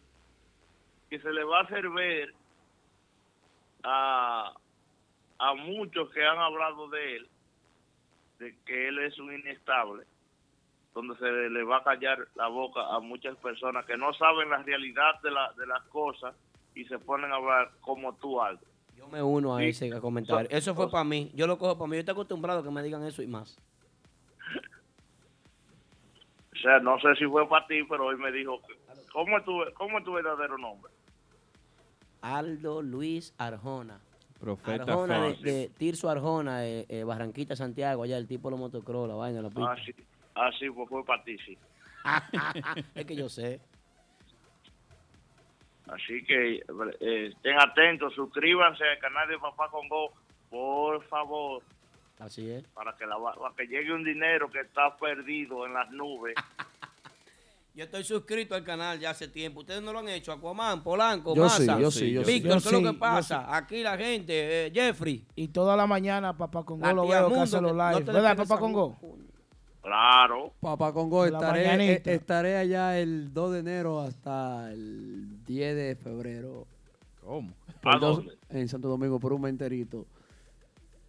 que se le va a hacer ver a, a muchos que han hablado de él, de que él es un inestable, donde se le va a callar la boca a muchas personas que no saben la realidad de, la, de las cosas y se ponen a hablar como tú algo. Yo me uno a Sí. ese comentario. Eso fue para mí. Yo lo cojo para mí. Yo estoy acostumbrado a que me digan eso y más. O sea, no sé si fue para ti, pero hoy me dijo, que- ¿cómo es tu, cómo es tu verdadero nombre? Aldo Luis Arjona. Profeta Arjona de, Tirso Arjona, eh, eh, Barranquita, Santiago, allá el tipo de los motocross, la vaina, la pista. Ah, sí, ah, sí, pues fue para ti, sí. es que yo sé. Así que eh, estén atentos, suscríbanse al canal de Papá Congo, por favor, Así es. para que, la, para que llegue un dinero que está perdido en las nubes. Yo estoy suscrito al canal ya hace tiempo. Ustedes no lo han hecho. Aquaman, Polanco, Yo Massa. sí, yo sí, yo sí. Víctor, ¿qué es lo que pasa? Aquí la gente, eh, Jeffrey. Y toda la mañana Papá Congo La lo veo que hace los no live. te ¿Verdad, Papá Congo? Claro. Papá Congo, la estaré, eh, estaré allá el 2 de enero hasta el 10 de febrero. ¿Cómo? ¿A dos- dónde? en Santo Domingo, por un mes enterito.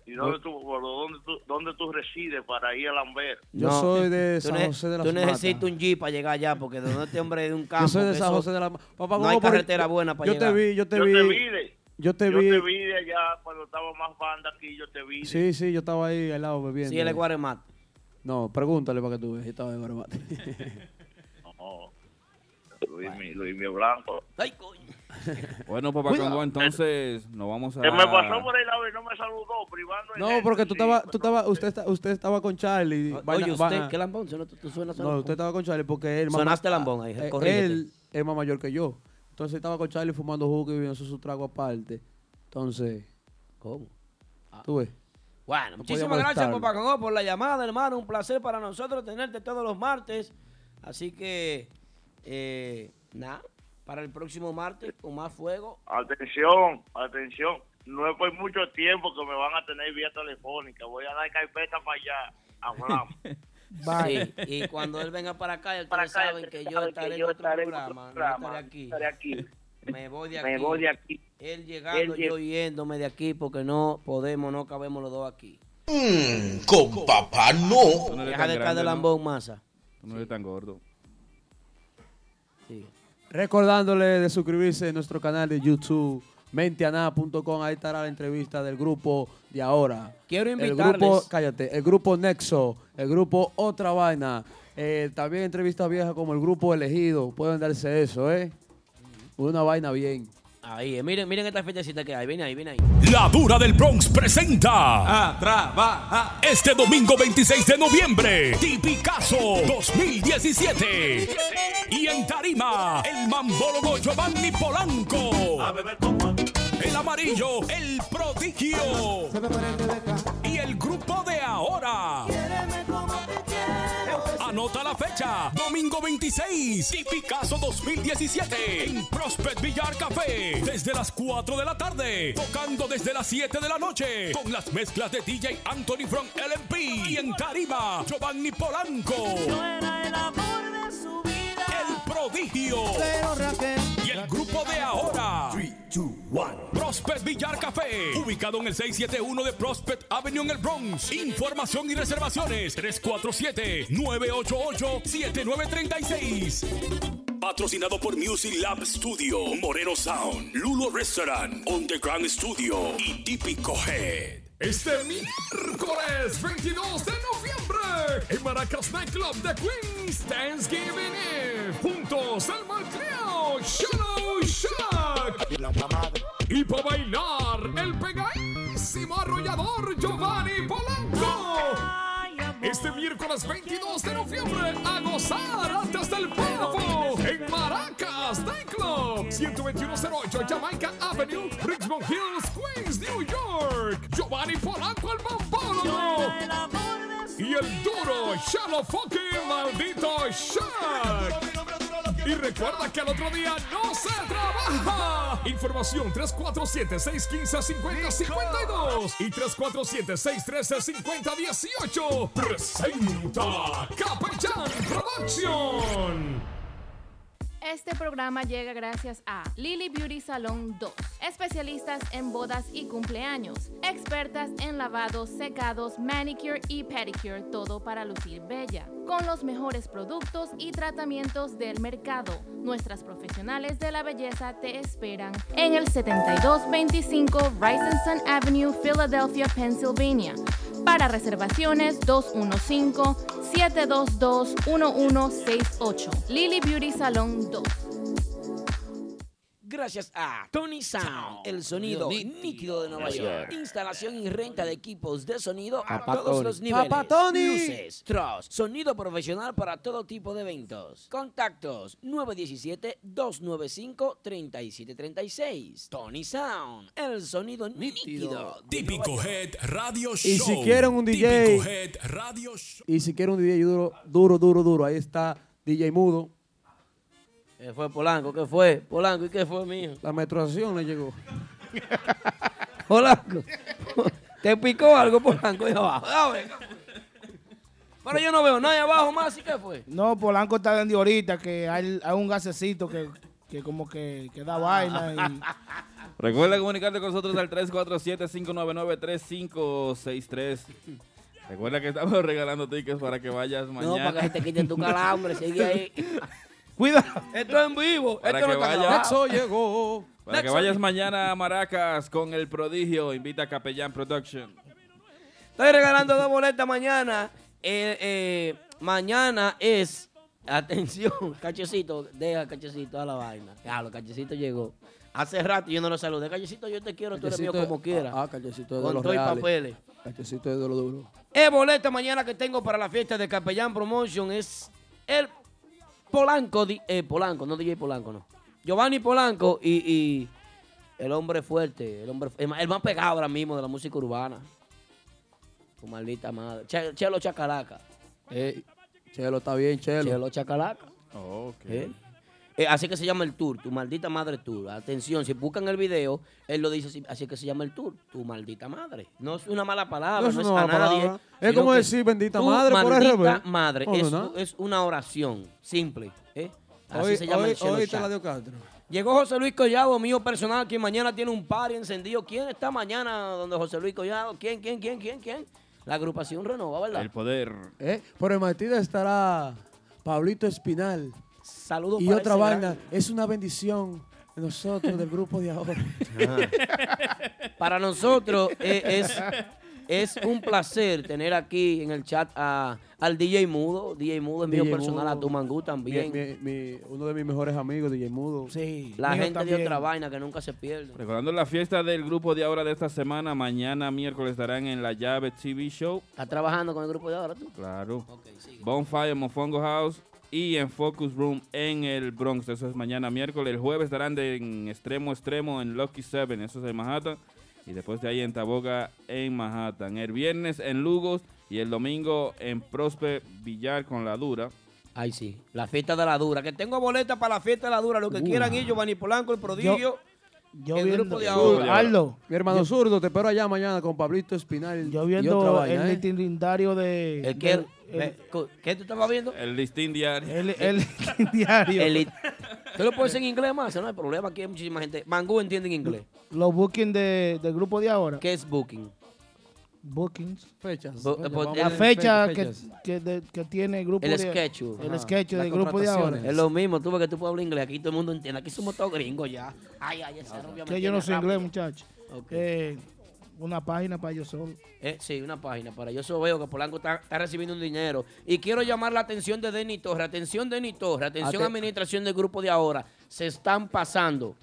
¿Y dónde tú, dónde, tú, dónde tú resides para ir a Lambert? Yo soy de San ne- José de las Tú necesitas un jeep para llegar allá, porque de donde este hombre es de un campo. Yo soy de San José de la Papá No Congo, hay por- carretera buena para yo llegar. te vi, yo te yo vi. te vi de, Yo te yo vi. te vi de allá cuando estaba más banda aquí, yo te vi. de- Sí, sí, yo estaba ahí al lado bebiendo. Sí, él es Guaremate. No, pregúntale para que tú veas. Estaba en Guaremate. No, Luis, mi- Luis Mío Blanco. Ay, coño. Bueno, Papá Cuidado. Congo, entonces nos vamos a... Que me pasó por ahí la vez, no me saludó, privando no, porque tú sí, estabas, tú estabas, usted, está- usted estaba con Charlie. O- vaina- Oye, usted, vaina- ¿qué lambón? Tú, tú suenas No, usted estaba con Charlie porque él... mamá- Sonaste lambón ahí, eh. Él es más mayor que yo. Entonces estaba con Charlie fumando jugo y bebiendo su trago aparte. Entonces... ¿Cómo? ¿Tú ves? Bueno, No muchísimas gracias. Papá Congo, por la llamada, hermano. Un placer para nosotros tenerte todos los martes. Así que, eh, nada, para el próximo martes con más fuego. Atención, atención. No es por mucho tiempo que me van a tener vía telefónica. Voy a dar carpeta para allá. Hablamos. Sí, y cuando él venga para acá, ya ustedes saben que yo estaré en otro programa. no estaré aquí. Me voy de aquí. Me voy de aquí. Él llegando, Él lleg- yo yéndome de aquí porque no podemos, no cabemos los dos aquí. Mm, con papá no. Deja de estar de lambón masa. Tú no eres tan gordo. Recordándole de suscribirse a nuestro canal de YouTube, menteana.com. Ahí estará la entrevista del grupo de ahora. Quiero El invitarles. grupo, cállate, el grupo Nexo, el grupo Otra Vaina. Eh, también entrevistas viejas como el grupo Elegido. Pueden darse eso, ¿eh? Una vaina bien. Ahí, eh, miren, miren esta fechecita que hay. Viene ahí, viene ahí. La Dura del Bronx presenta. Este domingo 26 de noviembre. Tipicazo 2017. Y en Tarima, el mambólogo Giovanni Polanco. El amarillo, el prodigio. Y el grupo de ahora. Anota la fecha, domingo 26, Tipicazo 2017, en Prospect Villar Café, desde las 4 de la tarde, tocando desde las 7 de la noche, con las mezclas de DJ Anthony from LMP y en Tarima, Giovanni Polanco. El prodigio. Y el grupo de ahora. Prospect Villar Café, ubicado en el 671 de Prospect Avenue en el Bronx. Información y reservaciones 347-988-7936. Patrocinado por Music Lab Studio, Moreno Sound, Lulo Restaurant, Underground Studio y Típico Head. Este miércoles 22 de noviembre en Maracas Nightclub de Queens Thanksgiving Eve juntos al malcriado Shallow Shack y para bailar el pegadísimo arrollador Giovanni Polanco. Este miércoles 22 de noviembre a gozar antes del pavo en Maracas Nightclub 12108 Jamaica Avenue, Richmond Hills, Queens, New York. Giovanni Polanco el Mambólogo. Y el duro Shallow Fucking Maldito Shark. Y recuerda que al otro día no se trabaja. Información 347-615-5052 y 347-613-5018. Presenta Capellán Production. Este programa llega gracias a Lily Beauty Salon 2, especialistas en bodas y cumpleaños, expertas en lavados, secados, manicure y pedicure, todo para lucir bella, con los mejores productos y tratamientos del mercado. Nuestras profesionales de la belleza te esperan en el 7225 Sun Avenue, Philadelphia, Pennsylvania. Para reservaciones 215-722-1168. Lily Beauty Salon 2. Gracias a Tony Sound, el sonido nítido de Nueva York. Instalación y renta de equipos de sonido a todos Tony. los niveles. Papá Tony. Luces, truss, sonido profesional para todo tipo de eventos. Contactos 917-295-3736. Tony Sound, el sonido nítido. Típico. Head Radio Show. Y si quieren un Típico DJ, Head Radio Show. y si quieren un DJ duro, duro, duro, duro, ahí está DJ Mudo. ¿Qué fue Polanco? ¿Qué fue? Polanco, ¿y qué fue mío? La menstruación le llegó. Polanco. ¿Te picó algo, Polanco, ahí abajo? Pero yo no veo nada ahí abajo más, ¿y qué fue? No, Polanco está dando ahorita que hay, hay un gasecito que, que como que, que da vaina. Y, Recuerda comunicarte con nosotros al 347-599-3563. Recuerda que estamos regalando tickets para que vayas No, mañana. para que te quiten tu calambre, sigue ahí. Cuidado. Esto es en vivo. Para Esto que no está vaya-. Nexo llegó. Para que Nexo. vayas mañana a Maracas con el prodigio, invita a Capellán Production. Estoy regalando dos boletas mañana. Eh, eh, mañana es, atención, cachecito, deja cachecito a la vaina. Claro, cachecito llegó. Hace rato yo no lo saludé. Cachecito, yo te quiero, tú eres mío como quieras. Ah, callecito de Con los todo y reales. papeles. Callecito de lo duro. El boleta mañana que tengo para la fiesta de Capellán Promotion es el Polanco, eh, Polanco, no DJ Polanco, no. Giovanni Polanco y, y el hombre fuerte, el hombre el más, pegado ahora mismo de la música urbana. Tu maldita madre. Che- Chelo Chacalaca. Ey, Chelo está bien, Chelo. Chelo Chacalaca. ¿Eh? Eh, así que se llama el tour, tu maldita madre tour. Atención, si buscan el video, él lo dice así, así que se llama el tour, tu maldita madre. No es una mala palabra, No no es es, una a mala nadie. palabra. Es como que decir bendita madre por maldita RB. madre. ¿O no, es, no? es una oración simple. ¿eh? Así Hoy- se llama hoy- el hoy te Chat. la dio Castro. Llegó José Luis Collado, mío personal, quien mañana tiene un party encendido. ¿Quién está mañana donde José Luis Collado? ¿Quién, quién, quién, quién, quién? La agrupación Renova, ¿verdad? El poder. ¿Eh? Por el Martínez estará Pablito Espinal. Saludos Y para otra vaina, gran- es una bendición de nosotros, del grupo de ahora. Para nosotros eh, es, es un placer tener aquí en el chat a, al DJ Mudo. DJ Mudo es mío personal, Mudo. a Tumangú también. Mi- mi- mi- uno de mis mejores amigos, DJ Mudo. Sí. La gente de también. otra vaina que nunca se pierde. Recordando la fiesta del grupo de ahora de esta semana, mañana miércoles estarán en la llave TV Show. ¿Estás trabajando con el grupo de ahora tú? Claro. Bonfire Mofongo House y en Focus Room en el Bronx. Eso es mañana miércoles. El jueves estarán de en extremo extremo en Lucky Seven. Eso es en Manhattan. Y después de ahí en Taboga en Manhattan. El viernes en Lugos y el domingo en Prosper Villar con la Dura. Ay, sí. La fiesta de la dura. Que tengo boleta para la fiesta de la dura. Lo que Uh. quieran ir, Giovanni Polanco, el prodigio. Yo el viendo, grupo de ahora. Aldo, Mi hermano yo- zurdo, te espero allá mañana con Pablito Espinal. yo y otra viendo vaina, el ¿eh? itinerario de... ¿El del- el- ¿Qué tú estabas viendo? El listín diario. El, el diario. El Tú lo puedes en inglés más, no hay problema. Aquí hay muchísima gente. Mangú entiende en inglés. Los bookings de, del grupo de ahora. ¿Qué es booking? Bookings. Fechas. Oye, pues, La fecha fe- que, que, de- que tiene el grupo El de... schedule. El sketch del grupo de ahora. Es lo mismo, tú ves que tú puedes hablar inglés. Aquí todo el mundo entiende. Aquí somos todos gringos ya. Ay, ay, me Que yo no rápido. inglés, muchacho. Ok. Eh, una página para yo solo. Eh, sí, una página para yo solo veo que Polanco está, está recibiendo un dinero. Y quiero llamar la atención de Denny Torres. Atención, Denny Torres. Atención, Ate- administración del grupo de ahora. Se están pasando.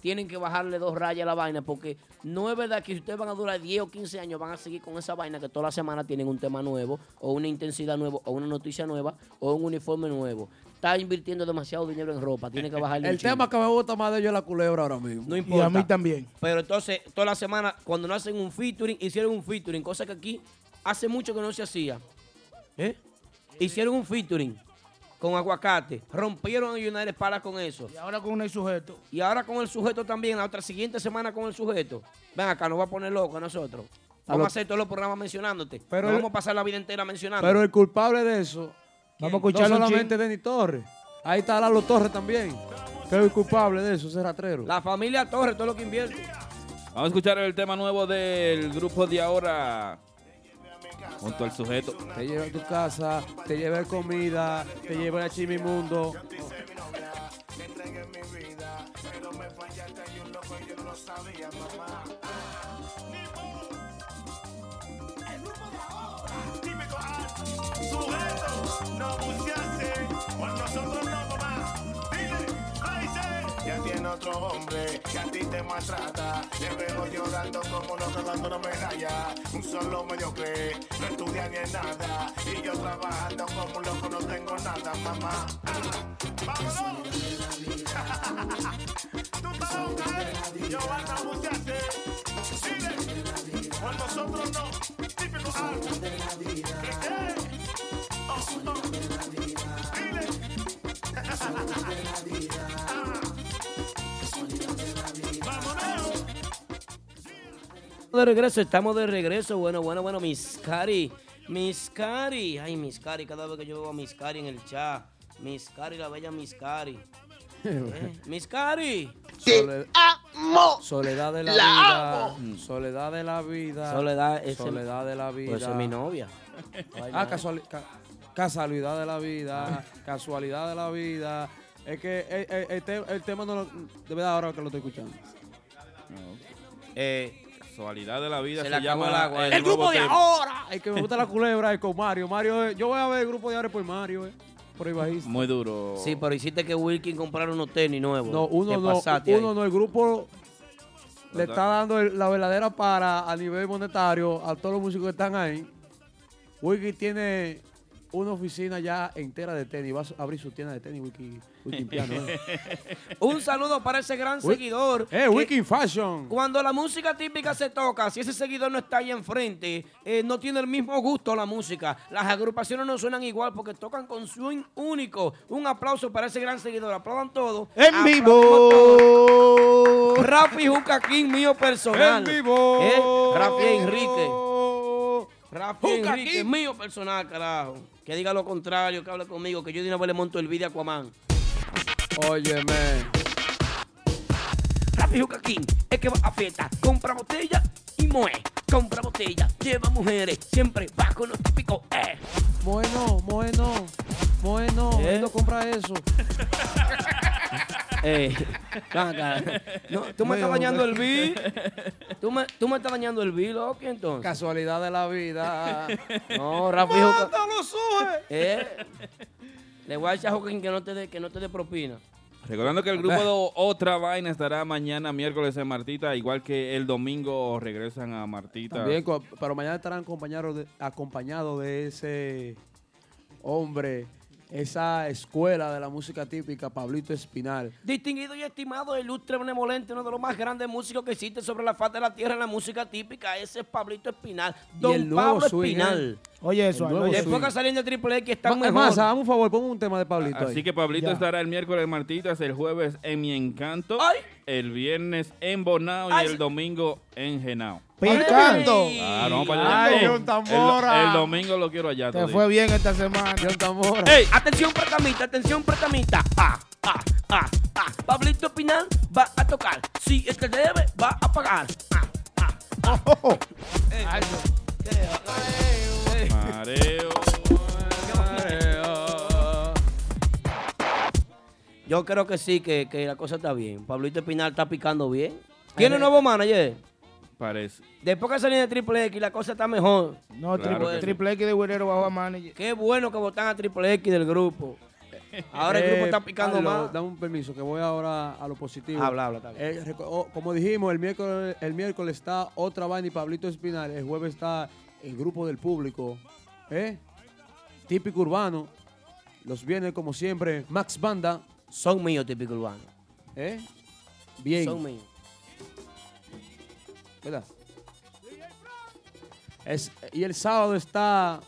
tienen que bajarle dos rayas a la vaina porque no es verdad que si ustedes van a durar 10 o 15 años van a seguir con esa vaina que toda la semana tienen un tema nuevo o una intensidad nueva o una noticia nueva o un uniforme nuevo. Está invirtiendo demasiado dinero en ropa, tiene que bajarle un El tema que me gusta más de ellos es la culebra ahora mismo. No importa. a mí también. Pero entonces, toda la semana, cuando no hacen un featuring, hicieron un featuring, cosa que aquí hace mucho que no se hacía. ¿Eh? Hicieron un featuring con aguacate, rompieron a United para con eso. Y ahora con el sujeto. Y ahora con el sujeto también, la otra siguiente semana con el sujeto. Ven acá, nos va a poner loco a nosotros. A Vamos lo- a hacer todos los programas mencionándote. Pero el- vamos a pasar la vida entera mencionando. Pero el culpable de eso, Vamos a escucharlo no solamente Denny Torres. Ahí está Lalo Torres también. Que es el culpable de eso, ese ratrero. La familia Torres, todo lo que invierte. Vamos a escuchar el tema nuevo del grupo de ahora. Junto al sujeto. Te lleva a tu casa, te lleva comida, te lleva a Chimimundo. No bucearse, con nosotros no mamá. Dile, se. Ya tiene otro hombre que a ti te maltrata. Te veo llorando como no cagando una medalla. Un solo mediocre, no estudia ni en nada. Y yo trabajando como un loco no tengo nada, mamá. ¡Vámonos! Tú estás loca, ¿eh? Yo van a bucearse. Dile, con nosotros no. Típico algo. ¿Qué qué? De regreso, estamos de regreso. Bueno, bueno, bueno, Miss Cari. Miss Cari. Ay, Miss Cari, cada vez que yo veo a Miss Cari en el chat. Miss Cari, la bella Miss Cari. ¿Eh? Miss Cari. Soled- Soledad de la, La vida. amo. Soledad de la vida. Soledad, ese- Soledad de la vida. Pues esa es mi novia. Ah, casuali- ca- casualidad de la vida. casualidad de la vida. Es que el, el- el te- el tema no lo. De verdad, ahora que lo estoy escuchando. Eh, Casualidad de la vida se acabó llama el agua. El grupo de tema. ahora. El que me gusta la culebra es con Mario. Mario, eh, yo voy a ver el grupo de ahora por Mario, eh. Por ahí bajista. Muy duro. Sí, pero hiciste que Wilkin comprara unos tenis nuevos. No, uno no, uno ahí. no, el grupo le está dando el- la verdadera para a nivel monetario a todos los músicos que están ahí. Wiki tiene una oficina ya entera de tenis. Va a abrir su tienda de tenis, Wiki, Wiki Piano. eh. Un saludo para ese gran Wi- seguidor. Eh, Wiki Fashion. Cuando la música típica se toca, si ese seguidor no está ahí enfrente, eh, no tiene el mismo gusto la música. Las agrupaciones no suenan igual porque tocan con swing único. Un aplauso para ese gran seguidor. Aplaudan todos. En vivo. Rafi Juca King, mío personal. En vivo. Eh, Rafi Enrique. Rafi Enrique, mío personal, carajo. Que diga lo contrario, que hable conmigo, que yo de una vez le monto el video a Aquaman. Óyeme. Juca King, es que va a fiesta, compra botella y moe. Compra botella, lleva mujeres, siempre va con los típicos, eh. Bueno, bueno, bueno. ¿Eh? No compra eso. Eh, ven acá. No, tú me Mío, estás dañando el beat. Tú me, tú me estás dañando el beat, loco, entonces. Casualidad de la vida. No, Rafi Juca. ¡Mátalo, sube! Eh, le voy a echar a que no te dé que no te dé propina. Recordando que el grupo de Otra Vaina estará mañana miércoles en Martita, igual que el domingo regresan a Martita. También, co- pero mañana estarán acompañados de, acompañados de ese hombre, esa escuela de la música típica, Pablito Espinal. Distinguido y estimado, ilustre, benevolente, uno de los más grandes músicos que existe sobre la faz de la tierra en la música típica. Ese es Pablito Espinal. Don el nuevo Pablo swing, Espinal. ¿eh? Oye, eso. El nuevo oye, Después que salen de Triple X están mejor. más, hagamos un favor, ponme un tema de Pablito Así ahí. que Pablito Ya. estará el miércoles Martitas, el jueves en Mi Encanto, Ay. El viernes en Bonao y Ay, el domingo en Genao. Picando. Ay. Ah, vamos para allá. Ay, El- John Tambora. El, el domingo lo quiero allá. Te fue bien esta semana. John Tambora. ¡Ey! Atención, pretamita, atención, pretamita. Ah, ah, ah, ah. Pablito Espinal va a tocar. Si el que debe, va a pagar. Ah, ah, ah. Ey, ¿qué? Ey. Mareo. Yo creo que sí, que, que la cosa está bien. Pablito Espinal está picando bien. ¿Tiene nuevo manager? Parece. Después que salí de Triple X, la cosa está mejor. No, Claro triple, que sí. triple X de Guerrero bajo a manager. Qué bueno que votan a Triple X del grupo. Ahora el grupo Eh, está picando Carlos, más. Dame un permiso, que voy ahora a lo positivo. Habla, habla, está bien. Eh, reco- oh, como dijimos, el miércoles, el miércoles está otra vaina y Pablito Espinal. El jueves está el grupo del público. ¿eh? Típico urbano. Los viernes, como siempre, Max Banda. Son míos, típico urbano. ¿Eh? Bien. Son míos. ¿Verdad? Es, y el sábado está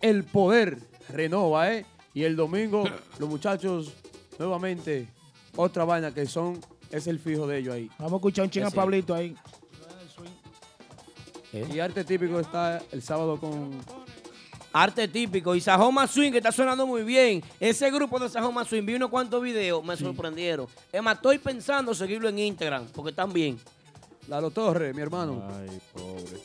El Poder Renova, ¿eh? Y el domingo, los muchachos, nuevamente, otra vaina que son, es el fijo de ellos ahí. Vamos a escuchar un chinga Ese. Pablito ahí. Y arte típico está el sábado con Arte típico y Sajoma Swing que está sonando muy bien. Ese grupo de Sajoma Swing, vi unos cuantos videos, me sorprendieron. Es más, estoy pensando seguirlo en Instagram porque están bien. Lalo Torre, mi hermano. Ay, pobre.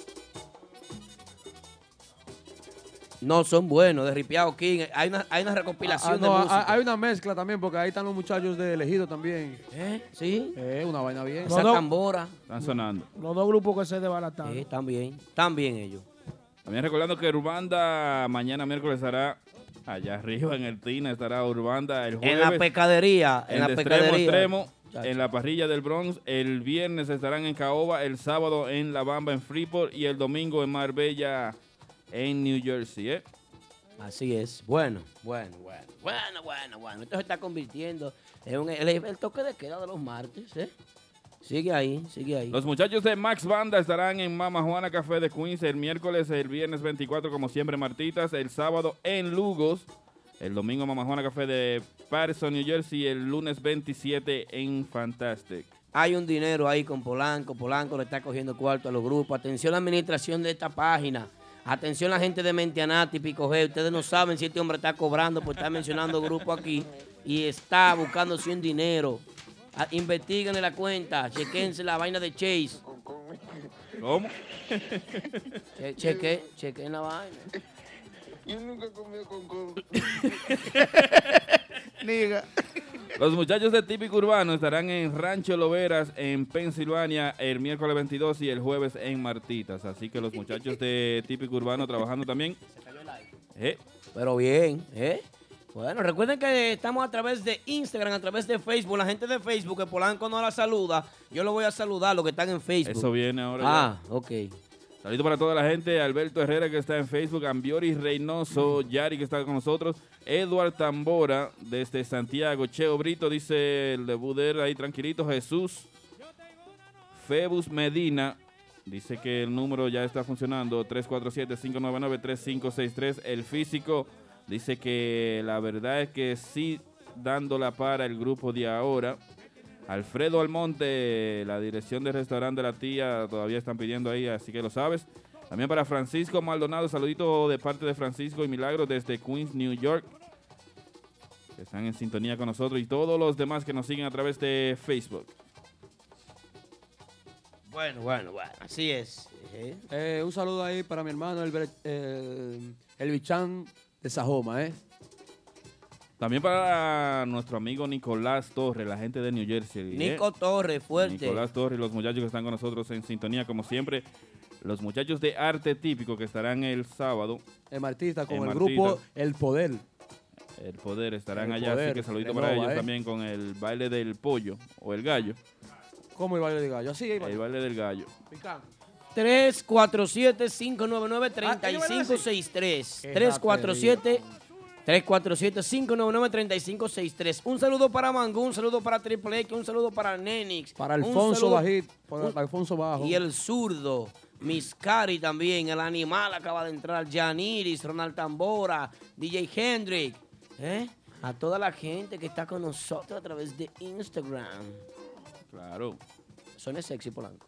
No, son buenos, de Ripiao King. Hay una, hay una recopilación Ah, de no, música. hay, hay una mezcla también, porque ahí están los muchachos de elegido también. ¿Eh? Sí. Eh, una vaina bien. Esa tambora. Están sonando. Los dos grupos que se desbarataron. Sí, están bien. Están bien ellos. También recordando que Urbanda mañana miércoles estará allá arriba en el Tina, estará Urbanda el jueves. En la pecadería, en la de extremo extremo, en la parrilla del Bronx. El viernes estarán en Caoba, el sábado en La Bamba, en Freeport y el domingo en Marbella, en New Jersey. ¿eh? Así es. Bueno, bueno, bueno. Bueno, bueno, bueno. Esto se está convirtiendo en un, el, el toque de queda de los martes, ¿eh? Sigue ahí, sigue ahí. Los muchachos de Max Banda estarán en Mama Juana Café de Queens el miércoles, el viernes 24, como siempre, Martitas. El sábado en Lugos. El domingo, Mama Juana Café de Patterson, New Jersey. El lunes 27 en Fantastic. Hay un dinero ahí con Polanco. Polanco le está cogiendo cuarto a los grupos. Atención la administración de esta página. Atención la gente de Mentianati, Pico G. Ustedes no saben si este hombre está cobrando por estar mencionando grupo aquí y está buscándose un dinero. Ah, Investíguenle la cuenta, chequense la vaina de Chase. ¿Cómo? Che, cheque, chequen la vaina. Yo nunca comí con con. Los muchachos de Típico Urbano estarán en Rancho Loveras, en Pensilvania, el miércoles 22 y el jueves en Martitas. Así que los muchachos de Típico Urbano trabajando también. Eh, Pero bien, ¿eh? Bueno, recuerden que estamos a través de Instagram, a través de Facebook. La gente de Facebook, que Polanco no la saluda, yo lo voy a saludar, los que están en Facebook. Eso viene ahora Ah, ok. Saludos para toda la gente. Alberto Herrera que está en Facebook. Ambiori Reynoso. Yari que está con nosotros. Edward Tambora desde Santiago. Cheo Brito dice el de él ahí tranquilito. Jesús Febus Medina. Dice que el número ya está funcionando. 347-599-3563. El físico dice que la verdad es que sí dándola para el grupo de ahora. Alfredo Almonte, la dirección del restaurante de la tía, todavía están pidiendo ahí, así que lo sabes. También para Francisco Maldonado, saludito de parte de Francisco y Milagro desde Queens, New York. Que están en sintonía con nosotros y todos los demás que nos siguen a través de Facebook. Bueno, bueno, bueno, así es. ¿eh? Eh, un saludo ahí para mi hermano, el, el, el Bichán de Sajoma, ¿eh? También para nuestro amigo Nicolás Torres, la gente de New Jersey. ¿eh? Nico Torres, fuerte. Nicolás Torres y los muchachos que están con nosotros en sintonía, como siempre. Los muchachos de arte típico que estarán el sábado. El Martista con En el Martita. grupo El Poder. El poder estarán El allá, Poder, así que saludito renova, para ellos ¿eh? también con el baile del pollo o el gallo. ¿Cómo el baile de gallo? Así, El baile del gallo. 347-599-3563. Qué 347 347-599-3563. Un saludo para Mangú, un saludo para Triple X, un saludo para Nenix. Para Alfonso Bajit, para un- Alfonso Bajo. Y el zurdo, Miscari también, el animal acaba de entrar, Janiris, Ronald Tambora, DJ Hendrick. ¿eh? A toda la gente que está con nosotros a través de Instagram. Claro. Suena sexy, Polanco.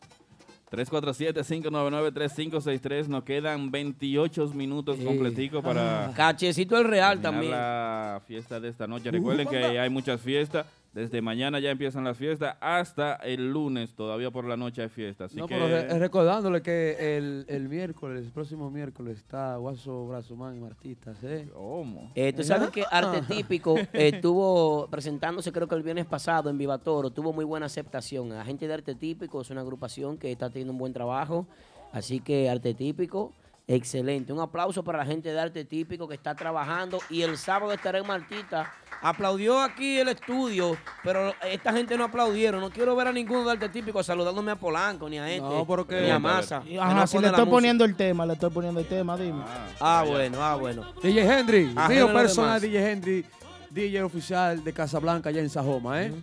347-599-3563. Nos quedan 28 minutos completicos para Ah. Cachecito el Real también. la fiesta de esta noche. Recuerden que hay muchas fiestas. Desde mañana ya empiezan las fiestas hasta el lunes. Todavía por la noche hay fiestas. No, que pero re- recordándole que el, el miércoles, el próximo miércoles, está Guaso, Brazumán y Martistas, ¿eh? ¿Cómo? Eh, Tú sabes que Arte Típico eh, estuvo presentándose creo que el viernes pasado en Vivatoro, tuvo muy buena aceptación. La gente de Arte Típico es una agrupación que está teniendo un buen trabajo, así que Arte Típico Excelente. Un aplauso para la gente de arte típico que está trabajando y el sábado estará en Martita. Aplaudió aquí el estudio, pero esta gente no aplaudieron. No quiero ver a ninguno de arte típico saludándome a Polanco, ni a este, No, porque- ni a que Ajá, no si le estoy música. poniendo el tema, le estoy poniendo el tema, dime. Ah, bueno, ah, bueno. DJ Henry, mío personal. DJ Henry, DJ oficial de Casablanca allá en Sajoma, ¿eh?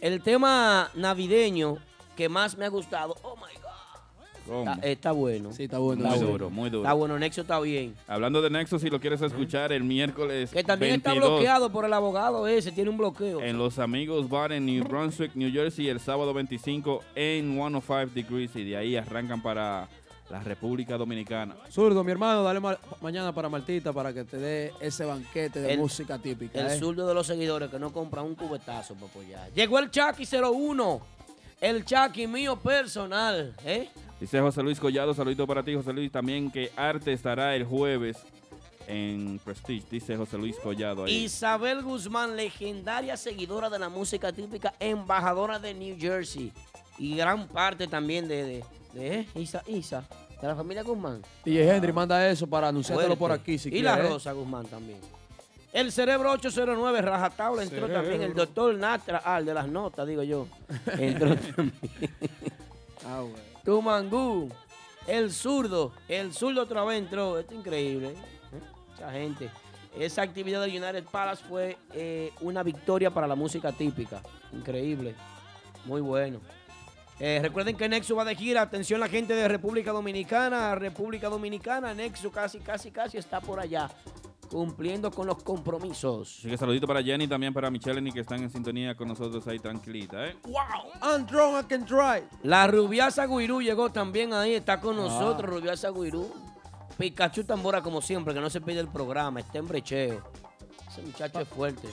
El tema navideño que más me ha gustado, oh my God. Está, está bueno. Sí, está bueno. Muy Está duro, muy duro. Está bueno, Nexo está bien. Hablando de Nexo, si lo quieres escuchar el miércoles Que también está 22 bloqueado por el abogado ese, tiene un bloqueo. en Los Amigos Bar en New Brunswick, New Jersey, el sábado 25 en 105 Degrees y de ahí arrancan para la República Dominicana. Zurdo, mi hermano, dale ma- mañana para Martita para que te dé ese banquete de El- música típica. El ¿eh? zurdo de los seguidores que no compra un cubetazo para apoyar. Llegó el Chucky 01. El Chucky mío personal. ¿eh? Dice José Luis Collado, saludito para ti, José Luis. También que Arte estará el jueves en Prestige, dice José Luis Collado ahí. Isabel Guzmán, legendaria seguidora de la música típica, embajadora de New Jersey. Y gran parte también de, de, de, ¿eh? Isa, Isa, de la familia Guzmán. DJ Henry, manda eso para anunciártelo por aquí si y quieres. la ¿eh? Rosa Guzmán también. El cerebro 809, rajatabla, entró Cerebro. también. El doctor Natra, ah, el de las notas, digo yo. Entró también. Ah, bueno. Tumangú, el zurdo, el zurdo otra vez entró. Esto es increíble. ¿eh? Mucha gente. Esa actividad del United Palace fue eh, una victoria para la música típica. Increíble. Muy bueno. Eh, recuerden que Nexo va de gira. Atención la gente de República Dominicana. República Dominicana. Nexo casi, casi, casi está por allá. Cumpliendo con los compromisos. Así que saludito para Jenny, también para Michelle que están en sintonía con nosotros ahí tranquilita, ¿eh? ¡Wow! I'm drunk, I can drive. La Rubiasa Guirú llegó también ahí, está con Ah. nosotros, Rubiasa Guirú. Pikachu Tambora, como siempre, que no se pide el programa, está en brecheo. Ese muchacho es fuerte.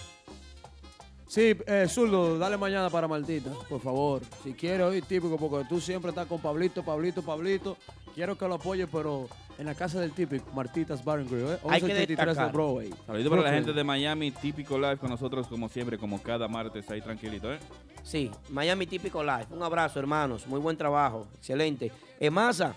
Sí, eh, Zurdo, dale mañana para Martita, por favor. Si quieres oír típico, porque tú siempre estás con Pablito, Pablito, Pablito. Quiero que lo apoyes, pero en la casa del típico, Martitas Bar and Grill, ¿eh? Hay que 1183 de destacar. Broadway. Saludito para la gente de Miami, típico live con nosotros como siempre, como cada martes ahí tranquilito, ¿eh? Sí, Miami Típico Live. Un abrazo, hermanos. Muy buen trabajo. Excelente. Emasa,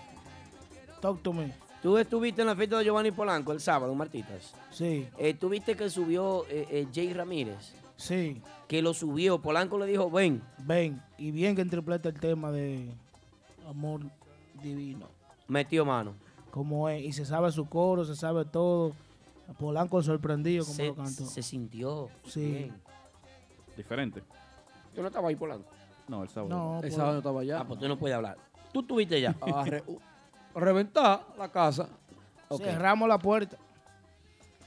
Talk to me. tú estuviste en la fiesta de Giovanni Polanco el sábado, Martitas. Sí, Eh, ¿Tú viste que subió eh, eh, Jay Ramírez? Sí. Que lo subió. Polanco le dijo, ven. Ven, y bien que interpreta el tema de amor divino. Metió mano. Como es, y se sabe su coro, se sabe todo. Polanco sorprendido como Se, lo cantó. se sintió. Sí. bien. Diferente. ¿Tú no estabas ahí, Polanco? No, el sábado. No, El pues, sábado no estaba allá. Ah, pues tú no puedes hablar. Tú estuviste ya. A re- uh, reventar la casa. Ok. cerramos la puerta.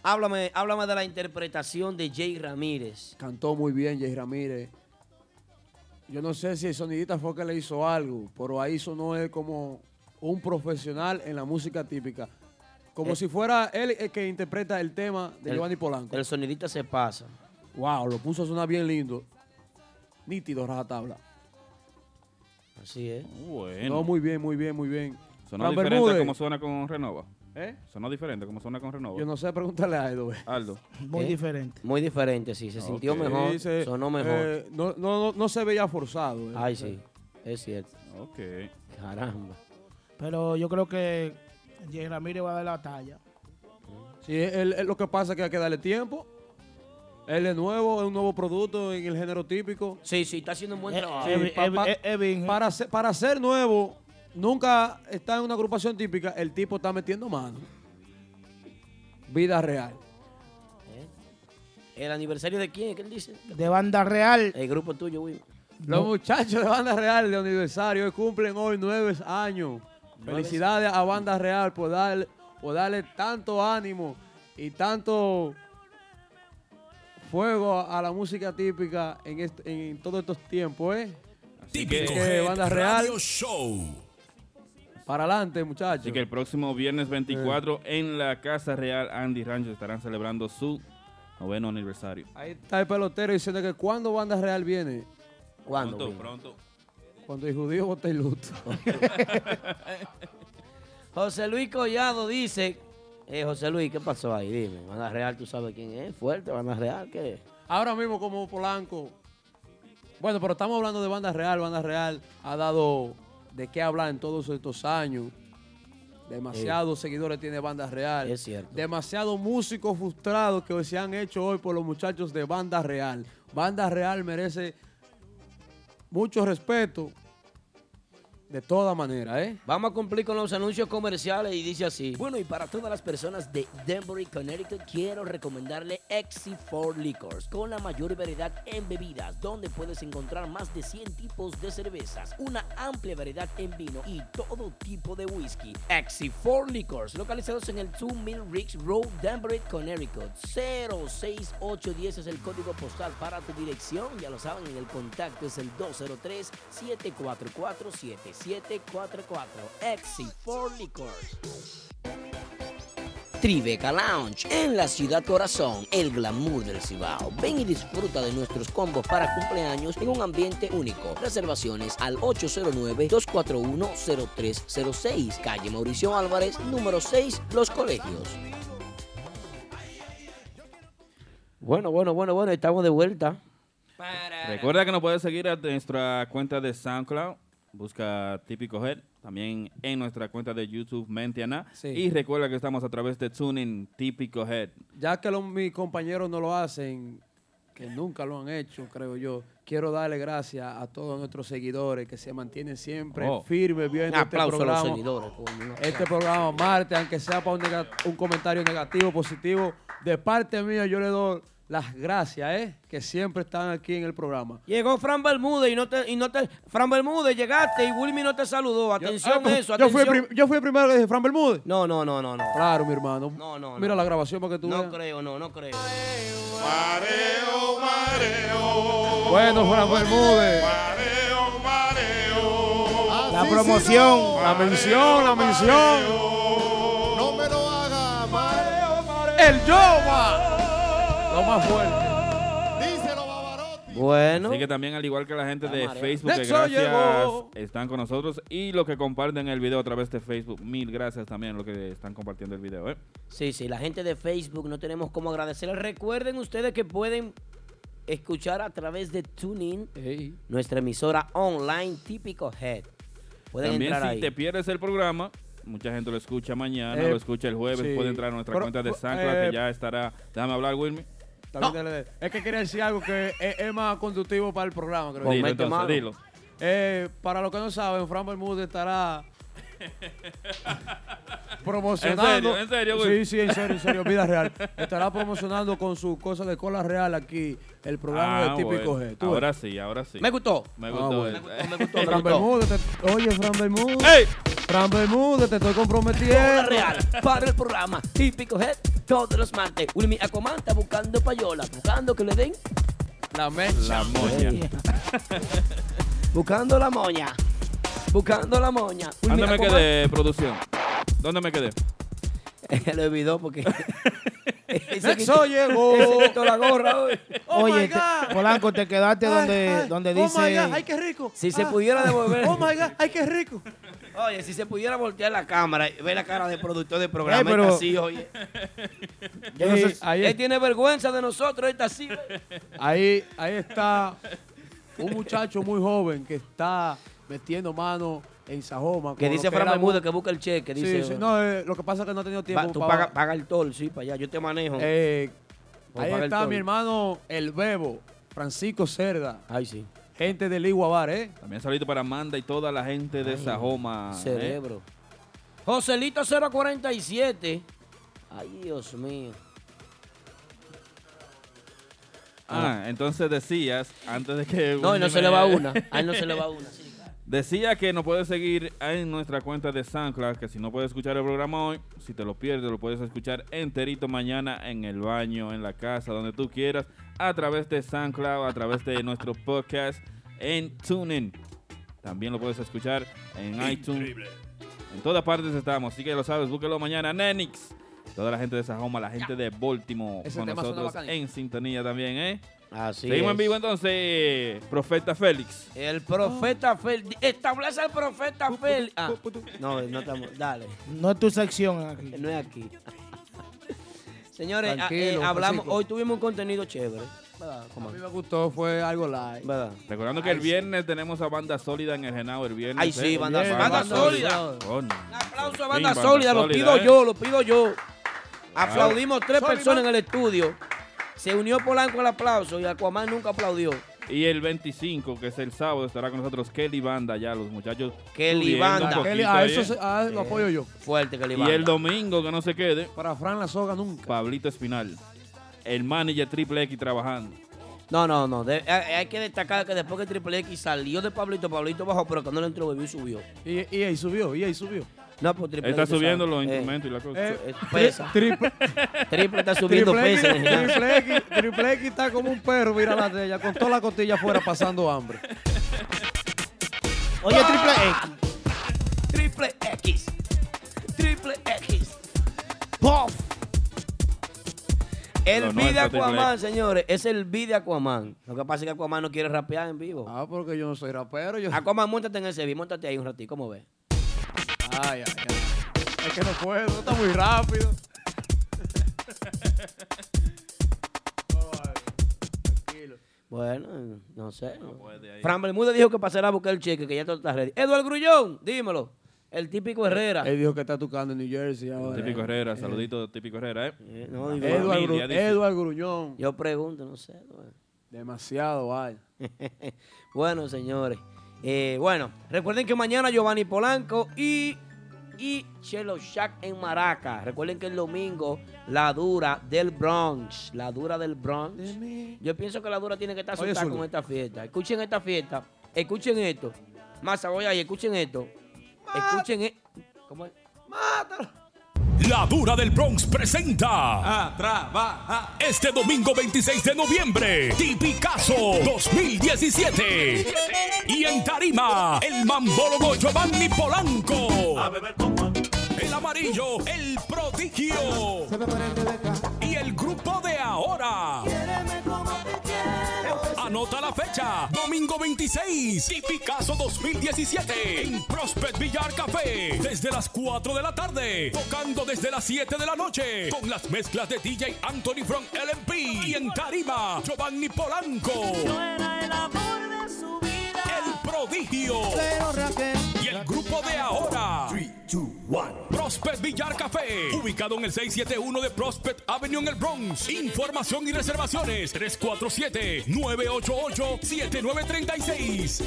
Háblame, háblame de la interpretación de Jay Ramírez. Cantó muy bien Jay Ramírez. Yo no sé si el sonidista fue que le hizo algo, pero ahí sonó él como un profesional en la música típica. Como Eh. si fuera él el que interpreta el tema de El- Giovanni Polanco. El sonidista se pasa. Wow, lo puso a sonar bien lindo. Nítido, rajatabla. Así es. Bueno. No, muy bien, muy bien, muy bien. Sonó Fran diferente Bermúdez. como suena con Renova. ¿Eh? Sonó diferente como suena con Renova. Yo no sé, pregúntale a Edo. Aldo. Muy ¿Eh? diferente. Muy diferente, sí. Se sintió mejor. Dice, sonó mejor. eh, no, no, no, no se veía forzado. eh. Ay, sí. Es cierto. Ok. Caramba. Pero yo creo que Jay Ramírez va a dar la talla. Sí, él- él lo que pasa es que hay que darle tiempo. Él es nuevo, es un nuevo producto en el género típico. Sí, sí, está haciendo un buen Eh, trabajo. Sí, eh, pa- eh, pa- eh, eh, bien, eh. para, ser, para ser nuevo, nunca está en una agrupación típica, el tipo está metiendo mano. Vida real. ¿El aniversario de quién? ¿Qué él dice? De banda real. El grupo tuyo, Will. Los muchachos de Banda Real de aniversario cumplen hoy nueve años. Felicidades a Banda Real por, darle- por darle tanto ánimo y tanto fuego a la música típica en, est- en todos estos tiempos, ¿eh? Así Típico que, que Head Banda Real. Radio Show. Para adelante, muchachos. así que el próximo viernes 24 en la Casa Real Andy Rancho estarán celebrando su noveno aniversario. Ahí está el pelotero diciendo que cuando Banda Real viene, ¿Cuándo? Pronto, pronto. cuando el judío bota el luto. José Luis Collado dice. Eh, José Luis, ¿qué pasó ahí? Dime. Banda Real, ¿tú sabes quién es? ¿Fuerte? ¿Banda Real? ¿Qué es? Ahora mismo como Polanco. Bueno, pero estamos hablando de Banda Real. Banda Real ha dado de qué hablar en todos estos años. Demasiados seguidores tiene Banda Real. Es cierto. Demasiados músicos frustrados que se han hecho hoy por los muchachos de Banda Real. Banda Real merece mucho respeto de toda manera, ¿eh? Vamos a cumplir con los anuncios comerciales y dice así. Bueno, y para todas las personas de Denver, Connecticut, quiero recomendarle XC4 Liquors, con la mayor variedad en bebidas, donde puedes encontrar más de 100 tipos de cervezas, una amplia variedad en vino y todo tipo de whisky. XC4 Liquors, localizados en el 2 Mill Ricks Road, Denver, Connecticut. 06810 es el código postal para tu dirección, ya lo saben, en el contacto es el 203 744 7744 XC4 Liquors. Tribeca Lounge en la ciudad corazón, el glamour del Cibao. Ven y disfruta de nuestros combos para cumpleaños en un ambiente único. Reservaciones al 809-241-0306, calle Mauricio Álvarez, número 6, Los Colegios. Bueno, bueno, bueno, bueno, estamos de vuelta. Recuerda que nos puedes seguir a nuestra cuenta de SoundCloud. Busca Típico Head. También en nuestra cuenta de YouTube Mentiana. Sí. Y recuerda que estamos a través de TuneIn Típico Head. Ya que los, mis compañeros no lo hacen, que nunca lo han hecho, creo yo, quiero darle gracias a todos nuestros seguidores que se mantienen siempre Oh. firmes viendo Un este aplauso a los programa. seguidores. Este programa Marte, aunque sea para un, un comentario negativo, positivo, de parte mía yo le doy las gracias, ¿eh? Que siempre están aquí en el programa. Llegó Fran Bermúdez y no te, y no te, Fran Bermúdez, llegaste y Wilmy no te saludó. Atención pues, eso, yo, fui el atención. prim- yo fui el primero que dije, Fran Bermúdez. No, no, no, no, no. Claro, mi hermano. No, no, Mira no. la grabación para que tú No veas. creo, no, no creo. Mareo, mareo. Bueno, Fran Bermúdez. Mareo, mareo. La promoción. La mención, la mención. No me lo haga, mareo, mareo. El Yoma. Lo más fuerte. Díselo, Bavarotti. Bueno. Así que también, al igual que la gente de marea. Facebook, que gracias están con nosotros. Y los que comparten el video a través de Facebook, mil gracias también a los que están compartiendo el video. ¿eh? Sí, sí, la gente de Facebook no tenemos cómo agradecerles. Recuerden ustedes que pueden escuchar a través de TuneIn nuestra emisora online Típico Head. Pueden También entrar si ahí. te pierdes el programa, mucha gente lo escucha mañana, Eh, lo escucha el jueves, sí. puede entrar a nuestra Pero, cuenta de eh, SoundCloud que ya estará. Déjame hablar, Wilmy. También Es que quería decir algo que es, es más conductivo para el programa, creo. Dilo, yo. entonces, dilo. Eh, para los que no saben, Fran Bermúdez estará promocionando. ¿En serio? ¿En serio, güey? Sí, sí, en serio, en serio, vida real. Estará promocionando con su cosa de cola real aquí el programa Ah, de Típico bueno. G. ¿Tú Ahora ves? sí, ahora sí. Me gustó. Me Ah, gustó. bueno. eh. Me gustó, me Fran gustó. Bermúdez, te- oye, Fran Bermúdez. ¡Ey! Fran Bermúdez, te estoy Cola comprometiendo. real para el programa Típico Head todos los martes. Wilmy Acomán está buscando payola, buscando que le den, La mecha. La moña. buscando la moña, buscando la moña. ¿Dónde me quedé, producción? ¿Dónde me quedé? Lo olvidó porque. Ese quitó- llegó. ese quitó la gorra hoy. Oh my Oye, te- God. Polanco, te quedaste Ay, donde, ay, donde Oh my dice. God, ay, qué rico. Si se Ah, pudiera devolver. Oh my God, ay, qué rico. Oye, si se pudiera voltear la cámara y ver la cara del productor del programa, Eh, pero- está así, oye. Yo no sé si- ahí, Él tiene vergüenza de nosotros, él está así. ahí, ahí está un muchacho muy joven que está metiendo mano en Sajoma. Que dice Fran Bermúdez que busca el cheque. Sí, Dice, sí, no, eh, lo que pasa es que no ha tenido va- tiempo tú para- paga, paga el toll, sí, para allá. Yo te manejo. Eh, ahí está mi hermano El Bebo, Francisco Cerda, Ay, sí. gente del Iguabar, ¿eh? También saludito para Amanda y toda la gente de Sajoma. ¿eh? Cerebro. Joselito 047. Ay, Dios mío. Ah, entonces decías, antes de que... No, y no se le va una. A él no se le va una. sí. Decía que nos puedes seguir en nuestra cuenta de SoundCloud, que si no puedes escuchar el programa hoy, si te lo pierdes, lo puedes escuchar enterito mañana en el baño, en la casa, donde tú quieras, a través de SoundCloud, a través de nuestro podcast en TuneIn. También lo puedes escuchar en iTunes. En todas partes estamos, así que lo sabes, búsquelo mañana, Nenix. Toda la gente de Sajoma, la gente de Baltimore Ese con nosotros en sintonía también, ¿eh? Así Seguimos es. en vivo entonces, Profeta Félix. El profeta Félix. Establece al profeta Félix. Ah, no, no estamos. Dale. No es tu sección aquí. No es aquí. Señores, ah, eh, hablamos, Francisco. hoy tuvimos un contenido chévere. ¿Verdad? A mí me gustó, fue algo. ¿Verdad? Recordando que Ay, el viernes tenemos a Banda Sólida en el Genao, el viernes. Ay, sí, ¿eh? banda, banda banda sólida. Un aplauso a banda Banda sólida, lo sólida, pido ¿eh? yo, lo pido yo. Aplaudimos tres Sólida. personas en el estudio. Se unió Polanco al aplauso y Aquaman nunca aplaudió. Y el 25, que es el sábado, estará con nosotros Kelly Banda, ya los muchachos. Kelly subiendo un Banda. poquito Kelly, a ahí, eso ¿eh? se- a- lo apoyo yo. Fuerte Kelly Y Banda. el domingo, que no se quede. Para Fran la soga nunca. Pablito Espinal. El manager Triple X trabajando. No, no, no. de- hay, hay que destacar que después que Triple X salió de Pablito, Pablito bajó, pero cuando le entró bebió y subió. Y, y ahí subió, y ahí subió. No, pues Triple Está X, subiendo los eh, instrumentos y la cosa. Eh, eh, pesa. Triple, Triple está subiendo Triple X, peso. gimnasio. Triple X, Triple X está como un perro, mira la de ella, con toda la costilla afuera pasando hambre. Oye, Triple X. Triple X. Triple X. ¡Puff! El nuestro, Triple Aquaman, X. señores, es el de Aquaman. Lo que pasa es que Aquaman no quiere rapear en vivo. Ah, porque yo no soy rapero. Yo... Aquaman, montate en ese beat, montate ahí un ratito, ¿cómo ves? Ay, ay, ay. Es que no puedo, está muy rápido. Bueno, no sé. puede ahí. Fran Bermúdez dijo que pasará a buscar el cheque, que ya todo está ready. Eduardo Grullón, dímelo. El típico Herrera. Él dijo que está tocando en New Jersey ahora. Típico Herrera, saludito típico Herrera, ¿eh? Eh, no, y- Edward, Familia, Gru- dice. Edward Gruñón. Yo pregunto, no sé. no. Demasiado, vaya. bueno, señores. Eh, bueno, recuerden que mañana Giovanni Polanco y, y Chelo Shack en Maraca. Recuerden que el domingo la dura del Bronx. La dura del Bronx. Yo pienso que la dura tiene que estar asustada con esta fiesta. Escuchen esta fiesta. Escuchen esto. Masa, voy ahí, escuchen esto. Escuchen esto. ¿Cómo es? La Dura del Bronx presenta. Este domingo 26 de noviembre, Tipicazo 2017. Y en Tarima, el mambólogo Giovanni Polanco. El amarillo, el prodigio. Y el grupo de ahora. Anota la fecha, domingo 26, Tipicazo 2017, en Prospect Villar Café, desde las 4 de la tarde, tocando desde las 7 de la noche, con las mezclas de DJ Anthony from LMP y en Tarima, Giovanni Polanco. El prodigio. Y el grupo de ahora. Prospect Villar Café, ubicado en el 671 de Prospect Avenue en el Bronx. Información y reservaciones 347-988-7936.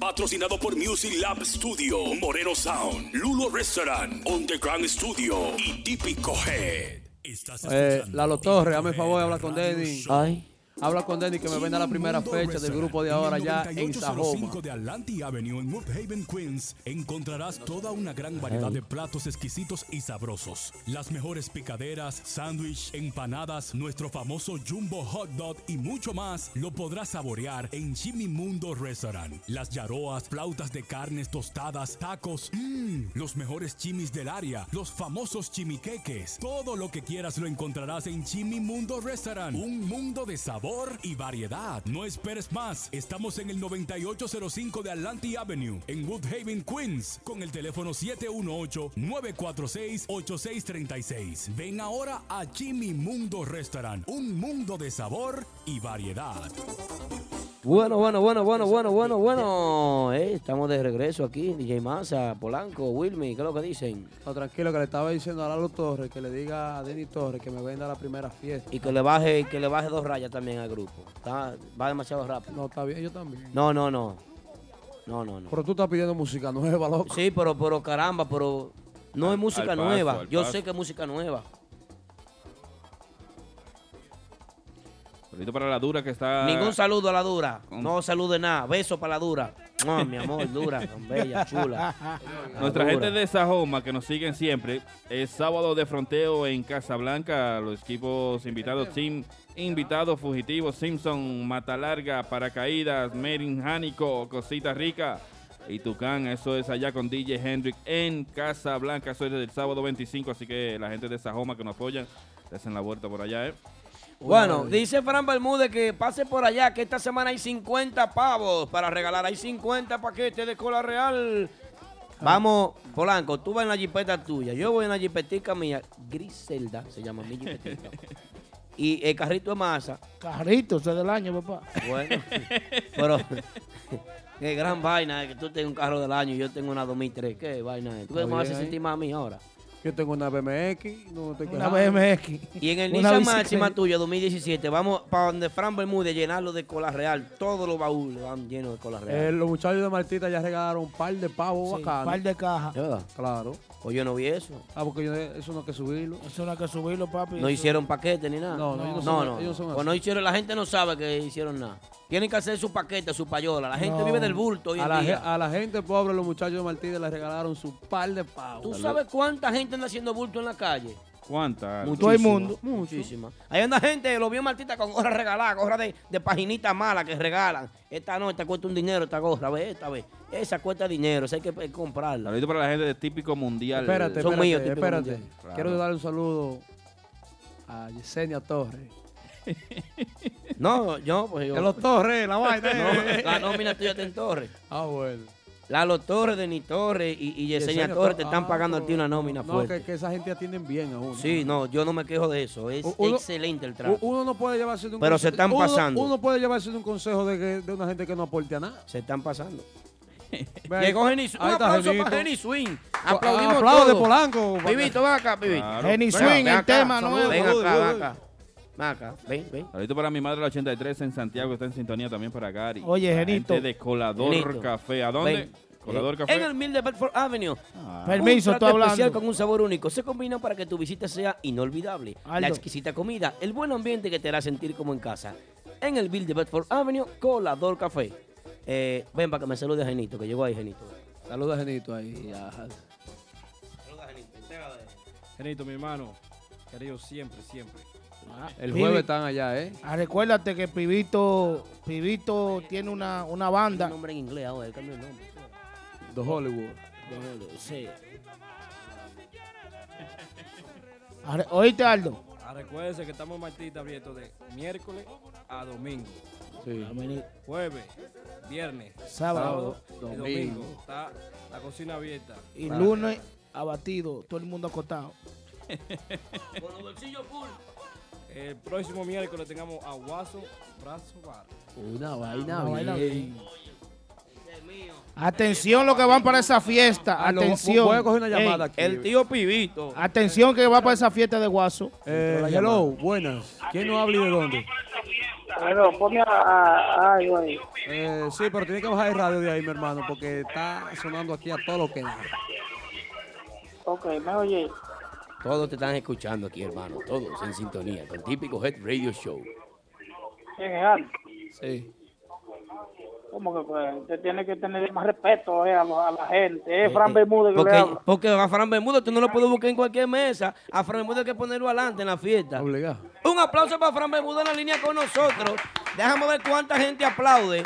Patrocinado por Music Lab Studio, Moreno Sound, Lulo Restaurant, Underground Studio y Típico Head. Eh, Lalo Torres, hazme el favor de Head hablar con Denny. Ay. Habla con Denny que me venda la primera fecha del grupo de ahora ya en Sajoma. 9805 de Atlantic Avenue en Woodhaven, Queens, encontrarás toda una gran variedad de platos exquisitos y sabrosos. Las mejores picaderas, sándwich, empanadas, nuestro famoso Jumbo Hot Dog y mucho más lo podrás saborear en Jimmy Mundo Restaurant. Las yaroas, flautas de carnes tostadas, tacos, mmm, los mejores chimis del área, los famosos chimiqueques. Todo lo que quieras lo encontrarás en Jimmy Mundo Restaurant. Un mundo de sabor y variedad. No esperes más. Estamos en el 9805 de Atlantic Avenue, en Woodhaven, Queens, con el teléfono 718-946-8636. Ven ahora a Jimmy Mundo Restaurant. Un mundo de sabor y variedad. Bueno, bueno, bueno, bueno, bueno, bueno, bueno. Eh, estamos de regreso aquí. DJ Massa, Polanco, Wilmy, ¿qué es lo que dicen? No, tranquilo, que le estaba diciendo a Lalo Torres que le diga a Denny Torres que me venda la primera fiesta. Y que le baje, que le baje dos rayas también al grupo. Está- va demasiado rápido. No, está bien, yo también. No, no, no. No, no, no. Pero tú estás pidiendo música nueva, loco. Sí, pero, pero caramba, pero no es música al paso, nueva. al Yo paso. sé que es música nueva. Saludito para la dura que está. Ningún saludo a la dura. No salude nada. Beso para la dura. No, mi amor, dura, tan bella, chula. La Nuestra dura. gente de Sajoma que nos siguen siempre, es sábado de fronteo en Casablanca, los equipos invitados, Team invitados fugitivos, Simpson, Mata Larga, Paracaídas, Merin Jánico, Cosita Rica y Tucán, eso es allá con DJ Hendrick en Casablanca, eso es el sábado 25, así que la gente de Sajoma que nos apoyan, hacen la vuelta por allá, ¿eh? Bueno, dice Fran Bermúdez que pase por allá, que esta semana hay 50 pavos para regalar. Hay 50 paquetes de cola real. Vamos, Polanco, tú vas en la jipeta tuya. Yo voy en la jipetica mía. Griselda se llama mi jipetica. y el carrito de masa. Carrito, ese es del año, papá. Bueno, pero Qué gran vaina es que tú tengas un carro del año y yo tengo una 2003. Qué vaina es. ¿Tú Está me vas a bien sentir más a mí ahora? Yo tengo una BMX, no te Una. BMX. Y en el Una Nissan bicicleta. Máxima tuyo 2017, vamos para donde Fran Bermúdez llenarlo de cola real. Todos los baúles van llenos de cola real. Eh, los muchachos de Martita ya regalaron un par de pavos Sí, bacanos. par de cajas. ¿De verdad? Claro. Pues yo no vi eso. Ah, porque yo- eso no hay que subirlo. Eso no hay que subirlo, papi. No eso- hicieron paquete ni nada. No, no, ellos no no. son- no. ellos son Pues no hicieron, la gente no sabe que hicieron nada. Tienen que hacer su paquete, su payola. La gente No. vive del bulto hoy a en la, día. ge- a la gente pobre, los muchachos de Martínez les regalaron su par de pavos. ¿Tú sabes cuánta gente anda haciendo bulto en la calle? ¿Cuántas? Muchísima, Muchísima. Ahí anda gente, lo vio Martita con gorra regalada, gorra de, de paginita mala que regalan. Esta no, esta cuesta un dinero, esta gorra, ve, esta vez. Esa cuesta dinero, esa hay que eh, comprarla. Saludito para la gente de típico mundial. Espérate, Son espérate, míos, típico espérate. mundial. Claro. Quiero darle un saludo a Yesenia Torres. No, yo, pues yo. De los Torres, la vaina. No, la nómina tuya está en Torres. Ah, bueno. Lalo Torres, Denis Torres y, y Yesenia Torres te están Ah, pagando a pero- ti una nómina No, fuerte. que, que esa gente atienden bien a uno. Sí, no, yo no me quejo de eso. Es Uno- excelente el trato. U- Uno no puede llevarse de un Pero se conse- están uno- pasando. Uno puede llevarse de un consejo de, que- de una gente que no aporte a nada. Se están pasando. Llegó Jenny Un ahí está aplauso Genito. para Jenny Swing. Ah, Aplaudimos aplaude, todos. Polanco. Pibito, ven acá, pibito. Claro. Jenny Ven Swing, acá, ven el acá. tema nuevo. Ven acá, ven acá. Ven acá, ven, ven. Saludito para mi madre, la 83 en Santiago, está en sintonía también para Gary. Oye, La Genito. gente de Colador Genito. Café. ¿A dónde? Ven. Colador Eh, Café. En el Mil de Bedford Avenue. Ah. Permiso, un trato estoy especial hablando. con un sabor único. Se combina para que tu visita sea inolvidable. La exquisita comida, el buen ambiente que te hará sentir como en casa. En el Bill de Bedford Avenue, Colador Café. Eh, ven para que me salude Genito, que llegó ahí Genito. Saluda a Genito ahí. a- Saluda Genito. Genito, mi hermano. Querido siempre, siempre. El Pibi. jueves están allá, ¿eh? Ah, recuérdate que Pibito, Pibito tiene una, una Un banda. nombre en inglés ahora, él cambió el nombre. The Hollywood. Sí. Ah, re- ¿Oíste, Aldo? Ah, recuérdense que estamos en Martita abierto de miércoles a domingo. Sí. Jueves, viernes, Sábado, y domingo. domingo. Está la cocina abierta. Y lunes abatido, todo el mundo acostado. Con los bolsillos full. El próximo miércoles tengamos a Guaso Brazo Bar. Una vaina Una vaina bien. Atención lo que van para esa fiesta. Ah, Atención. voy a coger una llamada Ey, aquí. El tío Pibito. Atención que va para esa fiesta de Guaso. Eh, hello, buenas. ¿Quién nos habla y de dónde? Bueno, ponme a, a, ay, güey. Eh, sí, pero tiene que bajar el radio de ahí, mi hermano, porque está sonando aquí a todo lo que da. Ok, me oye. Todos te están escuchando aquí, hermano. Todos en sintonía con Típico Head Radio Show. Sí. ¿Cómo que pues? Usted tiene que tener más respeto eh, a, lo- a la gente. Es Fran Bermúdez que porque, le habla. porque a Fran Bermúdez tú no lo puedes buscar en cualquier mesa. A Fran Bermúdez hay que ponerlo adelante en la fiesta. Obligado. Un aplauso para Fran Bermúdez en la línea con nosotros. Déjame ver cuánta gente aplaude.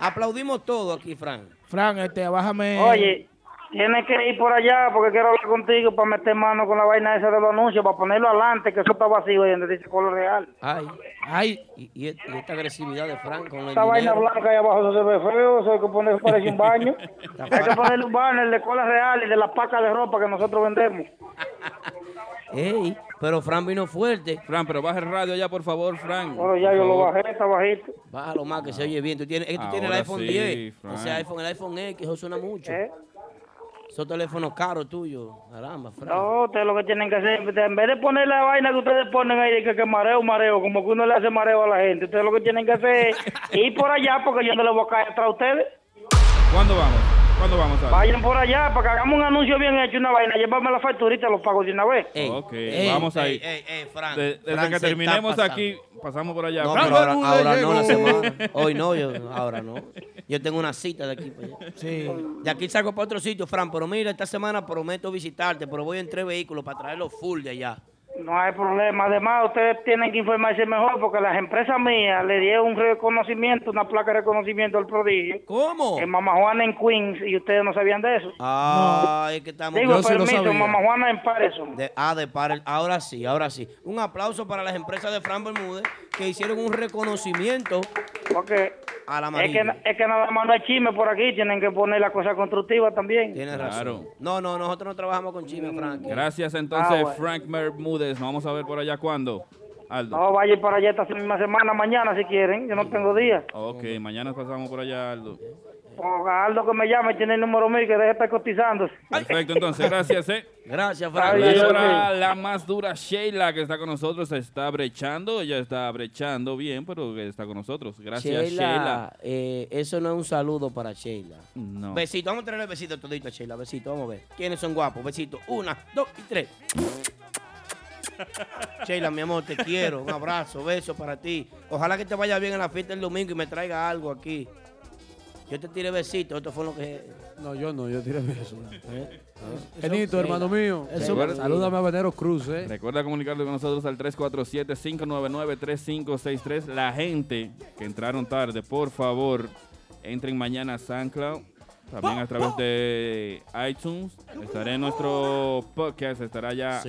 Aplaudimos todo aquí, Fran. Fran, este, bájame. Oye, tienes que ir por allá porque quiero hablar contigo para meter mano con la vaina esa de los anuncios, para ponerlo adelante, que eso está vacío y donde dice color real. Ay, ay. Y, y- y esta agresividad de Fran con el Esta vaina blanca ahí abajo se ve feo, eso hay que poner, parece un baño. hay que ponerle un banner de cola real y de las pacas de ropa que nosotros vendemos. Ey, pero Fran vino fuerte. Fran, pero baja el radio ya, por favor, Fran. Bueno, ya yo lo bajé, está bajito. Bájalo más que se oye bien. Tú tienes, tú tienes el iPhone sí, 10. Fran. Ese iPhone, el iPhone X, eso suena mucho. ¿Eh? Esos teléfonos caros tuyos. Caramba, Fran. No, ustedes lo que tienen que hacer, en vez de poner la vaina que ustedes ponen ahí, que, que mareo, mareo, como que uno le hace mareo a la gente, ustedes lo que tienen que hacer es ir por allá porque yo no les voy a caer atrás a ustedes. ¿Cuándo vamos? ¿Cuándo vamos a Vayan por allá para que hagamos un anuncio bien hecho, una vaina, llévame la factura y te lo pago de una vez. Ok, Ey, vamos ahí. ey, ey, Fran, De- desde Fran que terminemos aquí, pasamos por allá. No, Fran pero ahora, no la semana. Hoy no, yo, ahora no. Yo tengo una cita de aquí para allá. Sí. De aquí salgo para otro sitio, Fran, pero mira, esta semana prometo visitarte, pero voy en tres vehículos para traerlos full de allá. No hay problema. Además, ustedes tienen que informarse mejor porque las empresas mías le dieron un reconocimiento, una placa de reconocimiento al prodigio. ¿Cómo? En Mama Juana en Queens y ustedes no sabían de eso. Ah, es que estamos... Digo, permiso, Mama Juana en Patterson. De, ah, de par, ahora sí, ahora sí. Un aplauso para las empresas de Fran Bermúdez que hicieron un reconocimiento Porque a la es que, es que nada más no hay chisme por aquí, tienen que poner la cosa constructiva también. Tienes razón. No, no, nosotros no trabajamos con chisme, Frank. Gracias entonces, Ah, bueno. Frank Bermúdez. Nos vamos a ver por allá cuándo. Aldo. No, vaya para allá esta misma semana, mañana si quieren, yo no tengo día. Ok, mañana pasamos por allá, Aldo. Aldo que me llame, tiene el número mío, que deje de estar cotizando. Perfecto, entonces, gracias, eh. Gracias, Frank. Frank. la más dura, Sheila, que está con nosotros, se está brechando. Ella está brechando bien, pero está con nosotros. Gracias, Sheila. Sheila, eh, eso no es un saludo para Sheila. No. Besito, vamos a traerle besito todito a Sheila. Besito, vamos a ver. ¿Quiénes son guapos? Besito. Una, dos y tres. Sheila, mi amor, te quiero. Un abrazo, beso para ti. Ojalá que te vaya bien en la fiesta el domingo y me traiga algo aquí. Yo te tiré besitos, esto fue lo que... No, yo no, yo tiré besos. ¿Eh? Genito, hermano mío. Recuerda- Salúdame a Venero Cruz, eh. Recuerda comunicarte con nosotros al 347-599-3563. La gente que entraron tarde, por favor, entren mañana a SoundCloud. También a través de iTunes. Estaré en nuestro podcast, estará ya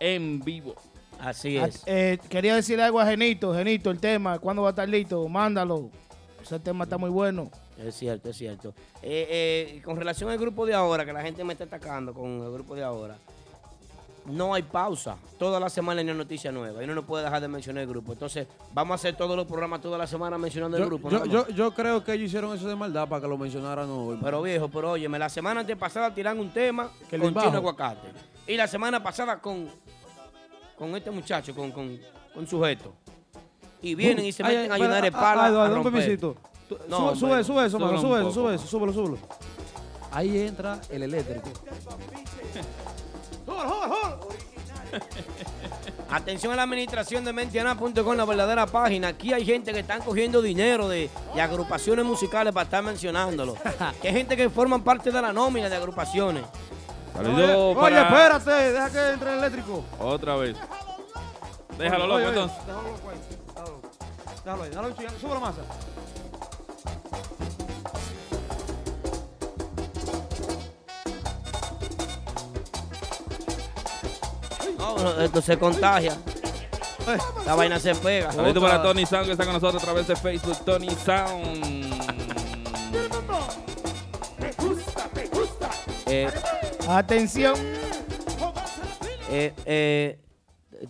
en vivo. Así Ah, eh, quería decirle algo a Genito. Genito, el tema, ¿cuándo va a estar listo? Mándalo. Ese tema está muy bueno. Es cierto, es cierto. Eh, eh, con relación al grupo de ahora, que la gente me está atacando con el grupo de ahora, no hay pausa. Toda la semana hay una noticia nueva y uno no puede dejar de mencionar el grupo. Entonces, vamos a hacer todos los programas toda la semana mencionando el grupo. yo, yo, creo que ellos hicieron eso de maldad para que lo mencionaran hoy. Pero viejo, pero óyeme, la semana antepasada tiran un tema Que con chino aguacate. Y la semana pasada con, con este muchacho, con, con, con sujeto. Y vienen y se meten a ay, llenar de espera, pala. a romper. No, sube, sube, sube eso, mano, sube eso, sube eso, súbelo, súbelo. Ahí entra el eléctrico. Atención a la administración de mentiana.com, la verdadera página. Aquí hay gente que están cogiendo dinero de, de agrupaciones musicales para estar mencionándolo. que hay gente que forman parte de la nómina de agrupaciones. Saludos Oye, para- espérate, deja que entre el eléctrico. Otra vez. Déjalo loco Oye, oye, entonces. Déjalo loco ahí. Déjalo ahí, déjalo ahí, sube la masa. No, no, esto se contagia. La vaina se pega. Saludito para Tony Sound que está con nosotros a través de Facebook. Tony Sound. Eh, Atención. eh, eh,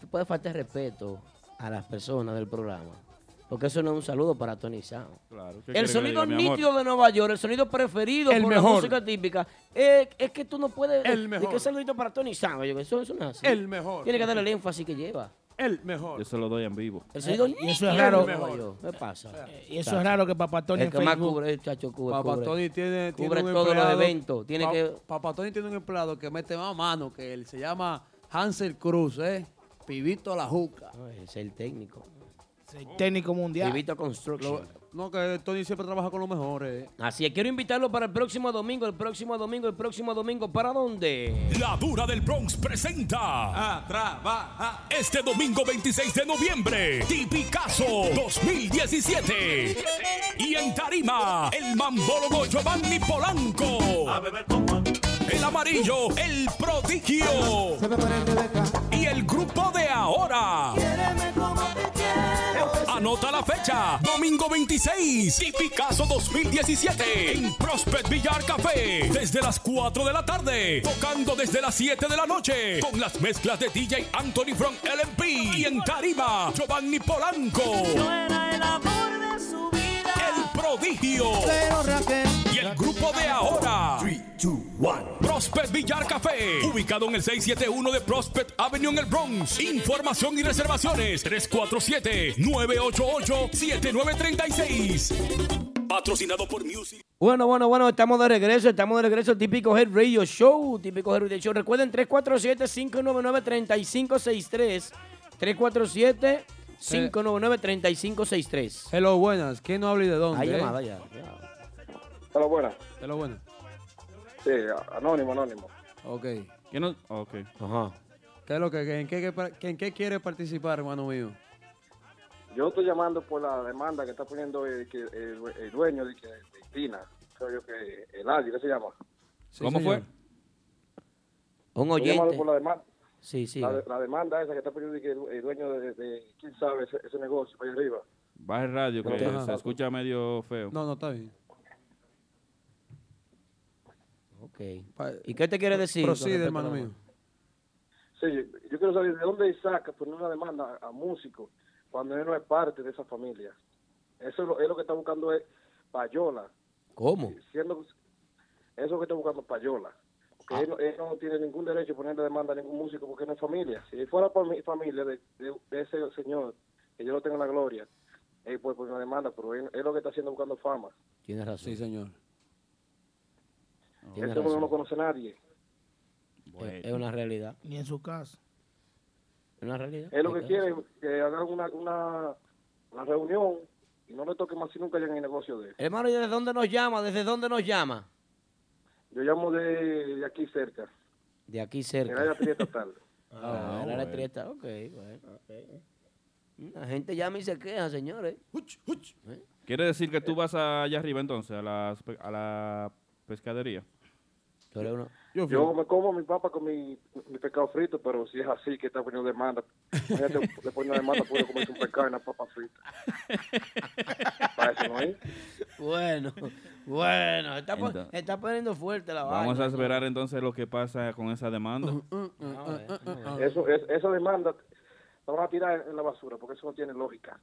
tú puedes faltar respeto a las personas del programa. Porque eso no es un saludo para Tony Sound. ¿qué El sonido diga, nítido de Nueva York, el sonido preferido El por mejor. la música típica, es, es que tú no puedes. El ¿De mejor. qué saludito para Tony Sound? Eso, eso no es así. El mejor. Tiene que darle el énfasis que lleva. El mejor. Yo se lo doy en vivo. El sonido Eh, y eso es nítido raro. de Nueva York. ¿Qué pasa? Y eso es raro que Papá Tony El que más cubre, el chacho cubre. Papá cubre. Tony tiene, tiene Cubre un todos los eventos. Tiene Pa- que. Papá Tony tiene un empleado que mete más mano que él. Se llama Hansel Cruz, ¿eh? Pibito a la juca. Es el técnico. Técnico mundial. Vivito Construction. Lo- no, que Tony siempre trabaja con los mejores. Así es, quiero invitarlo para el próximo domingo, el próximo domingo, el próximo domingo. ¿Para dónde? La Dura del Bronx presenta. trabaja. Este domingo 26 de noviembre, Tipicazo 2017. Y en Tarima, el mambólogo Giovanni Polanco. El amarillo, el prodigio. Y el grupo de ahora. Anota la fecha, domingo 26, Tipicazo 2017, en Prospect Villar Café, desde las 4 de la tarde, tocando desde las 7 de la noche, con las mezclas de DJ Anthony from LMP y en Tarima, Giovanni Polanco. El prodigio. Y el grupo de ahora. Prospect Villar Café, ubicado en el 671 de Prospect Avenue en el Bronx. Información y reservaciones 347-988-7936. Patrocinado por Music. Bueno, bueno, bueno, estamos de regreso, estamos de regreso, típico Head Radio Show, típico Head Radio Show. Recuerden 347-599-3563. 347-599-3563. Hello, buenas. ¿Quién no habla y de dónde? Hay eh? llamada ya. Hola, buenas. Hello, buenas. Sí, anónimo, anónimo. Ok. ¿Quién no? Ok. Ajá. ¿Qué es lo que, en, qué, que- en qué quiere participar, hermano mío? Yo estoy llamando por la demanda que está poniendo el, que- el, el dueño de, Tina. Creo yo que el Ali, ¿qué se llama? ¿Cómo fue? Un Estoy llamando oyente. por la demanda. Sí, sí. La, la demanda esa que está poniendo el, el dueño de, de- quién sabe, ese, ese negocio para allá arriba. Baja el radio que se escucha medio feo. No, no, está bien. Ok. ¿Y qué te quiere decir? respecto hermano mío. Sí, yo, yo quiero saber de dónde saca poner una demanda a, a músicos cuando él no es parte de esa familia. Eso es lo, es lo que está buscando es Payola, ¿Cómo? Siendo eso que está buscando payola. Él, no- él no tiene ningún derecho a ponerle demanda a ningún músico porque no es familia. Si fuera por mi familia de, de- de ese señor, que yo lo tengo en la gloria, él puede poner una demanda, pero él, él lo que está haciendo es buscando fama. Tienes razón. Sí, señor. Este mundo razón. no conoce a nadie. Es- Es una realidad. Ni en su casa. Es una realidad. Él lo que Es quiere es que hagan una, una, una reunión y no le toque más si nunca llegan en el negocio de él. Hermano, ¿y desde dónde nos llama? ¿Desde dónde nos llama? Yo llamo de, de aquí cerca, De aquí en cerca. el área triesta tal. Ah, el área triesta, ok, bueno. La gente llama y se queja, señores. ¿Eh? ¿Quiere decir que tú vas allá arriba entonces, a la, a la pescadería? Yo, me como mi papa con mi, mi pescado frito, pero si es así que está poniendo demanda, imagínate, le pone una demanda, puede comerse un pescado y una papa frita. Para eso no hay. Bueno, bueno, está, Entonces- está poniendo fuerte la Vamos vaina. a esperar entonces lo que pasa con esa demanda. Eso, es, esa demanda la van a tirar en la basura porque eso no tiene lógica.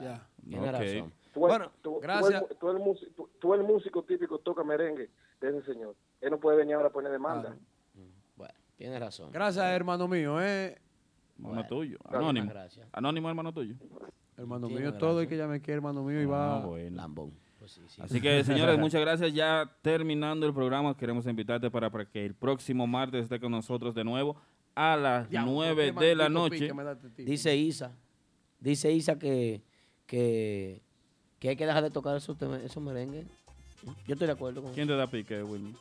Ya. Tiene Ok. razón. Tú, Bueno, tú- tú gracias. el, tú el músico, tú- tú el músico típico toca merengue de ese señor. Él no puede venir ahora a poner demanda. Bueno, tiene razón. Gracias, hermano mío, eh. Hermano tuyo, anónimo. Gracias. Anónimo, hermano tuyo. Hermano Sí, mío, gracias. todo el que llame aquí, hermano mío, y va. Ah, bueno. Lambón. Pues sí, sí. Así que, señores, muchas gracias. Ya terminando el programa, queremos invitarte para, para que el próximo martes esté con nosotros de nuevo a las Diablo, 9 qué de la noche. pique me Dice Isa, dice Isa que, que, que hay que dejar de tocar esos, esos merengues. Yo estoy de acuerdo con ¿Quién te da pique, Wilmy?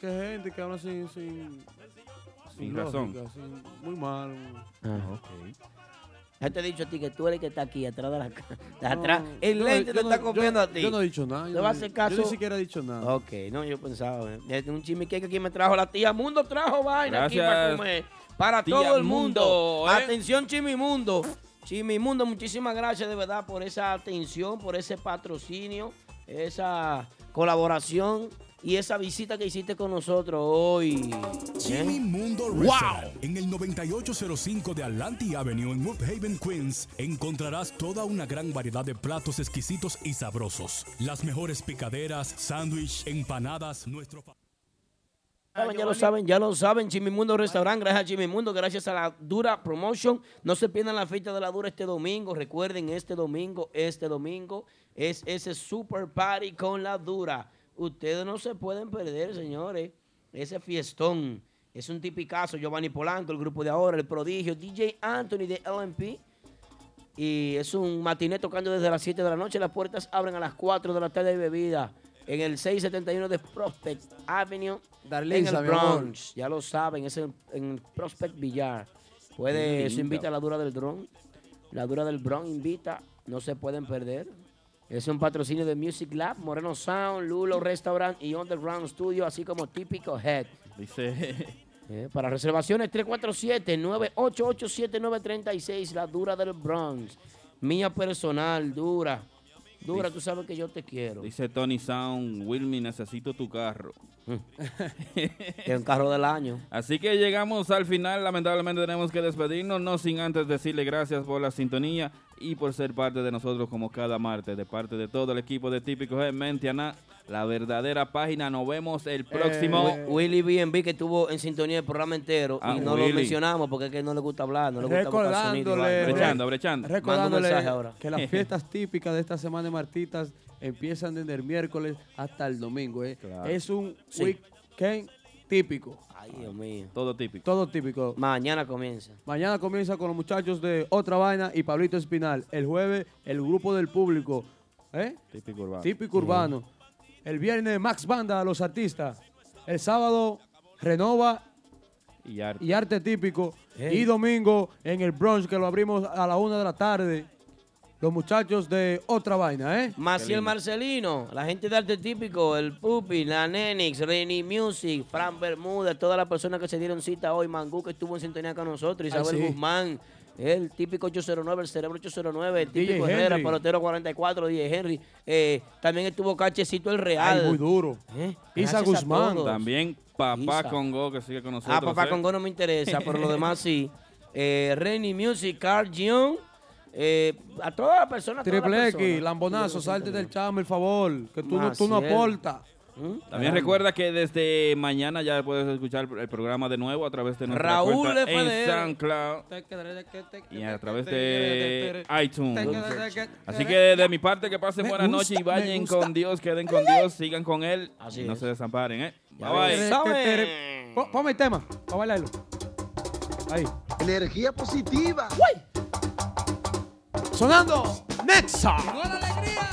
Que gente que habla sin. Sin, Sin razón. lógica, sin- muy mal. Ah, Ya te he dicho a ti que tú eres el que está aquí, atrás de la ca- de No, atrás. El yo no- lente te no- está copiando yo- a ti. yo no he dicho nada, yo ¿Te no- vas a hacer yo caso? ni siquiera he dicho nada. Ok, no, yo pensaba. eh, Es un chimique que aquí me trajo la tía Mundo, trajo vaina aquí para Gracias, comer. Para tía todo el mundo. Mundo, ¿eh? Atención, Chimimundo. Chimimundo, muchísimas gracias de verdad por esa atención, por ese patrocinio, esa colaboración y esa visita que hiciste con nosotros hoy. Jimmy ¿Eh? Mundo ¡Wow! Restaurant. En el 9805 de Atlantic Avenue en Woodhaven, Queens, encontrarás toda una gran variedad de platos exquisitos y sabrosos. Las mejores picaderas, sándwich, empanadas, nuestro... ya lo saben, ya lo saben. Chimimundo Restaurant, gracias a Chimimundo, gracias a la Dura Promotion. No se pierdan la fiesta de la Dura este domingo. Recuerden, este domingo, este domingo es ese super party con la Dura. Ustedes no se pueden perder, señores. Ese fiestón. Es un tipicazo. Giovanni Polanco, el grupo de ahora, el prodigio. DJ Anthony de LMP. Y es un matiné tocando desde las 7 de la noche. Las puertas abren a las 4 de la tarde de bebida. En el 671 de Prospect Avenue. Darlisa, en el. Bronx. Ya lo saben, es en, en Prospect Villar. Puede, eso invita a la dura del dron. La dura del Bronx invita. No se pueden perder. Es un patrocinio de Music Lab, Moreno Sound, Lulo Restaurant y Underground Studio, así como Típico Head. Dice. Eh, para reservaciones 347-988-7936, la dura del Bronx. Mía personal, dura. Dura, tú sabes que yo te quiero. Dice Tony Sound, Wilmy, necesito tu carro. Es un carro del año. Así que llegamos al final. Lamentablemente tenemos que despedirnos, no sin antes decirle gracias por la sintonía y por ser parte de nosotros como cada martes, de parte de todo el equipo de Típico G, Mentiana, la verdadera página. Nos vemos el próximo. Wi- Willy B&B que estuvo en sintonía el programa entero Ah, y no lo Willy. mencionamos porque es que no le gusta hablar, no le gusta buscar sonido. Recordándole, Brechando, brechando. recordándole ahora. que las fiestas típicas de esta semana de Martitas empiezan desde el miércoles hasta el domingo. ¿eh? Es un Sí. weekend típico. Ay, Dios mío. Todo típico. Todo típico. Mañana comienza. Mañana comienza con los muchachos de Otra Vaina y Pablito Espinal. El jueves, el grupo del público. ¿eh? Típico urbano. Típico urbano. El viernes, Max Banda, los artistas. El sábado, Renova Y arte. y arte típico. Y domingo, en el brunch, que lo abrimos a la una de la tarde. Los muchachos de Otra Vaina, ¿eh? Maciel Marcelino, la gente de arte típico, el Pupi, la Nenix, Reni Music, Fran Bermúdez, todas las personas que se dieron cita hoy, Mangú que estuvo en sintonía con nosotros, Ay, Isabel sí. Guzmán, el típico 809, el cerebro 809, el DJ típico Herrera, Henry. pelotero 44, DJ Henry. Eh, también estuvo Cachecito el Real. Ay, muy duro. Eh, Isa gracias a Guzmán. todos. También Papá Isa. Congo, que sigue con nosotros. Ah, papá ¿eh? Congo no me interesa, pero lo demás sí. Eh, Music, Carl Gion, Eh, a todas las personas. a Triple X. Lambonazo, salte del chamo, el favor, que tú, no, tú no aportas. También recuerda que desde mañana ya puedes escuchar el programa de nuevo a través de nuestra Raúl cuenta en FDR. SoundCloud y a través de iTunes. Así que de mi parte que pasen gusta, noches y vayan con Dios, queden con Dios, sigan con Él Así y no es. se desamparen, ¿eh? Ya Bye bye. Po- Ponme el tema, para bailarlo. Ahí. Energía positiva. Sonando, Nexa. La alegría.